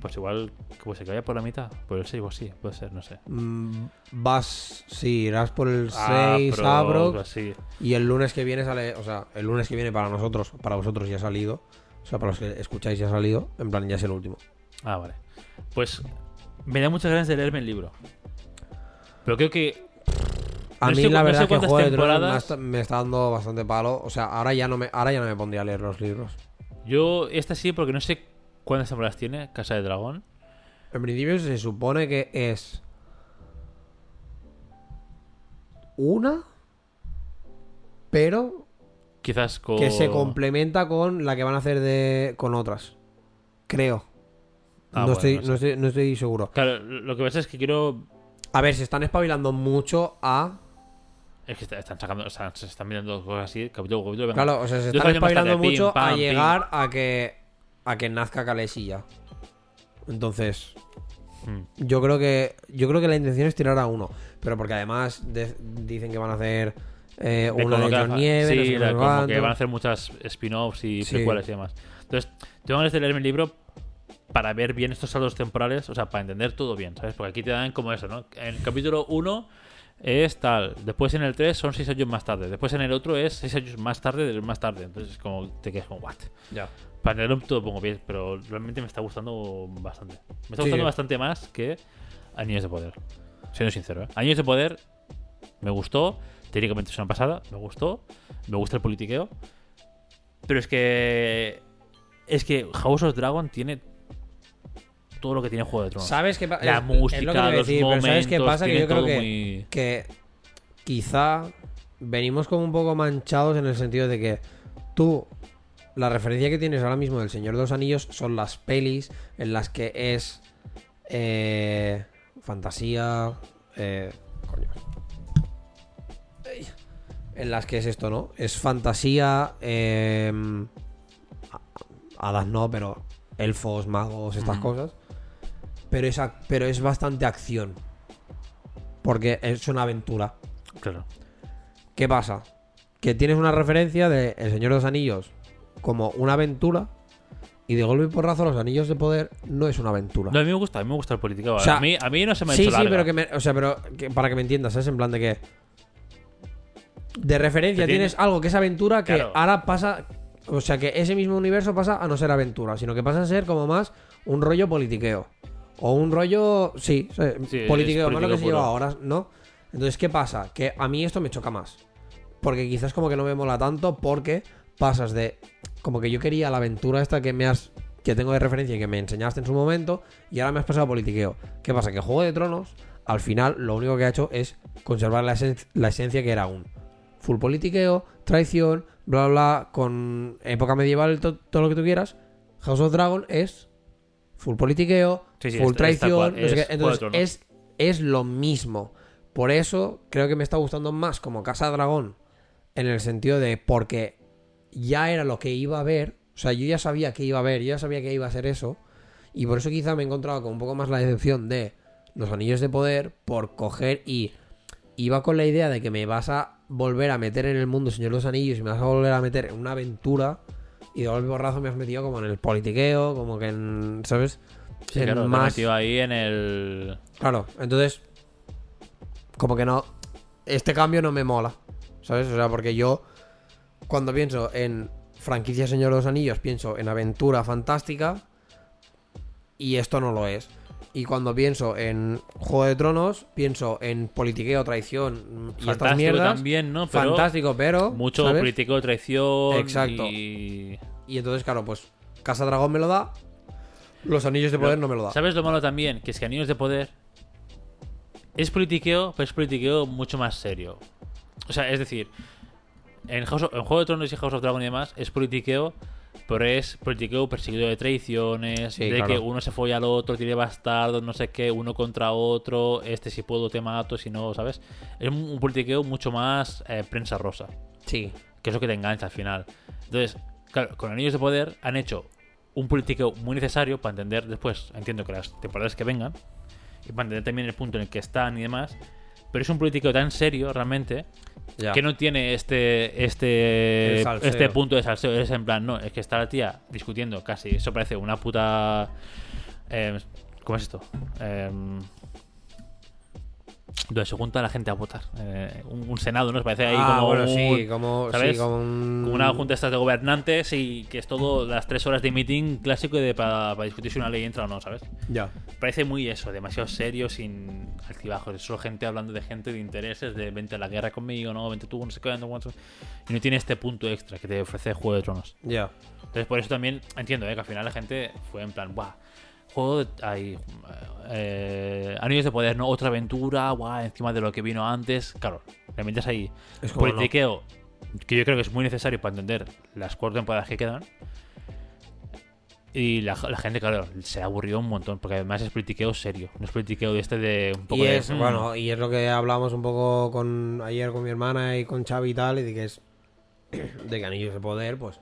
pues igual pues se vaya por la mitad, por el 6 o así, puede ser, no sé. Mm, vas, sí, irás por el 6, Ah, así. Y el lunes que viene sale, o sea, el lunes que viene para nosotros, para vosotros ya ha salido. O sea, para los que escucháis ya ha salido. En plan, ya es el último. Ah, vale. Pues me da muchas ganas de leerme el libro. Pero creo que A No mí sé la no verdad sé que Juego de Tronos me, está- me está dando bastante palo. O sea, ahora ya no me, ahora ya no me pondría a leer los libros. yo esta sí, porque no sé cuántas temporadas tiene Casa de Dragón. En principio se supone que es una, pero Quizás con... que se complementa con la que van a hacer de con otras. Creo. Ah, no, bueno, estoy, no sé. no, estoy, no estoy seguro. Claro, lo que pasa es que quiero... A ver, se están espabilando mucho a. Es que está- están sacando... están- se están mirando cosas así, capítulo capítulo. venga. Claro, o sea, se están espabilando pim, mucho pam, a pim. llegar a que a que nazca Khaleesi ya. Entonces, Hmm. yo creo que yo creo que la intención es tirar a uno, pero porque además de- dicen que van a hacer eh, como de haga- Nieve, sí, no sé la- como que van a hacer muchas spin-offs y Sí. precuelas y demás. Entonces, tengo ganas de leerme el libro para ver bien estos saldos temporales, o sea, para entender todo bien, ¿sabes? Porque aquí te dan como eso, ¿no? En el capítulo 1 es tal, después en el 3 son 6 años más tarde, después en el otro es 6 años más tarde del más tarde, entonces como te quedas como, ¿what? Ya. Para entenderlo todo pongo bien, pero realmente me está gustando bastante. Me está Sí, gustando bastante más que Anillos de Poder. Siendo sincero, ¿eh? Anillos de Poder me gustó. Técnicamente es una pasada, me gustó. Me gusta el politiqueo. Pero es que. Es que House of Dragon tiene todo lo que tiene Juego de Tronos. ¿Sabes qué pasa? La música, los momentos, ¿sabes qué pasa? Que yo creo que, muy- que quizá venimos como un poco manchados en el sentido de que tú la referencia que tienes ahora mismo del Señor de los Anillos son las pelis en las que es eh, fantasía, eh, coño. En las que es esto, ¿no? Es fantasía, eh, hadas no, pero elfos, magos, estas cosas. Pero es, pero es bastante acción. Porque es una aventura. Claro. ¿Qué pasa? Que tienes una referencia de El Señor de los Anillos como una aventura y de golpe y porrazo los Anillos de Poder no es una aventura. No, a mí me gusta, a mí me gusta el político. O sea, a, mí, a mí no se me ha sí, hecho sí, larga. pero que me, o sea, pero que- para que me entiendas, ¿sabes? En plan de que de referencia tienes algo que es aventura que Claro. ahora pasa, o sea, que ese mismo universo pasa a no ser aventura, sino que pasa a ser como más un rollo politiqueo o un rollo, sí, sí, es politiqueo, más lo que político se lleva ahora, ¿no? Entonces, ¿qué pasa? Que a mí esto me choca más. Porque quizás como que no me mola tanto porque pasas de como que yo quería la aventura esta que me has que tengo de referencia y que me enseñaste en su momento y ahora me has pasado a politiqueo. ¿Qué pasa? Que Juego de Tronos al final lo único que ha hecho es conservar la, esen- la esencia que era un full politiqueo, traición, bla bla, bla, con época medieval, to- todo lo que tú quieras. House of Dragon es full politiqueo, Sí, sí, full traición, no sé qué. Entonces es, es lo mismo. Por eso creo que me está gustando más como Casa Dragón en el sentido de porque ya era lo que iba a ver, o sea, yo ya sabía que iba a ver, yo ya sabía que iba a ser eso, y por eso quizá me he encontrado con un poco más la decepción de los anillos de poder por coger y iba con la idea de que me vas a volver a meter en el mundo Señor de los Anillos y me vas a volver a meter en una aventura y de golpe borrazo me has metido como en el politiqueo, como que en, ¿sabes? Sí, En claro, más... metido ahí en el. Claro, entonces, como que no, este cambio no me mola, ¿sabes? O sea, porque yo, cuando pienso en franquicia Señor de los Anillos, pienso en aventura fantástica y esto no lo es. Y cuando pienso en Juego de Tronos, pienso en politiqueo, traición mm, y estas mierdas. también, ¿no? Pero fantástico, pero. Mucho ¿sabes? político de traición. Exacto. Y... Y entonces, claro, pues Casa Dragón me lo da, los Anillos de Poder no me lo da. ¿Sabes lo malo también? Que es que Anillos de Poder es politiqueo, pero es politiqueo mucho más serio. O sea, es decir, en, House of- en Juego de Tronos y House of Dragon y demás es politiqueo, pero es politiqueo perseguido de traiciones, Sí, de claro. que uno se folla al otro, tiene bastardos, no sé qué, uno contra otro, este si puedo te mato, si no, ¿sabes? Es un, politiqueo mucho más eh, prensa rosa Sí. que es lo que te engancha al final. Entonces, claro, con Anillos de Poder han hecho un politiqueo muy necesario para entender después, entiendo que las temporadas que vengan, y para entender también el punto en el que están y demás, pero es un politiqueo tan serio realmente Ya. que no tiene este este este punto de salseo. Es en plan, no, es que está la tía discutiendo casi, eso parece una puta... eh, ¿Cómo es esto? Em, donde se junta la gente a votar. Eh, un, un senado, ¿no? Parece ahí ah, como bueno, un- sí, como, ¿sabes? sí, como un... como una junta estas de gobernantes y que es todo las tres horas de meeting clásico de para, para discutir si una ley entra o no, ¿sabes? Ya. Parece muy eso, demasiado serio, sin altibajos. Es solo gente hablando de gente, de intereses, de vente a la guerra conmigo, no, vente tú, no sé qué, no cuánto. Y no tiene este punto extra que te ofrece Juego de Tronos. Ya. Entonces, por eso también entiendo ¿eh? que al final la gente fue en plan, ¡buah! Juego de. Hay, eh, Anillos de Poder, ¿no? Otra aventura, ¡buah! Encima de lo que vino antes. Claro, le metes ahí Es como no. politiqueo que yo creo que es muy necesario para entender las cuatro temporadas que quedan. Y la, la gente, claro, se aburrió un montón, porque además es politiqueo serio, no es politiqueo de este de un poco Y de, es, "Mm, bueno, y es lo que hablamos un poco con ayer con mi hermana y con Xavi y tal, y de que es [CLEARS THROAT] de que Anillos de Poder, pues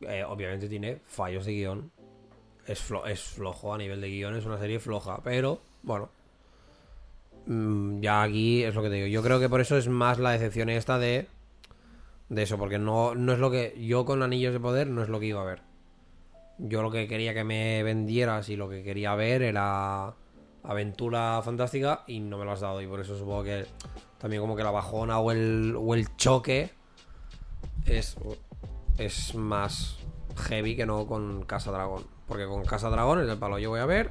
eh, obviamente tiene fallos de guion. Es, flo- es flojo a nivel de guion, es una serie floja, pero bueno. mm, ya aquí es lo que te digo. Yo creo que por eso es más la decepción esta de de eso, porque no, no es lo que yo con Anillos de Poder no es lo que iba a ver. Yo lo que quería que me vendieras y lo que quería ver era aventura fantástica y no me lo has dado. Y por eso supongo que también como que la bajona o el, o el choque es, es más heavy que no con Casa Dragón. Porque con Casa Dragón es el palo. Yo voy a ver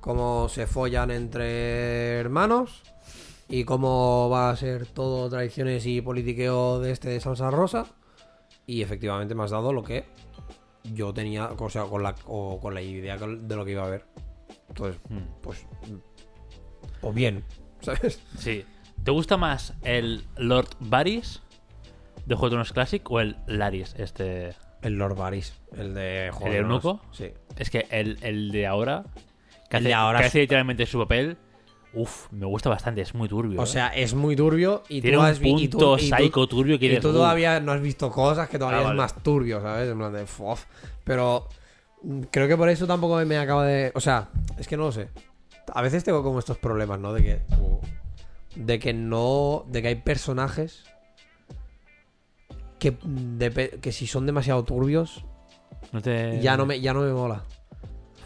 cómo se follan entre hermanos y cómo va a ser todo traiciones y politiqueo de este de salsa rosa. Y efectivamente me has dado lo que yo tenía, o sea, con la, o con la idea de lo que iba a ver. Entonces, mm, pues. O bien, [LAUGHS] ¿sabes? Sí. ¿Te gusta más el Lord Varys de Juego de Tronos Classic o el Laris, este El Lord Varys, el de Juego ¿El de eunuco? Sí. Es que el, el de ahora, que El hace, de ahora que es- hace literalmente su papel, uff, me gusta bastante, es muy turbio. O ¿eh? sea, es muy turbio y tiene tú un has vi- y tú- punto y tú- psycho turbio que Y tú todavía no has visto cosas que todavía Ah, es vale. más turbio, ¿sabes? En plan de fof. Pero mm, creo que por eso tampoco me acaba de. O sea, es que no lo sé. A veces tengo como estos problemas, ¿no? De que. De que no. De que hay personajes. Que, que si son demasiado turbios, No te- ya no me, ya no me mola.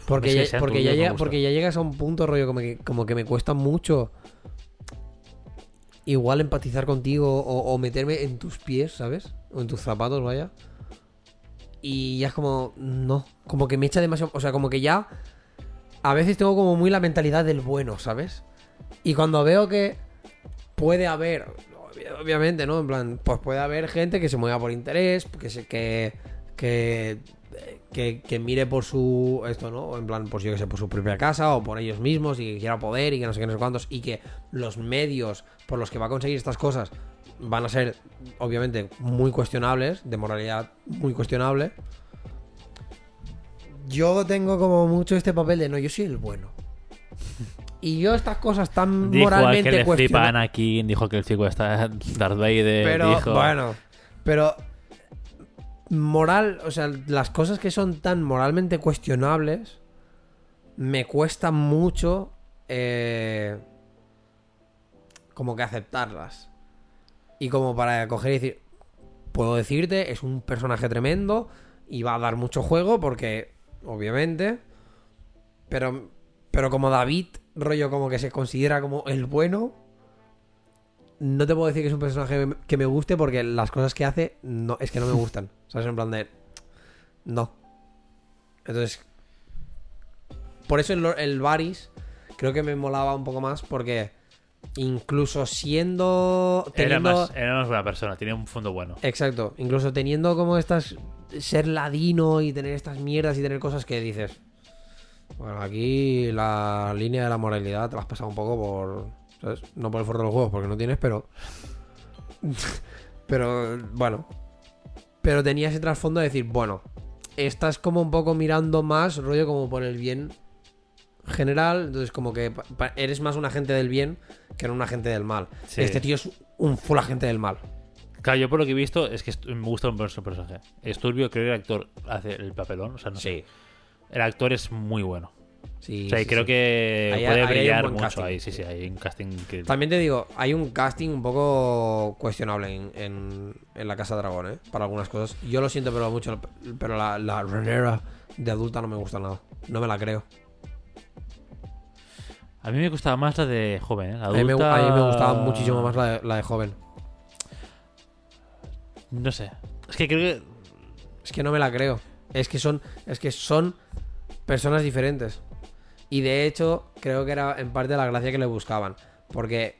Porque, ya, porque, ya llega- porque llegas a un punto, rollo, como que, como que me cuesta mucho igual empatizar contigo o, o meterme en tus pies, ¿sabes? O en tus zapatos, vaya. Y ya es como, no, como que me echa demasiado, o sea, como que ya a veces tengo como muy la mentalidad del bueno, ¿sabes? Y cuando veo que puede haber, obviamente, ¿no? En plan, pues puede haber gente que se mueva por interés, que se, que, que, que, mire por su, esto, ¿no? En plan, pues yo que sé, por su propia casa o por ellos mismos y que quiera poder y que no sé qué, no sé cuántos, y que los medios por los que va a conseguir estas cosas van a ser, obviamente, muy cuestionables, de moralidad muy cuestionable. Yo tengo como mucho este papel de no, yo soy el bueno. Y yo estas cosas tan Dijo al que moralmente le flipa cuestionables. Anakin, dijo que el chico está Darth Vader, Pero dijo... bueno, pero moral, o sea, las cosas que son tan moralmente cuestionables me cuesta mucho eh, como que aceptarlas. Y como para coger y decir, puedo decirte, es un personaje tremendo y va a dar mucho juego porque, obviamente, pero, pero como David, rollo como que se considera como el bueno, no te puedo decir que es un personaje que me guste porque las cosas que hace no, es que no me [LAUGHS] gustan. ¿Sabes? En plan de. No. Entonces. Por eso el, el Varys creo que me molaba un poco más porque incluso siendo. Era más, era más buena persona, tenía un fondo bueno. Exacto. Incluso teniendo como estas. Ser ladino y tener estas mierdas y tener cosas que dices. Bueno, aquí la línea de la moralidad te la has pasado un poco por. ¿Sabes? No por el forro de los juegos, porque no tienes, pero. [LAUGHS] pero, bueno. Pero tenía ese trasfondo de decir, bueno, estás como un poco mirando más, rollo como por el bien general. Entonces, como que eres más un agente del bien que no un agente del mal. Sí. Este tío es un full agente del mal. Claro, yo por lo que he visto es que me gusta un personaje. Es turbio, creo que el actor hace el papelón. O sea, no sé. El actor es muy bueno. Sí, o sea, y sí, creo sí. que Ahí- puede ahí brillar mucho casting. ahí. Sí, sí, hay un casting que. También te digo, hay un casting un poco cuestionable en, en- en la Casa Dragón, ¿eh? Para algunas cosas. Yo lo siento, pero mucho. Pero la, la Rhaenyra de adulta no me gusta nada. No me la creo. A mí me gustaba más la de joven, ¿eh? La A mí, me, adulta- a mí me gustaba muchísimo más la de, la de joven. No sé. Es que creo que. Es que no me la creo. Es que son, es que son personas diferentes. Y de hecho, creo que era en parte la gracia que le buscaban. Porque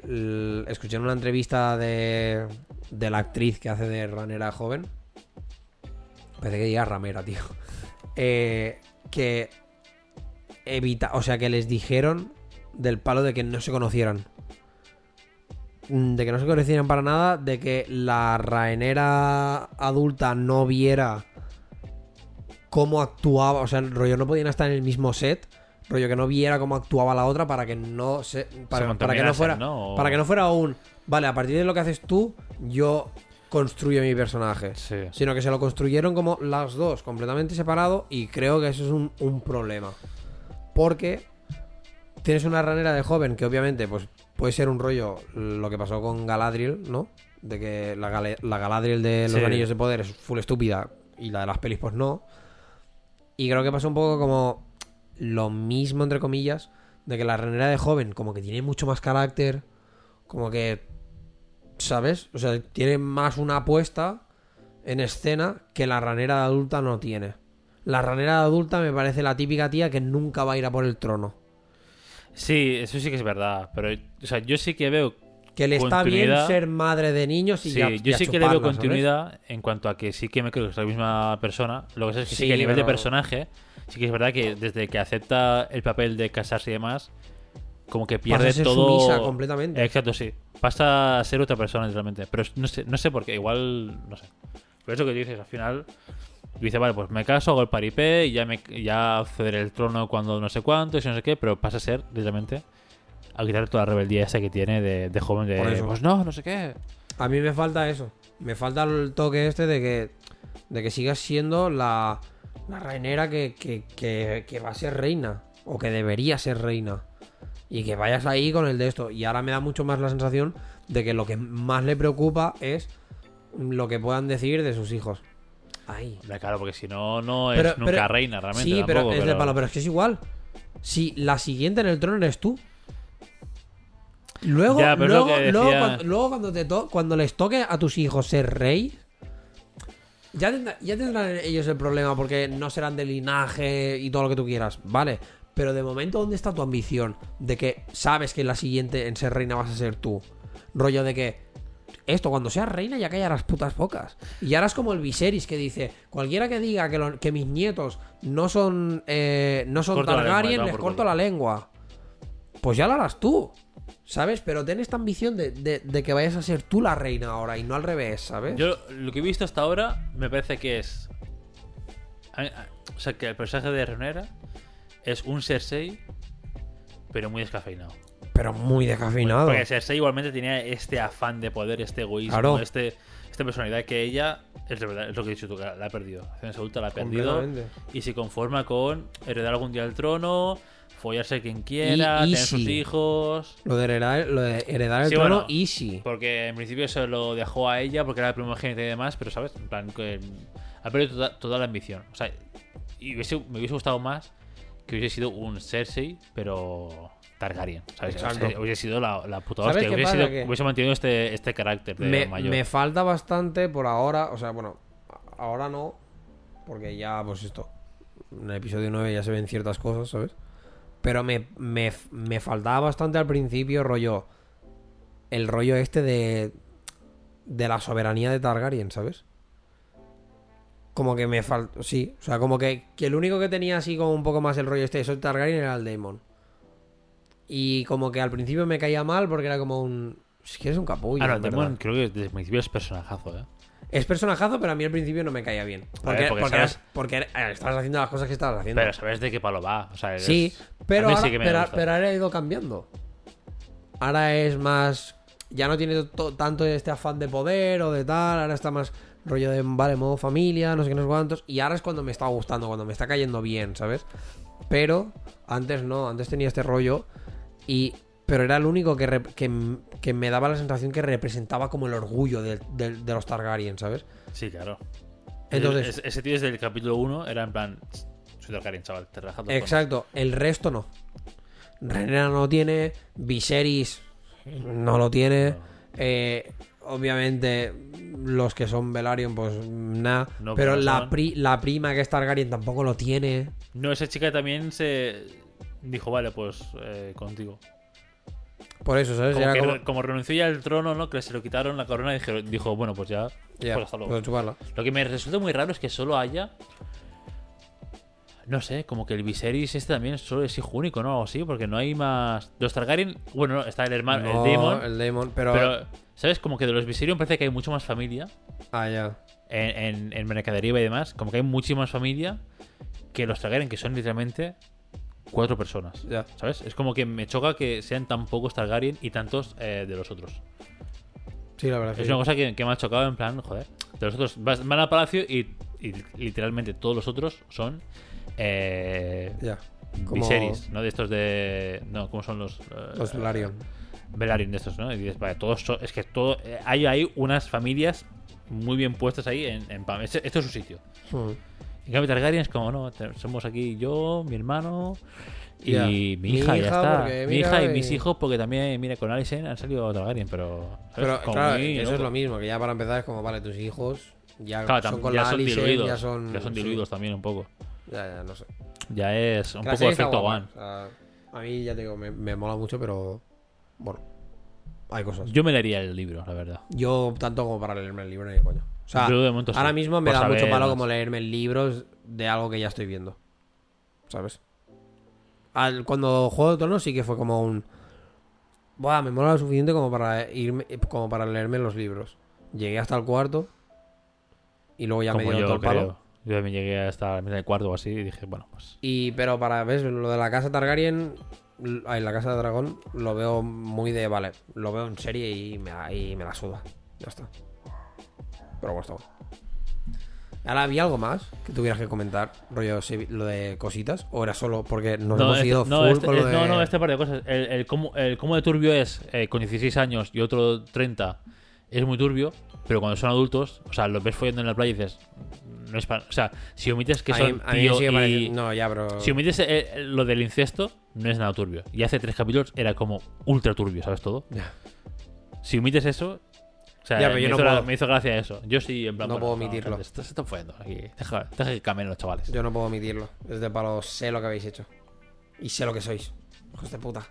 escuché en una entrevista de, de la actriz que hace de ranera joven. Parece que diga ramera, tío. [LAUGHS] Eh, que evita, o sea, que les dijeron del palo de que no se conocieran. De que no se conocieran para nada, de que la raenera adulta no viera cómo actuaba, o sea, el rollo no podían estar en el mismo set, rollo que no viera cómo actuaba la otra para que no se para, para que no fuera para que no fuera un vale, a partir de lo que haces tú, yo construyo mi personaje. Sí. Sino que se lo construyeron como las dos, completamente separado, y creo que eso es un, un problema. Porque tienes una ranera de joven que obviamente pues puede ser un rollo lo que pasó con Galadriel, ¿no? De que la, Galadriel de los Sí. anillos de poder es full estúpida y la de las pelis pues no. Y creo que pasa un poco como lo mismo, entre comillas, de que la ranera de joven como que tiene mucho más carácter, como que, ¿sabes? O sea, tiene más una apuesta en escena que la ranera de adulta no tiene. La ranera de adulta me parece la típica tía que nunca va a ir a por el trono. Sí, eso sí que es verdad. Pero, o sea, yo sí que veo. Que le está bien Continuidad. ser madre de niños y Sí, ya, yo ya sí que le veo chuparla, ¿sabes? continuidad en cuanto a que sí que me creo que es la misma persona. Lo que pasa es que sí, Sí, que a nivel de pero- personaje, sí que es verdad que desde que acepta el papel de casarse y demás, como que Pasa pierde a ser todo. sumisa completamente. Exacto, sí. Pasa a ser otra persona literalmente. Pero no sé, no sé por qué, igual. No sé. Por eso que dices, al final. Dice, vale, pues me caso, hago el paripé y ya, me, ya cederé el trono cuando no sé cuánto y no sé qué, pero pasa a ser, literalmente, a quitar toda la rebeldía esa que tiene de, de joven de, pues no, no sé qué. A mí me falta eso. Me falta el toque este de que, de que sigas siendo la, la reinera que, que, que, que va a ser reina. O que debería ser reina. Y que vayas ahí con el de esto. Y ahora me da mucho más la sensación de que lo que más le preocupa es lo que puedan decir de sus hijos. Ay. Claro, porque si no, no es Pero- nunca pero- reina realmente. Sí, pero es de palo, pero es que es igual. Si la siguiente en el trono eres tú. Luego, Ya, luego, cuando, luego cuando te to- cuando les toque a tus hijos ser rey, ya, tendrá- ya tendrán ellos el problema porque no serán de linaje y todo lo que tú quieras, ¿vale? Pero de momento, ¿dónde está tu ambición? De que sabes que la siguiente en ser reina vas a ser tú. Rollo de que esto, cuando seas reina, ya callarás putas pocas. Y es como el Viserys que dice: cualquiera que diga que, lo- que mis nietos no son, eh, no son Targaryen, les corto la lengua. Pues ya lo harás tú. ¿Sabes? Pero ten esta ambición de, de- de que vayas a ser tú la reina ahora y no al revés, ¿sabes? Yo lo que he visto hasta ahora me parece que es. O sea, que el personaje de Renera es un Cersei, pero muy descafeinado. Pero muy descafeinado. Porque Cersei igualmente tenía este afán de poder, este egoísmo, Claro. este, esta personalidad que ella, es, de verdad, es lo que he dicho tú, la ha perdido. Acción adulta la ha perdido. Y se conforma con heredar algún día el trono, follarse quien quiera, Y- tener sus hijos. Lo de heredar, lo de heredar el Sí, trono, bueno. easy. Porque en principio se lo dejó a ella porque era la primogénita y demás, pero sabes, en plan, que ha perdido toda, toda la ambición. O sea, y hubiese- me hubiese gustado más que hubiese sido un Cersei, pero Targaryen, ¿sabes? Exacto. hubiese sido la, la puta ¿Sabes hostia. qué Hubiese, pasa? sido- Que- hubiese mantenido este, este carácter de me, mayor. me falta bastante por ahora. O sea, bueno, ahora no. Porque ya, pues esto. En el episodio 9 ya se ven ciertas cosas, ¿sabes? Pero me, me, me faltaba bastante al principio, rollo. El rollo este de. De la soberanía de Targaryen, ¿sabes? Como que me falta. Sí, o sea, como que, que el único que tenía así como un poco más el rollo este de soy Targaryen era el Daemon. Y como que al principio me caía mal porque era como un. Es que eres un capullo. Ah, no, en Demon creo que desde el principio es personajazo, ¿eh? Es personajazo, pero a mí al principio no me caía bien. Porque, porque porque, sabes- porque eh, estabas haciendo las cosas que estabas haciendo. Pero sabes de qué palo va. O sea, eres- sí, pero ahora, sí pero, pero ahora ha ido cambiando. Ahora es más. Ya no tiene to- tanto este afán de poder o de tal. Ahora está más rollo de, vale, modo familia, no sé qué, no sé cuántos. Y ahora es cuando me está gustando, cuando me está cayendo bien, ¿sabes? Pero antes no, antes tenía este rollo. Y. Pero era el único que, que, que me daba la sensación que representaba como el orgullo de, de- de los Targaryen, ¿sabes? Sí, claro. Entonces- Ese- ese tío desde el capítulo 1 era en plan. Soy Targaryen, chaval, te los Exacto, el resto no. Renera no lo tiene, Viserys no lo tiene. No. eh, obviamente, los que son Velaryon, pues nada. No, pero no la, pri- la prima que es Targaryen tampoco lo tiene. No, esa chica también se. Dijo, vale, pues eh, contigo. Por eso, ¿sabes? Como, que como- re- como renunció ya al trono, ¿no? Que se lo quitaron la corona y dijeron- dijo, bueno, pues ya. Ya, pues hasta luego. puedo chuparla. Lo que me resulta muy raro es que solo haya. No sé, como que el Viserys este también solo es hijo único, ¿no? O así, porque no hay más. Los Targaryen. Bueno, no, está el hermano, No, el Daemon. El Daemon, pero. Pero, ¿sabes? Como que de los Viserion parece que hay mucho más familia. Ah, ya. en, en, en mercadería y demás, como que hay muchísima más familia que los Targaryen, que son literalmente cuatro personas. Ya. ¿Sabes? Es como que me choca que sean tan pocos Targaryen y tantos eh, de los otros. Sí, la verdad. que Es sí. una cosa que, que me ha chocado en plan, joder. De los otros vas- van al palacio y, y literalmente todos los otros son eh, Ya. Como Viserys, ¿no? De estos de. No, ¿cómo son los. eh, Los Velaryon. Velaryon de estos, ¿no? Y dices, vale, todos son- es que todo, eh, hay ahí unas familias muy bien puestas ahí en, en Pam. Este, esto es su sitio. Hmm. En cambio, Targaryen es como, no, somos aquí yo, mi hermano y Ya. mi Mi hija, y ya hija, está. Mi hija y y- mis hijos, porque también, mira, con Alicent han salido Targaryen, pero. ¿sabes? Pero claro, muy eso es lo mismo, que ya para empezar es como, vale, tus hijos ya Claro, son con ya la son Alicent, diluidos. ya son, sí. diluidos también un poco. Ya, ya, no sé. Ya es un La poco efecto One. o sea, a mí, ya te digo, me, me mola mucho, pero. Bueno, hay cosas. Yo me leería el libro, la verdad. Yo, tanto como para leerme el libro, ni de coño. O sea, Yo de momento sí, ahora mismo me por da mucho palo más. como leerme libros de algo que ya estoy viendo. ¿Sabes? Al- cuando Juego de Tronos sí que fue como un. Buah, me mola lo suficiente como para irme, como para leerme los libros. Llegué hasta el cuarto. Y luego ya me dio todo el palo. creo. Yo también llegué hasta la mitad del cuarto o así y dije, bueno, pues. Y, pero para, ¿ves? Lo de la casa Targaryen, ay, la casa de dragón, lo veo muy de, vale, lo veo en serie y me, y me la suda. Ya está. Pero bueno, está bueno. Ahora, ¿había algo más que tuvieras que comentar, rollo, lo de cositas? ¿O era solo porque nos hemos este- ido no, full este- con lo eh, de... no, no, este par de cosas. El, el cómo, el cómo de turbio es eh, con 16 años y otro 30 es muy turbio, pero cuando son adultos, o sea, los ves follando en la playa y dices, no es para. O sea, si omites que A mí- son a mí me tío sigue y- pareciendo- No, ya, pero... Si omites eh, lo del incesto, no es nada turbio. Y hace tres capítulos era como ultra turbio, ¿sabes todo? Ya. Si omites eso. Sea, Ya, pero me, yo no hizo, me hizo gracia eso. Yo sí, en plan. No bueno, puedo omitirlo. gente, Se están follando aquí. Deja, deja que cambien los chavales. Yo no puedo omitirlo. Desde palo sé lo que habéis hecho. Y sé lo que sois. Hijos de puta.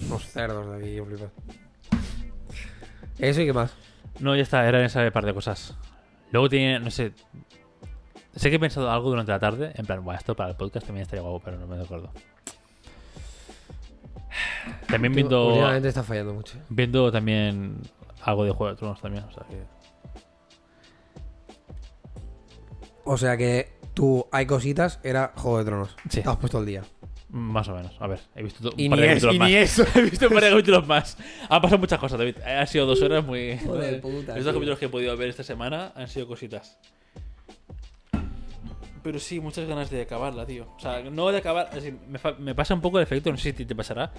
Unos cerdos de aquí, yo flipo. Eso y qué más. No, ya está, eran esa par de cosas. Luego tiene, no sé. Sé que he pensado algo durante la tarde. En plan, bueno, esto para el podcast también estaría guapo, pero no me acuerdo. También viendo. Últimamente está fallando mucho. Viendo también algo de Juego de Tronos también. O sea que. O sea que tú, hay cositas, era Juego de Tronos. Sí. Te has puesto el día. Más o menos. A ver, he visto un Y par ni de es- capítulos y más. ni eso. [LAUGHS] he visto un par de capítulos más. Han pasado muchas cosas, David. Han sido dos horas muy. Joder, de puta, [LAUGHS] Estos tío. capítulos que he podido ver esta semana han sido cositas. Pero sí, muchas ganas de acabarla, tío. O sea, no de acabar. así, me, me pasa un poco el efecto, no sé si te pasará,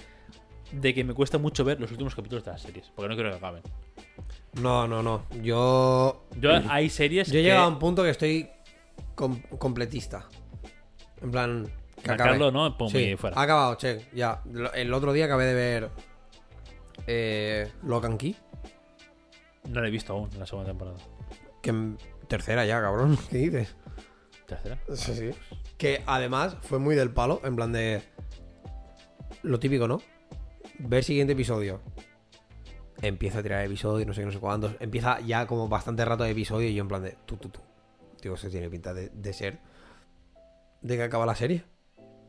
de que me cuesta mucho ver los últimos capítulos de las series. Porque no quiero que acaben. No, no, no. Yo. Yo, hay series. Yo he que llegado a un punto que estoy com- completista. En plan. Que. Marcarlo, ¿no? Pum, Sí, fuera. ha acabado, check. Ya. El otro día acabé de ver. Eh, Lock and Key. No lo he visto aún en la segunda temporada. Que tercera ya, cabrón. [LAUGHS] ¿Qué dices? ¿Tercera? Sí, sí. Que además fue muy del palo, en plan de. Lo típico, ¿no? Ver siguiente episodio. Empieza a tirar episodios, no sé no sé cuántos. Empieza ya como bastante rato de episodio y yo en plan de. Tú, tú, tú. Digo, se tiene pinta de, ser. De que acaba la serie.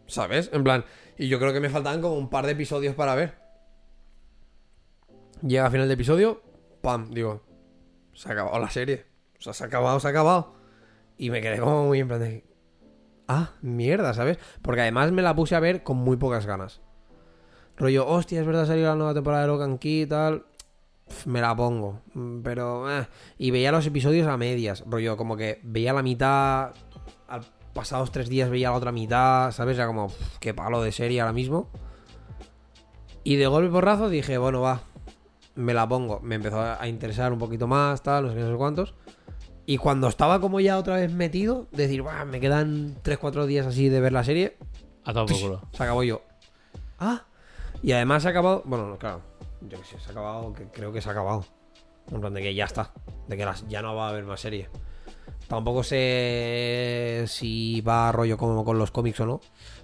¿Sabes? En plan. Y yo creo que me faltaban como un par de episodios para ver. Llega a final de episodio. Pam, digo. Se ha acabado la serie. O sea, se ha acabado, se ha acabado. Y me quedé como muy en plan de. Ah, mierda, ¿sabes? Porque además me la puse a ver con muy pocas ganas. Rollo, hostia, es verdad, salió la nueva temporada de Logan Key y tal. Me la pongo. Mm, Pero. eh. Y veía los episodios a medias. Rollo, como que veía la mitad. Al pasados tres días veía la otra mitad. ¿Sabes? Era como, pf, qué palo de serie ahora mismo. Y de golpe porrazo dije, bueno, va. Me la pongo. Me empezó a interesar un poquito más, tal, no sé qué, no sé cuántos. Y cuando estaba como ya otra vez metido, decir, "Buah, me quedan 3-4 días así de ver la serie, A todo se acabó yo. Ah. Y además se ha acabado. Bueno, no, claro. Yo que sé, se ha acabado. Que creo que se ha acabado. En plan de que ya está. De que las- ya no va a haber más serie. Tampoco sé si va a rollo como con los cómics o no.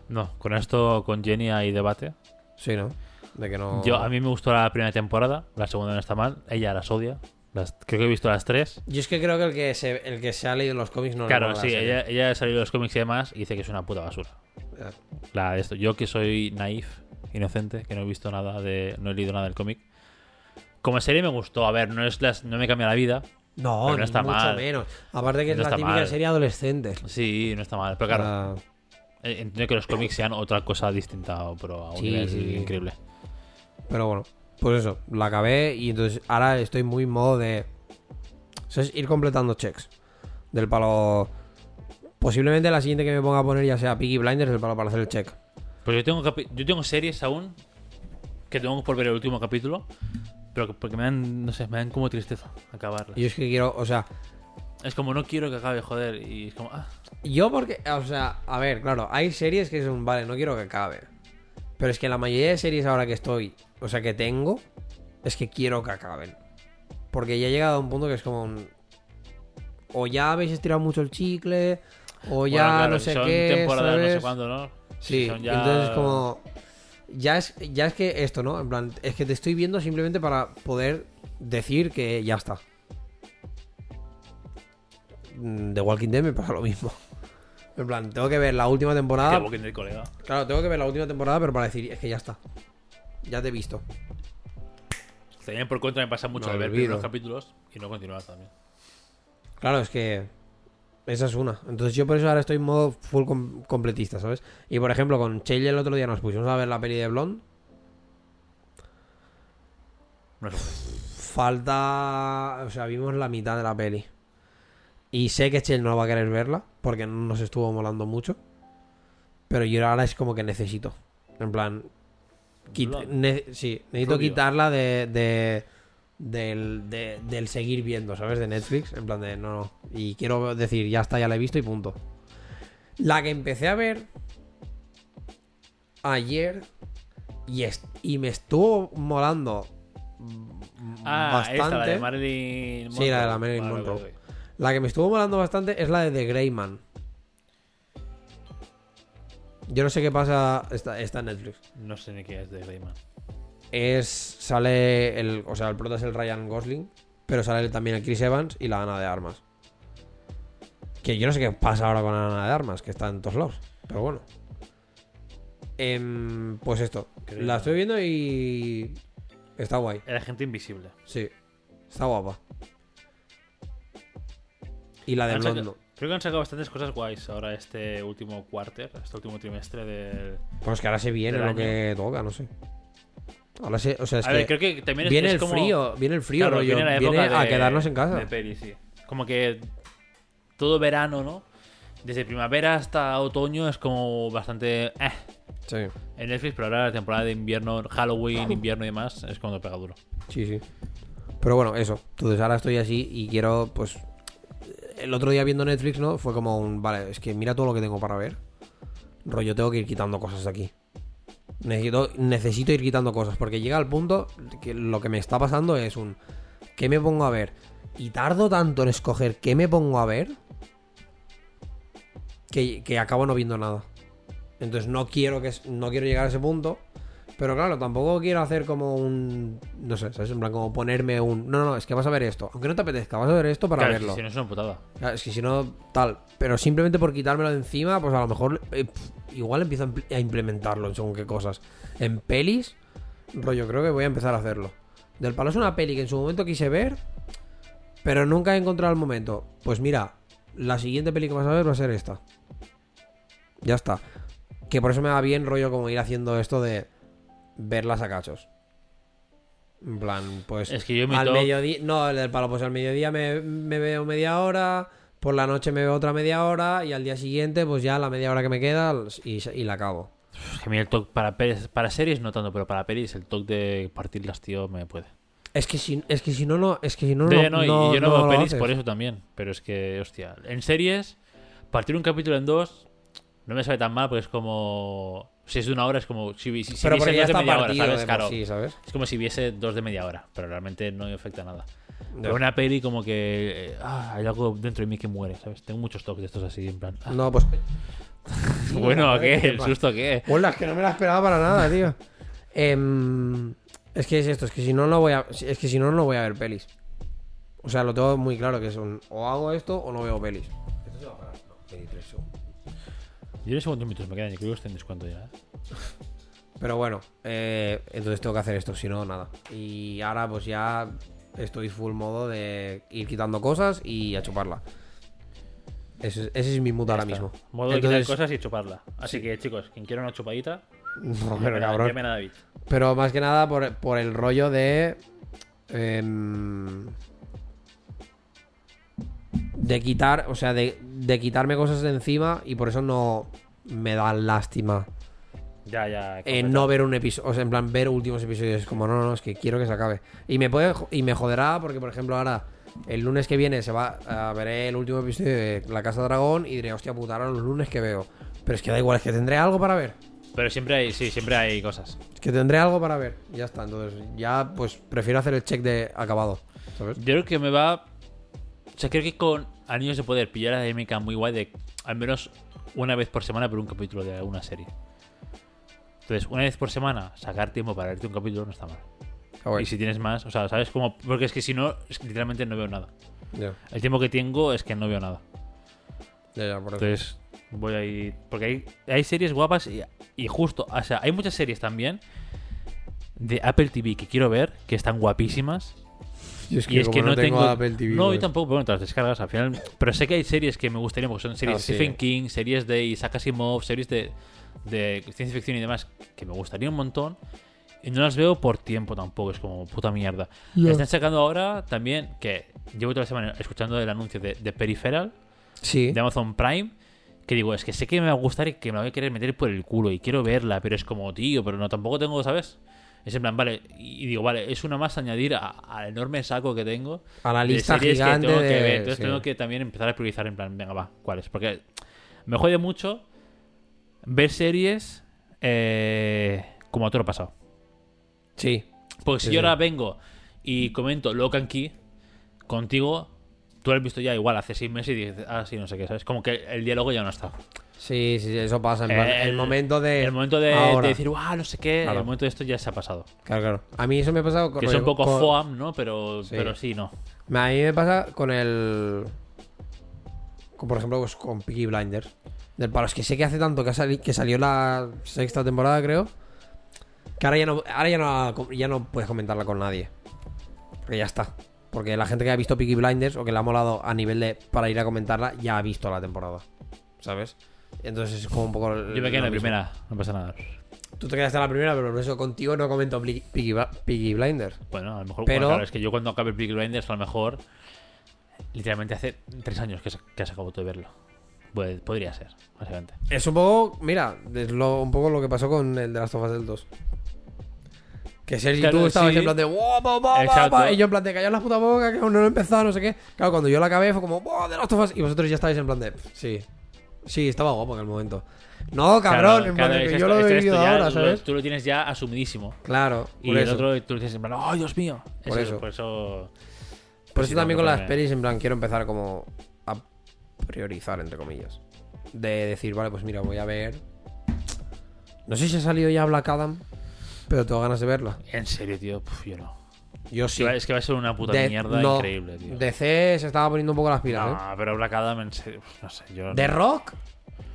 No, con esto, con Jenny hay debate. Sí, ¿no? De que no. Yo, a mí me gustó la primera temporada, la segunda no está mal. Ella las odia. Las, creo que he visto las tres. Yo es que creo que el que se, el que se ha leído los cómics no claro, sí, ella, ella ha salido de los cómics y demás y dice que es una puta basura. La de esto. Yo que soy naif, inocente, que no he visto nada de. no he leído nada del cómic. Como serie me gustó, a ver, no es las, no me cambia la vida. No, Pero no está mucho mal. menos. Aparte que es la típica mal. serie adolescente. Sí, no está mal. Pero claro, Ah, eh, entiendo que los cómics sean otra cosa distinta, pero a un Sí, nivel sí. increíble. Pero bueno, pues eso, la acabé y entonces ahora estoy muy en modo de. ir completando checks. Del palo. Posiblemente la siguiente que me ponga a poner ya sea Piggy Blinders, el palo para hacer el check. Pues yo tengo, yo tengo series aún que tengo por ver el último capítulo, pero que- porque me dan, no sé, me dan como tristeza acabarlas. Y es que quiero, o sea, Es como no quiero que acabe, joder, y es como, ah, yo porque, o sea, a ver, claro, hay series que son, vale, no quiero que acabe. Pero es que la mayoría de series ahora que estoy, o sea, que tengo, es que quiero que acaben. Porque ya he llegado a un punto que es como un. O ya habéis estirado mucho el chicle, o ya bueno, claro, no sé son qué. temporadas no sé cuándo, ¿no? Sí, son ya- entonces es como. Ya es, ya es que esto, ¿no? En plan, es que te estoy viendo simplemente para poder decir que ya está. Mm, The Walking Dead me pasa lo mismo. [LAUGHS] En plan, tengo que ver la última temporada. Walking Dead, colega. Claro, tengo que ver la última temporada, pero para decir, es que ya está. Ya te he visto. También por contra me pasa mucho No de ver olvido. primeros capítulos y no continuar también. Claro, es que. Esa es una. Entonces yo por eso ahora estoy en modo full com- completista, ¿sabes? Y por ejemplo, con Chelle el otro día nos pusimos a ver la peli de Blonde. No sé. Falta. O sea, vimos la mitad de la peli. Y sé que Chell no va a querer verla porque no nos estuvo molando mucho. Pero yo ahora es como que necesito. En plan. quit- Blonde. ne- sí, necesito Rubio. quitarla de, de- del, de- del seguir viendo, ¿sabes? De Netflix. En plan de no, no. Y quiero decir, ya está, ya la he visto y punto. La que empecé a ver ayer y, est- y me estuvo molando Ah, bastante. esta, la de Marilyn Sí, la de la Monroe. Marilyn Vale, Monroe. vale, vale. La que me estuvo molando bastante es la de The Greyman. Yo no sé qué pasa. Está, está en Netflix. No sé ni qué es de Rayman. Es. Sale el. O sea, el prota es el Ryan Gosling. Pero sale también el Chris Evans y la Ana de Armas. Que yo no sé qué pasa ahora con Ana de Armas, que está en todos lados. Pero bueno. Em, pues esto. Creo- La estoy viendo y. Está guay. Era gente invisible. Sí. Está guapa. Y la de Blondo. Creo que han sacado bastantes cosas guays ahora este último quarter, este último trimestre del... Pues que ahora se viene lo año. que toca, no sé. Ahora se, o sea, es a que ver, creo que también es, viene es el como... frío, viene el frío, Claro, rollo. viene la Viene, época a quedarnos en casa. De peli, sí. Como que todo verano, ¿no? Desde primavera hasta otoño es como bastante... eh, Sí, en Netflix, pero ahora la temporada de invierno, Halloween, [LAUGHS] invierno y demás, es cuando pega duro. sí, sí. Pero bueno, eso. Entonces ahora estoy así y quiero, pues. El otro día viendo Netflix, ¿no? Fue como un. Vale, es que mira todo lo que tengo para ver. Rollo, tengo que ir quitando cosas de aquí. Necesito, necesito ir quitando cosas. Porque llega al punto que lo que me está pasando es un. ¿Qué me pongo a ver? Y tardo tanto en escoger qué me pongo a ver. Que, que acabo no viendo nada. Entonces no quiero que no quiero llegar a ese punto. Pero claro, tampoco quiero hacer como un. No sé, ¿sabes? En plan, como ponerme un. No, no, es que vas a ver esto. Aunque no te apetezca, vas a ver esto para Claro, es que verlo. si no es una putada. Claro, Es que si no, tal. Pero simplemente por quitármelo de encima, pues a lo mejor eh, igual empiezo a impl- a implementarlo en según qué cosas. En pelis, rollo, creo que voy a empezar a hacerlo. Del palo es una peli que en su momento quise ver, pero nunca he encontrado el momento. Pues mira, la siguiente peli que vas a ver va a ser esta. Ya está. Que por eso me va bien rollo como ir haciendo esto de verlas a cachos. En plan, pues Es que yo mi al top- mediodía, no, el del palo, pues al mediodía me, me veo media hora, por la noche me veo otra media hora y al día siguiente, pues ya la media hora que me queda y, y la acabo. Es que a mí el toque para, series no tanto, pero para pelis el toque de partirlas, tío, me puede. Es que si, es que si no, no, es que si no, no, no, y no- yo no, veo pelis por eso también. Pero es que, hostia, en series, partir un capítulo en dos no me sale tan mal porque es como. Si es de una hora, es como. Si, si, si Pero viese porque ya dos de está media hora, partido ¿sabes? de por Claro. sí, ¿sabes? Es como si viese dos de media hora, pero realmente no me afecta nada. Pero una peli como que. eh, ah, hay algo dentro de mí que muere, ¿sabes? Tengo muchos toques de estos así, en plan. ah, No, pues... [LAUGHS] bueno, ¿qué? ¿qué ¿El susto qué? Hola, es que no me la esperaba para nada, tío. Em, es que es esto, es que si no, no voy a. Es que si no, no voy a ver pelis. O sea, lo tengo muy claro que es un. O hago esto o no veo pelis. Esto se va a parar. No, 23 segundos. Yo no sé cuántos minutos me quedan, yo creo que en descuento ya. ¿eh? Pero bueno, eh, entonces tengo que hacer esto, si no, nada. Y ahora pues ya estoy full modo de ir quitando cosas y a chuparla. Ese, ese es mi mood ahora mismo. Modo de quitar cosas y chuparla. Así que, chicos, quien quiera una chupadita, [LAUGHS] No, pero cabrón. David. Pero más que nada por, por el rollo de. em, de quitar, o sea, de, de quitarme cosas de encima y por eso no me da lástima Ya, ya. eh, no ver un episodio, o sea, en plan, ver últimos episodios. Es como, no, no, es que quiero que se acabe. Y me puede y me joderá porque, por ejemplo, ahora, el lunes que viene se va a veré el último episodio de La Casa Dragón y diré, hostia puta, ahora los lunes que veo. Pero es que da igual, es que tendré algo para ver. Pero siempre hay, sí, siempre hay cosas. Es que tendré algo para ver. Ya está. Entonces, ya, pues, prefiero hacer el check de acabado. ¿Sabes? Yo creo que me va. O sea, creo que con Anillos de Poder pillar la dinámica muy guay de al menos una vez por semana por un capítulo de alguna serie. Entonces, una vez por semana, sacar tiempo para verte un capítulo no está mal. Ah, Y si tienes más, o sea, ¿sabes cómo? Porque es que si no, es que literalmente no veo nada. ya, El tiempo que tengo es que no veo nada. por. Entonces, voy a ir. Porque hay, hay series guapas y, y justo. O sea, hay muchas series también de Apple TV que quiero ver, que están guapísimas. Y es y es como que no, tengo tengo. Apple TV, no, pues. yo tampoco, pero bueno, te las descargas al final. Pero sé que hay series que me gustaría, porque son series Ah, de Stephen King, series de Isaac Asimov, series de, de ciencia ficción y demás, que me gustaría un montón. Y no las veo por tiempo tampoco, es como puta mierda. Ya. Están sacando ahora también, que llevo toda la semana escuchando el anuncio de, de Peripheral, Sí. de Amazon Prime, que digo, es que sé que me va a gustar y que me la voy a querer meter por el culo y quiero verla, pero es como, tío, pero no, tampoco tengo, ¿sabes? Es en plan, vale, y digo, vale, es una más añadir a- al enorme saco que tengo A la de lista series gigante que tengo que de- ver. Entonces sí. tengo que también empezar a priorizar en plan, venga, va, ¿cuáles? Porque me jode mucho ver series eh, como a todo lo pasado. Sí. Porque si yo sí. ahora vengo y comento Lock and Key contigo, tú lo has visto ya igual hace seis meses y dices, ah, sí, no sé qué, ¿sabes? Como que el diálogo ya no está. Sí, sí, sí, eso pasa. El, El- momento de. El momento de, decir, guau, no sé qué, Claro. el momento de esto ya se ha pasado. Claro, claro. A mí eso me ha pasado con. Que es un poco con- FOAM, ¿no? Pero Sí. pero sí, no. A mí me pasa con el. con, por ejemplo, pues, con Peaky Blinders. Del palo. Es que sé que hace tanto que, sali- que salió la sexta temporada, creo. Que ahora ya no, ahora ya no, ya no puedes comentarla con nadie. Porque ya está. Porque la gente que ha visto Peaky Blinders o que le ha molado a nivel de para ir a comentarla ya ha visto la temporada. ¿Sabes? Entonces es como un poco. Yo me quedé en la mismo. primera, no pasa nada. Tú te quedaste en la primera, pero por eso contigo no comento Peaky, Peaky Blinders. Bueno, a lo mejor. Pero- bueno, claro, es que yo cuando acabe Peaky Blinders, a lo mejor. Literalmente hace tres años que, se- que has acabado de verlo. Pues, podría ser, básicamente. Es un poco, mira, es lo- un poco lo que pasó con el de las tofas del 2. Que Sergi Claro, tú estabas sí. en plan de "Buah, buah, buah, Exacto. buah", y yo en plan de callar la puta boca, que aún no lo he empezado, no sé qué. Claro, cuando yo la acabé fue como, ¡Buah, de las tofas! Y vosotros ya estabais en plan de, "Pff, sí. Sí, estaba guapo en el momento. No, cabrón, Claro, en plan claro, de que yo esto- lo he vivido ahora, lo- ¿sabes? Tú lo tienes ya asumidísimo. Claro, Y por el eso. otro tú lo tienes en plan, ¡ay, Dios mío! Por Es eso. Por eso. Por eso sí, también no, con las pelis, en plan, quiero empezar como priorizar, entre comillas. De decir, vale, pues mira, voy a ver. No sé si ha salido ya Black Adam, pero tengo ganas de verla. En serio, tío, Puf, yo no. Yo sí. Es que va a ser una puta De- mierda no, increíble, tío. DC se estaba poniendo un poco las pilas, ¿eh? no, pero Black Adam, en serio, no sé, yo. ¿De Rock?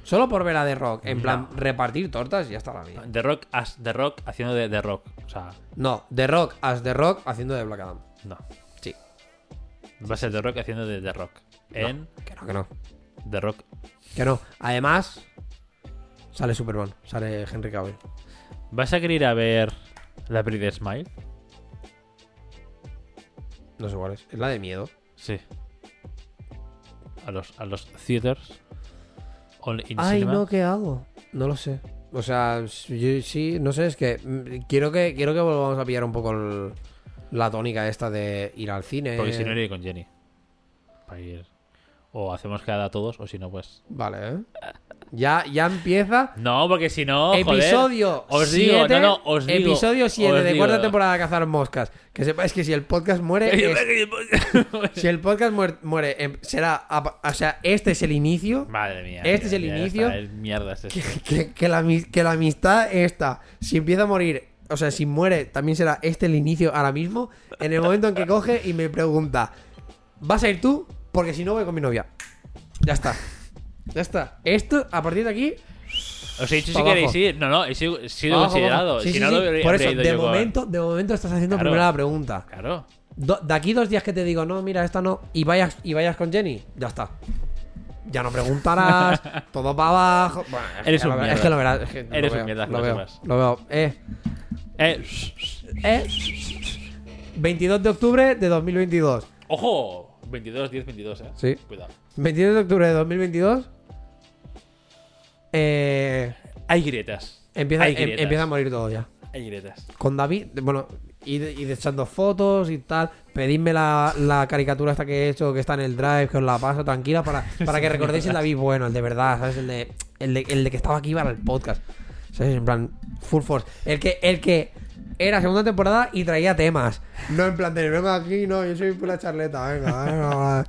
Solo por ver a The Rock. En No. plan, repartir tortas y ya está la vida. The Rock, as The Rock haciendo de The Rock. O sea, No, The Rock as The Rock haciendo de Black Adam. no. Sí. Va a ser The Rock haciendo de The Rock. En Que no, que no. The Rock. Que no. Además, sale Superman. Sale Henry Cavill. ¿Vas a querer ir a ver la peli de Smile? No sé cuál es. Es la de miedo. Sí. A los, a los theaters. All in Ay, cinema. no, ¿qué hago? No lo sé. O sea, yo- sí, no sé, es que mm, quiero que quiero que volvamos a pillar un poco el- la tónica esta de ir al cine. Porque si no iré con Jenny. Para ir. O hacemos quedada todos, o si no, pues. Vale, ¿eh? Ya, ya empieza. No, porque si no. joder, episodio os digo, siete, no, no, os digo, Episodio 7 os de digo. cuarta temporada de Cazar Moscas. Que sepáis que si el podcast muere. [LAUGHS] es- si el podcast muer- muere, em, será. O sea, este es el inicio. Madre mía. Este es el inicio. está, mierda es Que, este. que- que la, que la amistad esta, si empieza a morir, o sea, si muere, también será este el inicio ahora mismo. En el momento en que coge y me pregunta: ¿Vas a ir tú? Porque si no, voy con mi novia. Ya está. Ya está. Esto, a partir de aquí. Os he dicho si queréis ir. No, no, he sido, he sido abajo, considerado. abajo. Sí, si sí, no, sí. lo habría- Por habría eso, ido de yo con- momento, de momento estás haciendo Claro. primero la pregunta. Claro. Do- de aquí dos días que te digo, no, mira, esta no, y vayas, y vayas con Jenny, ya está. Ya no preguntarás, [LAUGHS] todo para abajo. Bueno, es Eres que un lo- mierda. Es que lo verás. es que lo Eres un veo, mierda, Lo que lo veo, sepas. lo veo. Eh, Eh, eh. 22 de octubre de 2022. Ojo, 22, 10, 22, eh. Sí. Cuidado. 22 de octubre de 2022. Eh, Hay grietas. empieza, Hay em- grietas. empieza a morir todo ya. Hay grietas. Con David, bueno, ir, ir echando fotos y tal. Pedidme la, la caricatura esta que he hecho, que está en el drive, que os la paso tranquila, para, [LAUGHS] para que recordéis el David bueno, el de verdad, ¿sabes? El de, el de, el de que estaba aquí para el podcast. ¿Sabes? En plan, full force. El que, el que era segunda temporada y traía temas. No en plan de, venga aquí, no, yo soy pura charleta, venga, venga, va".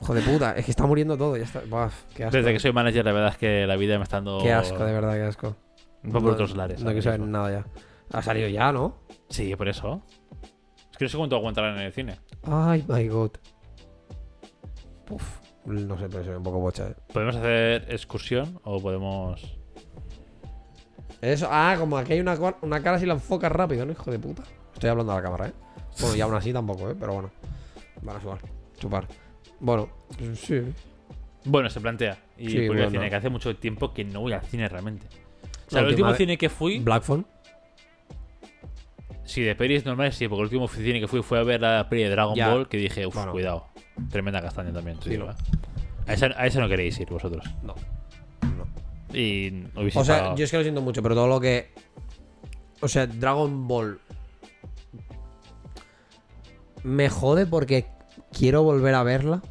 Hijo de puta, es que está muriendo todo, ya está. Buah, qué asco. Desde que soy manager, la verdad es que la vida me está dando. Qué asco, de verdad, qué asco. Un poco por otros lares. No quiero saber nada ya. Ha salido ya, ¿no? Sí, por eso. Es que no sé cuánto aguantarán en el cine. Ay, my god. Uf, no sé, pero soy un poco bocha. eh. ¿Podemos hacer excursión o podemos.? Eso, ah, como aquí hay una, una cara si la enfocas rápido, ¿no? Hijo de puta. Estoy hablando a la cámara, ¿eh? Bueno, y aún así tampoco, ¿eh? Pero bueno. Van a chupar. Chupar. Bueno, sí. Bueno, se plantea. Y Sí, al cine, que hace mucho tiempo que no voy al cine realmente. O sea, el último cine que fui. Black Phone. Sí, de pelis normales sí, porque el último cine que fui fue a ver la peli de Dragon Ya. Ball que dije, uff, Bueno. cuidado. Tremenda castaña también. Sí, no. a, esa, a esa no queréis ir vosotros. No. Y hubiese O sea, yo es que lo siento mucho, pero todo lo que. O sea, Dragon Ball. Me jode porque quiero volver a verla.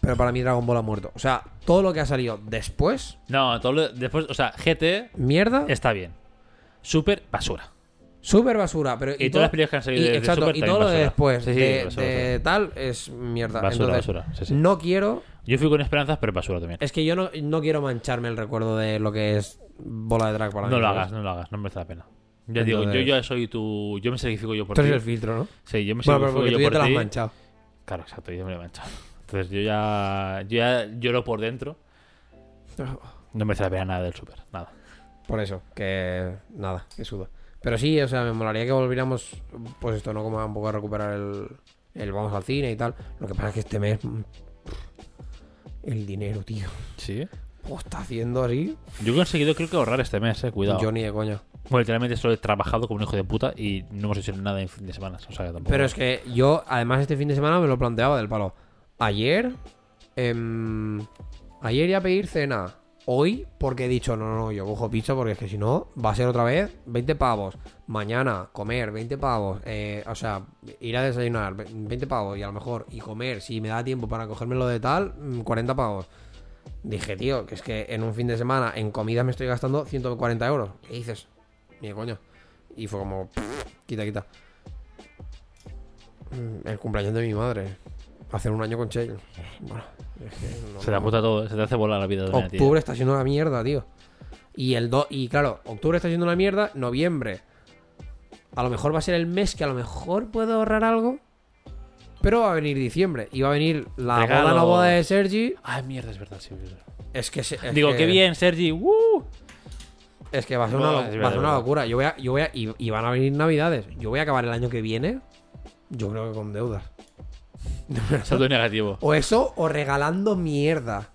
Pero para mí Dragon Ball ha muerto. O sea, todo lo que ha salido después, No, todo lo- después, o sea, GT mierda, está bien. Super basura. Súper basura. Pero, Y, todas las películas que han salido y, de, de exacto, Super y todo lo de después Sí, sí, de, basura, de basura. tal es mierda. Basura, Entonces, basura, sí, sí. no quiero. Yo fui con esperanzas, pero basura también. Es que yo no, no quiero mancharme el recuerdo de lo que es bola de drag para mí. No lo ¿sabes? hagas, no lo hagas, no merece la pena. Ya digo, yo ya soy tu. Yo me sacrifico yo por Tú ti. eres el filtro, ¿no? Sí, yo me Bueno, sacrifico pero yo tú ya te la has manchado. Claro, exacto, yo me lo he manchado. Entonces yo ya, yo ya lloro por dentro. No merece la pena nada del super, nada. Por eso, que nada, que suda. Pero sí, o sea, me molaría que volviéramos, pues esto, ¿no? Como a un poco a recuperar el, el vamos al cine y tal. Lo que pasa es que este mes. mm, El dinero, tío. Sí. ¿Cómo está haciendo así? Yo he conseguido, creo que ahorrar este mes, eh, cuidado. Yo ni de coña. Bueno, literalmente solo he trabajado como un hijo de puta y no hemos hecho nada en fin de semana. O sea que tampoco. Pero es que yo, además, este fin de semana me lo planteaba del palo. Ayer. em, ayer iba a pedir cena. Hoy, porque he dicho, no, no, yo cojo pizza porque es que si no, va a ser otra vez 20 pavos. Mañana, comer, 20 pavos. eh, o sea, ir a desayunar, ve- 20 pavos. Y a lo mejor, y comer, si me da tiempo para cogérmelo de tal, mm, 40 pavos. Dije, tío, que es que en un fin de semana, en comida me estoy gastando 140 euros. ¿Qué dices? Ni de coño. Y fue como, "Pff, quita, quita. Mm, El cumpleaños de mi madre. Hace un año con Shale. Bueno, es que no- se te apunta todo, se te hace volar la vida de una. Octubre está siendo una mierda, tío. Y el do y claro, octubre está siendo una mierda, noviembre. A lo mejor va a ser el mes que a lo mejor puedo ahorrar algo. Pero va a venir diciembre. Y va a venir la Regalo. boda, la boda de Sergi. Ay, mierda, es verdad, sí. es que. es Digo, que- qué bien, Sergi. ¡Uh! Es que va a ser No, una, va a ser locura. Yo voy a, yo voy a, y, y van a venir navidades. Yo voy a acabar el año que viene. Yo creo que con deudas. Saldo negativo. O eso, o regalando mierda.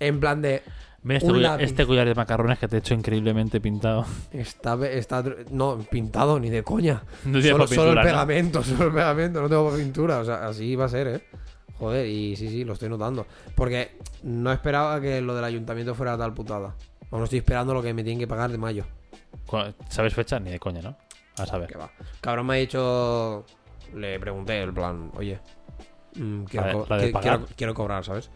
En plan de. Mira este, collar, este collar de macarrones que te he hecho increíblemente pintado. Está, está. No, pintado ni de coña. [LAUGHS] No Solo, pa' solo el pintura, ¿no? pegamento, [LAUGHS] solo el pegamento, no tengo pintura. O sea, así va a ser, ¿eh? Joder, y sí, sí, lo estoy notando. Porque no esperaba que lo del ayuntamiento fuera tal putada. Aún estoy esperando lo que me tienen que pagar de mayo. ¿Sabes fecha? Ni de coña, ¿no? A saber. Que va. Cabrón me ha dicho. Le pregunté, el plan, oye. Quiero, La de- co- la de qui- pagar. quiero, quiero cobrar, ¿sabes?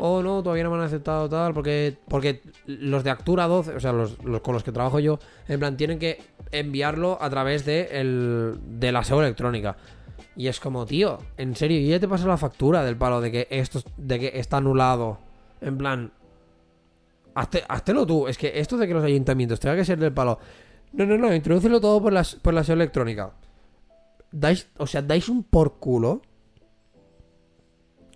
Oh, no, todavía no me han aceptado tal. Porque, porque los de Actura 12, o sea, los, los con los que trabajo yo, en plan, tienen que enviarlo a través de, el, de la SEO electrónica. Y es como, tío, en serio, y ya te pasa la factura del palo de que esto de que está anulado. En plan, hazte, háztelo tú. Es que esto de que los ayuntamientos tengan que ser del palo. No, no, no, introdúcelo todo por la, por la SEO electrónica. Dais, o sea, dais un por culo.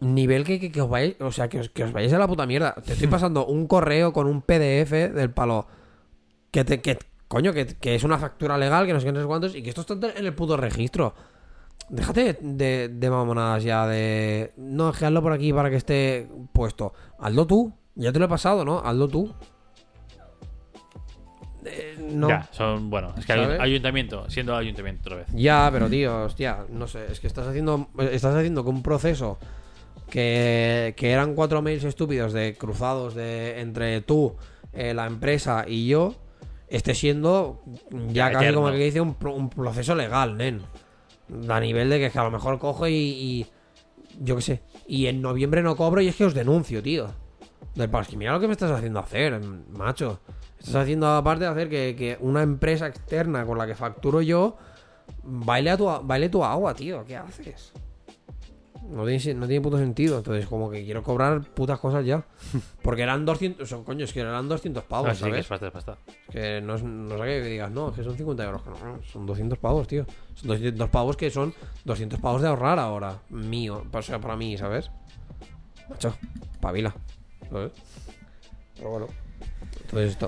Nivel que, que, que os vayáis, o sea, que os, que os vayáis a la puta mierda. Te estoy pasando un correo con un PDF del palo. Que te, que, coño, que, que es una factura legal, que no sé qué, no sé cuántos, y que esto está en el puto registro. Déjate de, de mamonadas ya de. No, hazlo por aquí para que esté puesto. Hazlo tú. Ya te lo he pasado, ¿no? Hazlo tú. Eh, no. Ya, son. Bueno, es que ¿Sabes? ayuntamiento, siendo ayuntamiento otra vez. Ya, pero tío, hostia, no sé, es que estás haciendo estás haciendo que un proceso que, que eran cuatro mails estúpidos de cruzados de entre tú, eh, la empresa y yo esté siendo ya Ya, casi eterno. como que dice un, un proceso legal, nen. A nivel de que, es que a lo mejor cojo y, y yo qué sé, y en noviembre no cobro y es que os denuncio, tío. Del es que mira lo que me estás haciendo hacer, macho. Estás haciendo aparte de hacer que, que una empresa externa con la que facturo yo baile, a tu, baile tu agua, tío. ¿Qué haces? No tiene, no tiene puto sentido. Entonces, como que quiero cobrar putas cosas ya. [LAUGHS] Porque eran 200. o sea, coño, es que eran 200 pavos, Ah, sí, que ¿sabes? es pasta, es pasta. Que no es, no es aquello que digas, no, es que son 50 euros. No, son 200 pavos, tío. Son 200 pavos que son 200 pavos de ahorrar ahora. Mío. O sea, para mí, ¿sabes? Macho, pavila. ¿Sabes? Pero bueno. Entonces esto.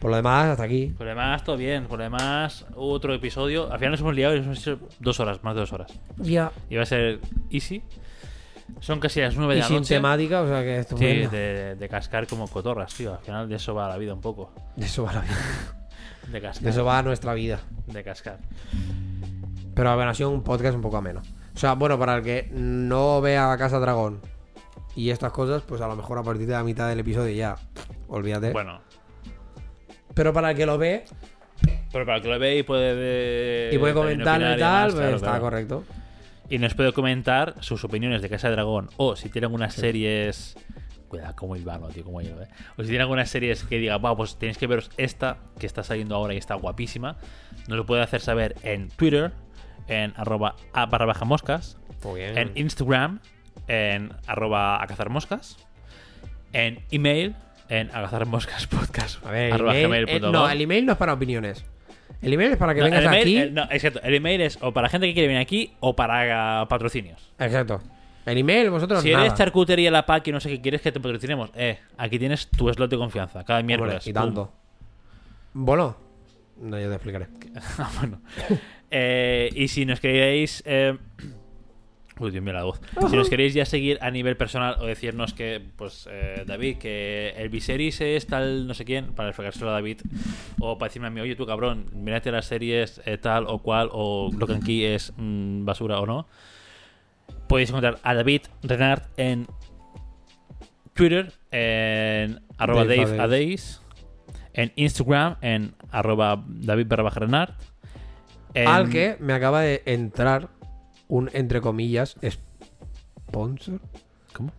Por lo demás, hasta aquí. Por lo demás, todo bien. Por lo demás, otro episodio. Al final nos hemos liado y nos hemos hecho dos horas, más de dos horas. Ya. Iba a ser easy. Son casi las nueve Y de la sin noche. temática, o sea que esto Sí, de, de cascar como cotorras, tío. Al final de eso va la vida un poco. De eso va la vida. De cascar. De eso va nuestra vida. De cascar. Pero bueno, ha sido un podcast un poco ameno. O sea, bueno, para el que no vea Casa Dragón y estas cosas, pues a lo mejor a partir de la mitad del episodio ya, olvídate. Bueno. Pero para el que lo ve Pero para el que lo ve y puede... y puede comentarlo y tal, pues claro, está claro. correcto. Y nos puede comentar sus opiniones de Casa de Dragón. O si tiene algunas series. Cuidado, como Ivano, tío, como yo, ¿eh? O si tiene algunas series que diga, wow, pues tenéis que veros esta que está saliendo ahora y está guapísima. Nos lo puede hacer saber en Twitter, en arroba a barra baja moscas, en Instagram, en arroba a cazar moscas, en email, en a cazar moscas podcast. A ver, el arroba email, gmail eh, no, el email no es para opiniones. El email es para que No, vengas el email- aquí. el- no, exacto. El email es o para gente que quiere venir aquí o para ah, patrocinios. Exacto. El email, vosotros Si nada. eres charcutería la PAC y no sé qué quieres que te patrocinemos, eh, aquí tienes tu slot de confianza cada Hombre, miércoles. y Pum. tanto. Bueno, no, yo te explicaré. [LAUGHS] Ah, bueno. Eh, y si nos queréis. eh, Uy, Dios mío, la voz. Si nos queréis ya seguir a nivel personal o decirnos que, pues, eh, David, que el Viserys es tal no sé quién, para fregárselo a David, o para decirme a mí, oye, tú cabrón, mírate las series eh, tal o cual, o lo que aquí es mm, basura o no, podéis encontrar a David Renard en Twitter, en arroba Dave Dave Adays. En Instagram, en arroba David Renard. en- Al que me acaba de entrar un, entre comillas, sponsor. ¿Cómo?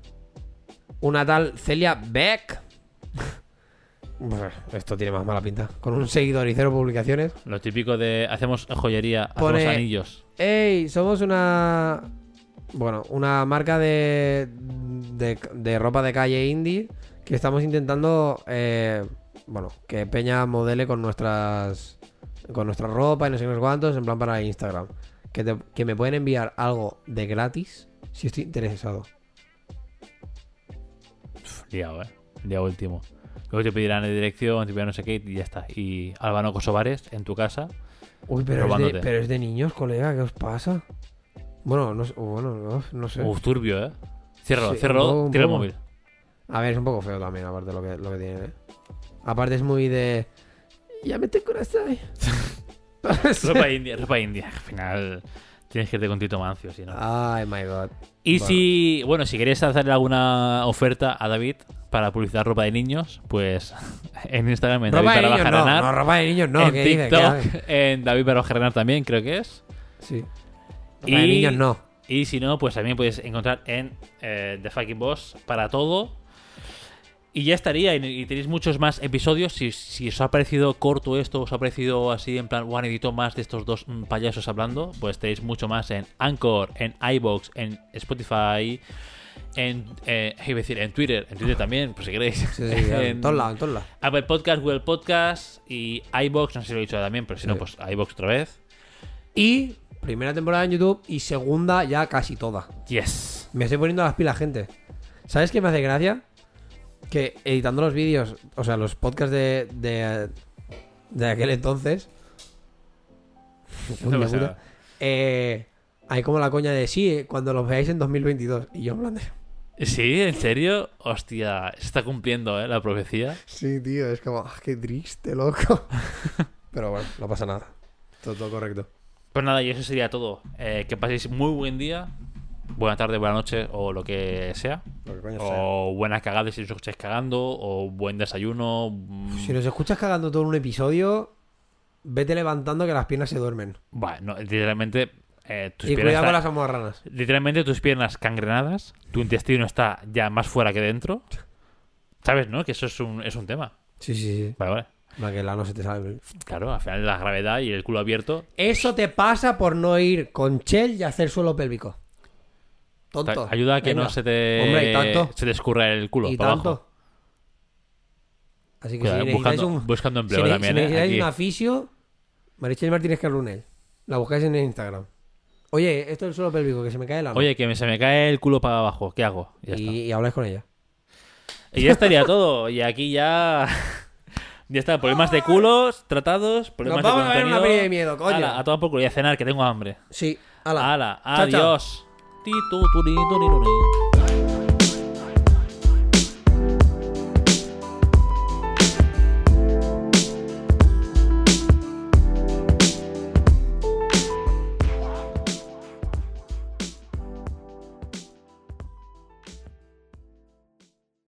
Una tal Celia Beck. Esto tiene más mala pinta. Con un seguidor y cero publicaciones. Lo típico de hacemos joyería, Pone- hacemos anillos. ¡Ey! Somos una. Bueno, una marca de, de, de ropa de calle indie que estamos intentando. eh, bueno, que Peña modele con nuestras. Con nuestra ropa y no sé qué cuántos, en plan para Instagram. Que, te- que me pueden enviar algo de gratis si estoy interesado. Liado, eh. Liado último. Luego te pedirán la dirección, te pedirán no sé qué y ya está. Y Albano Kosovares en tu casa. Uy, pero es, de, Robándote. pero es de niños, colega, ¿qué os pasa? Bueno, no, sé- bueno, no, no sé. Uf, turbio, eh. Ciérralo, Sí, ciérralo, poco, tira el móvil. A ver, es un poco feo también, aparte lo que, lo que tiene, ¿eh? Aparte es muy de... Ya me te corazón. [LAUGHS] [LAUGHS] ropa india, ropa india. Al final tienes que irte con Tito Mancio, si no. Ay, my god. Y bueno. si, bueno, si queréis hacerle alguna oferta a David para publicitar ropa de niños, pues [LAUGHS] en Instagram en Ropa David de niños no, ropa de niños no, en ¿qué dice? ¿Qué TikTok, hace? en David Renar también, creo que es. Sí. Ropa Y- de niños no. Y si no, pues también podéis encontrar en eh, The Fucking Boss para todo. Y ya estaría. Y, tenéis muchos más episodios. Si, si os ha parecido corto esto, os ha parecido así en plan, one edito más de estos dos mm, payasos hablando, pues tenéis mucho más en Anchor, en iBox, en Spotify, en, eh, decir, en Twitter, en Twitter también, pues si queréis. Sí, sí, en en todos lados, en todos lados. Apple Podcast, Google Podcast y iBox, no sé si lo he dicho también, pero si no, pues iBox otra vez. Y primera temporada en YouTube y segunda ya casi toda. Yes. Me estoy poniendo las pilas, gente. ¿Sabes qué me hace gracia? Que editando los vídeos, o sea, los podcasts de, de, de aquel entonces. No puta. eh, hay como la coña de sí, cuando los veáis en 2022. Y yo en plan de. Sí, ¿en serio? Hostia, se está cumpliendo, ¿eh? La profecía. Sí, tío, es como, ah, qué triste, loco. [LAUGHS] Pero bueno, no pasa nada. Todo, todo correcto. Pues nada, y eso sería todo. Eh, que paséis muy buen día, buena tarde, buena noche o lo que sea. Lo que coño O buena cagada si os escucháis cagando, o buen desayuno. mm, Si nos escuchas cagando todo en un episodio, vete levantando que las piernas se duermen. Bueno, literalmente. eh, tus Y piernas cuidado con las. Literalmente tus piernas cangrenadas, tu intestino está ya más fuera que dentro. ¿Sabes, no? Que eso es un, es un tema. Sí, sí, sí. Vale, vale. Para que el ano se te sale. Claro, al final la gravedad y el culo abierto. Eso te pasa por no ir con Chell y hacer suelo pélvico. Tonto. ayuda a que Venga. no se te, Hombre, y tanto. se te escurra el culo Y para tanto. abajo. Así que Cuidado, si buscando, un, buscando empleo también, si ¿eh? necesitáis Aquí. un aficio, Marichel Martínez Carlunel. La buscáis en Instagram. Oye, esto es el suelo pélvico, que se me cae el ano. Oye, que me- se me cae el culo para abajo. ¿Qué hago? Y ya, y, y habláis con ella. Y ya estaría todo. Y aquí ya [LAUGHS] Ya está, problemas de culos tratados, problemas vamos de a ver una peli de miedo, coño. Hala, a tomar por culo y a cenar, que tengo hambre. Sí, ala. Chao, chao. Adiós. Ti, tu, tu, ni, tu, ni, tu, ni.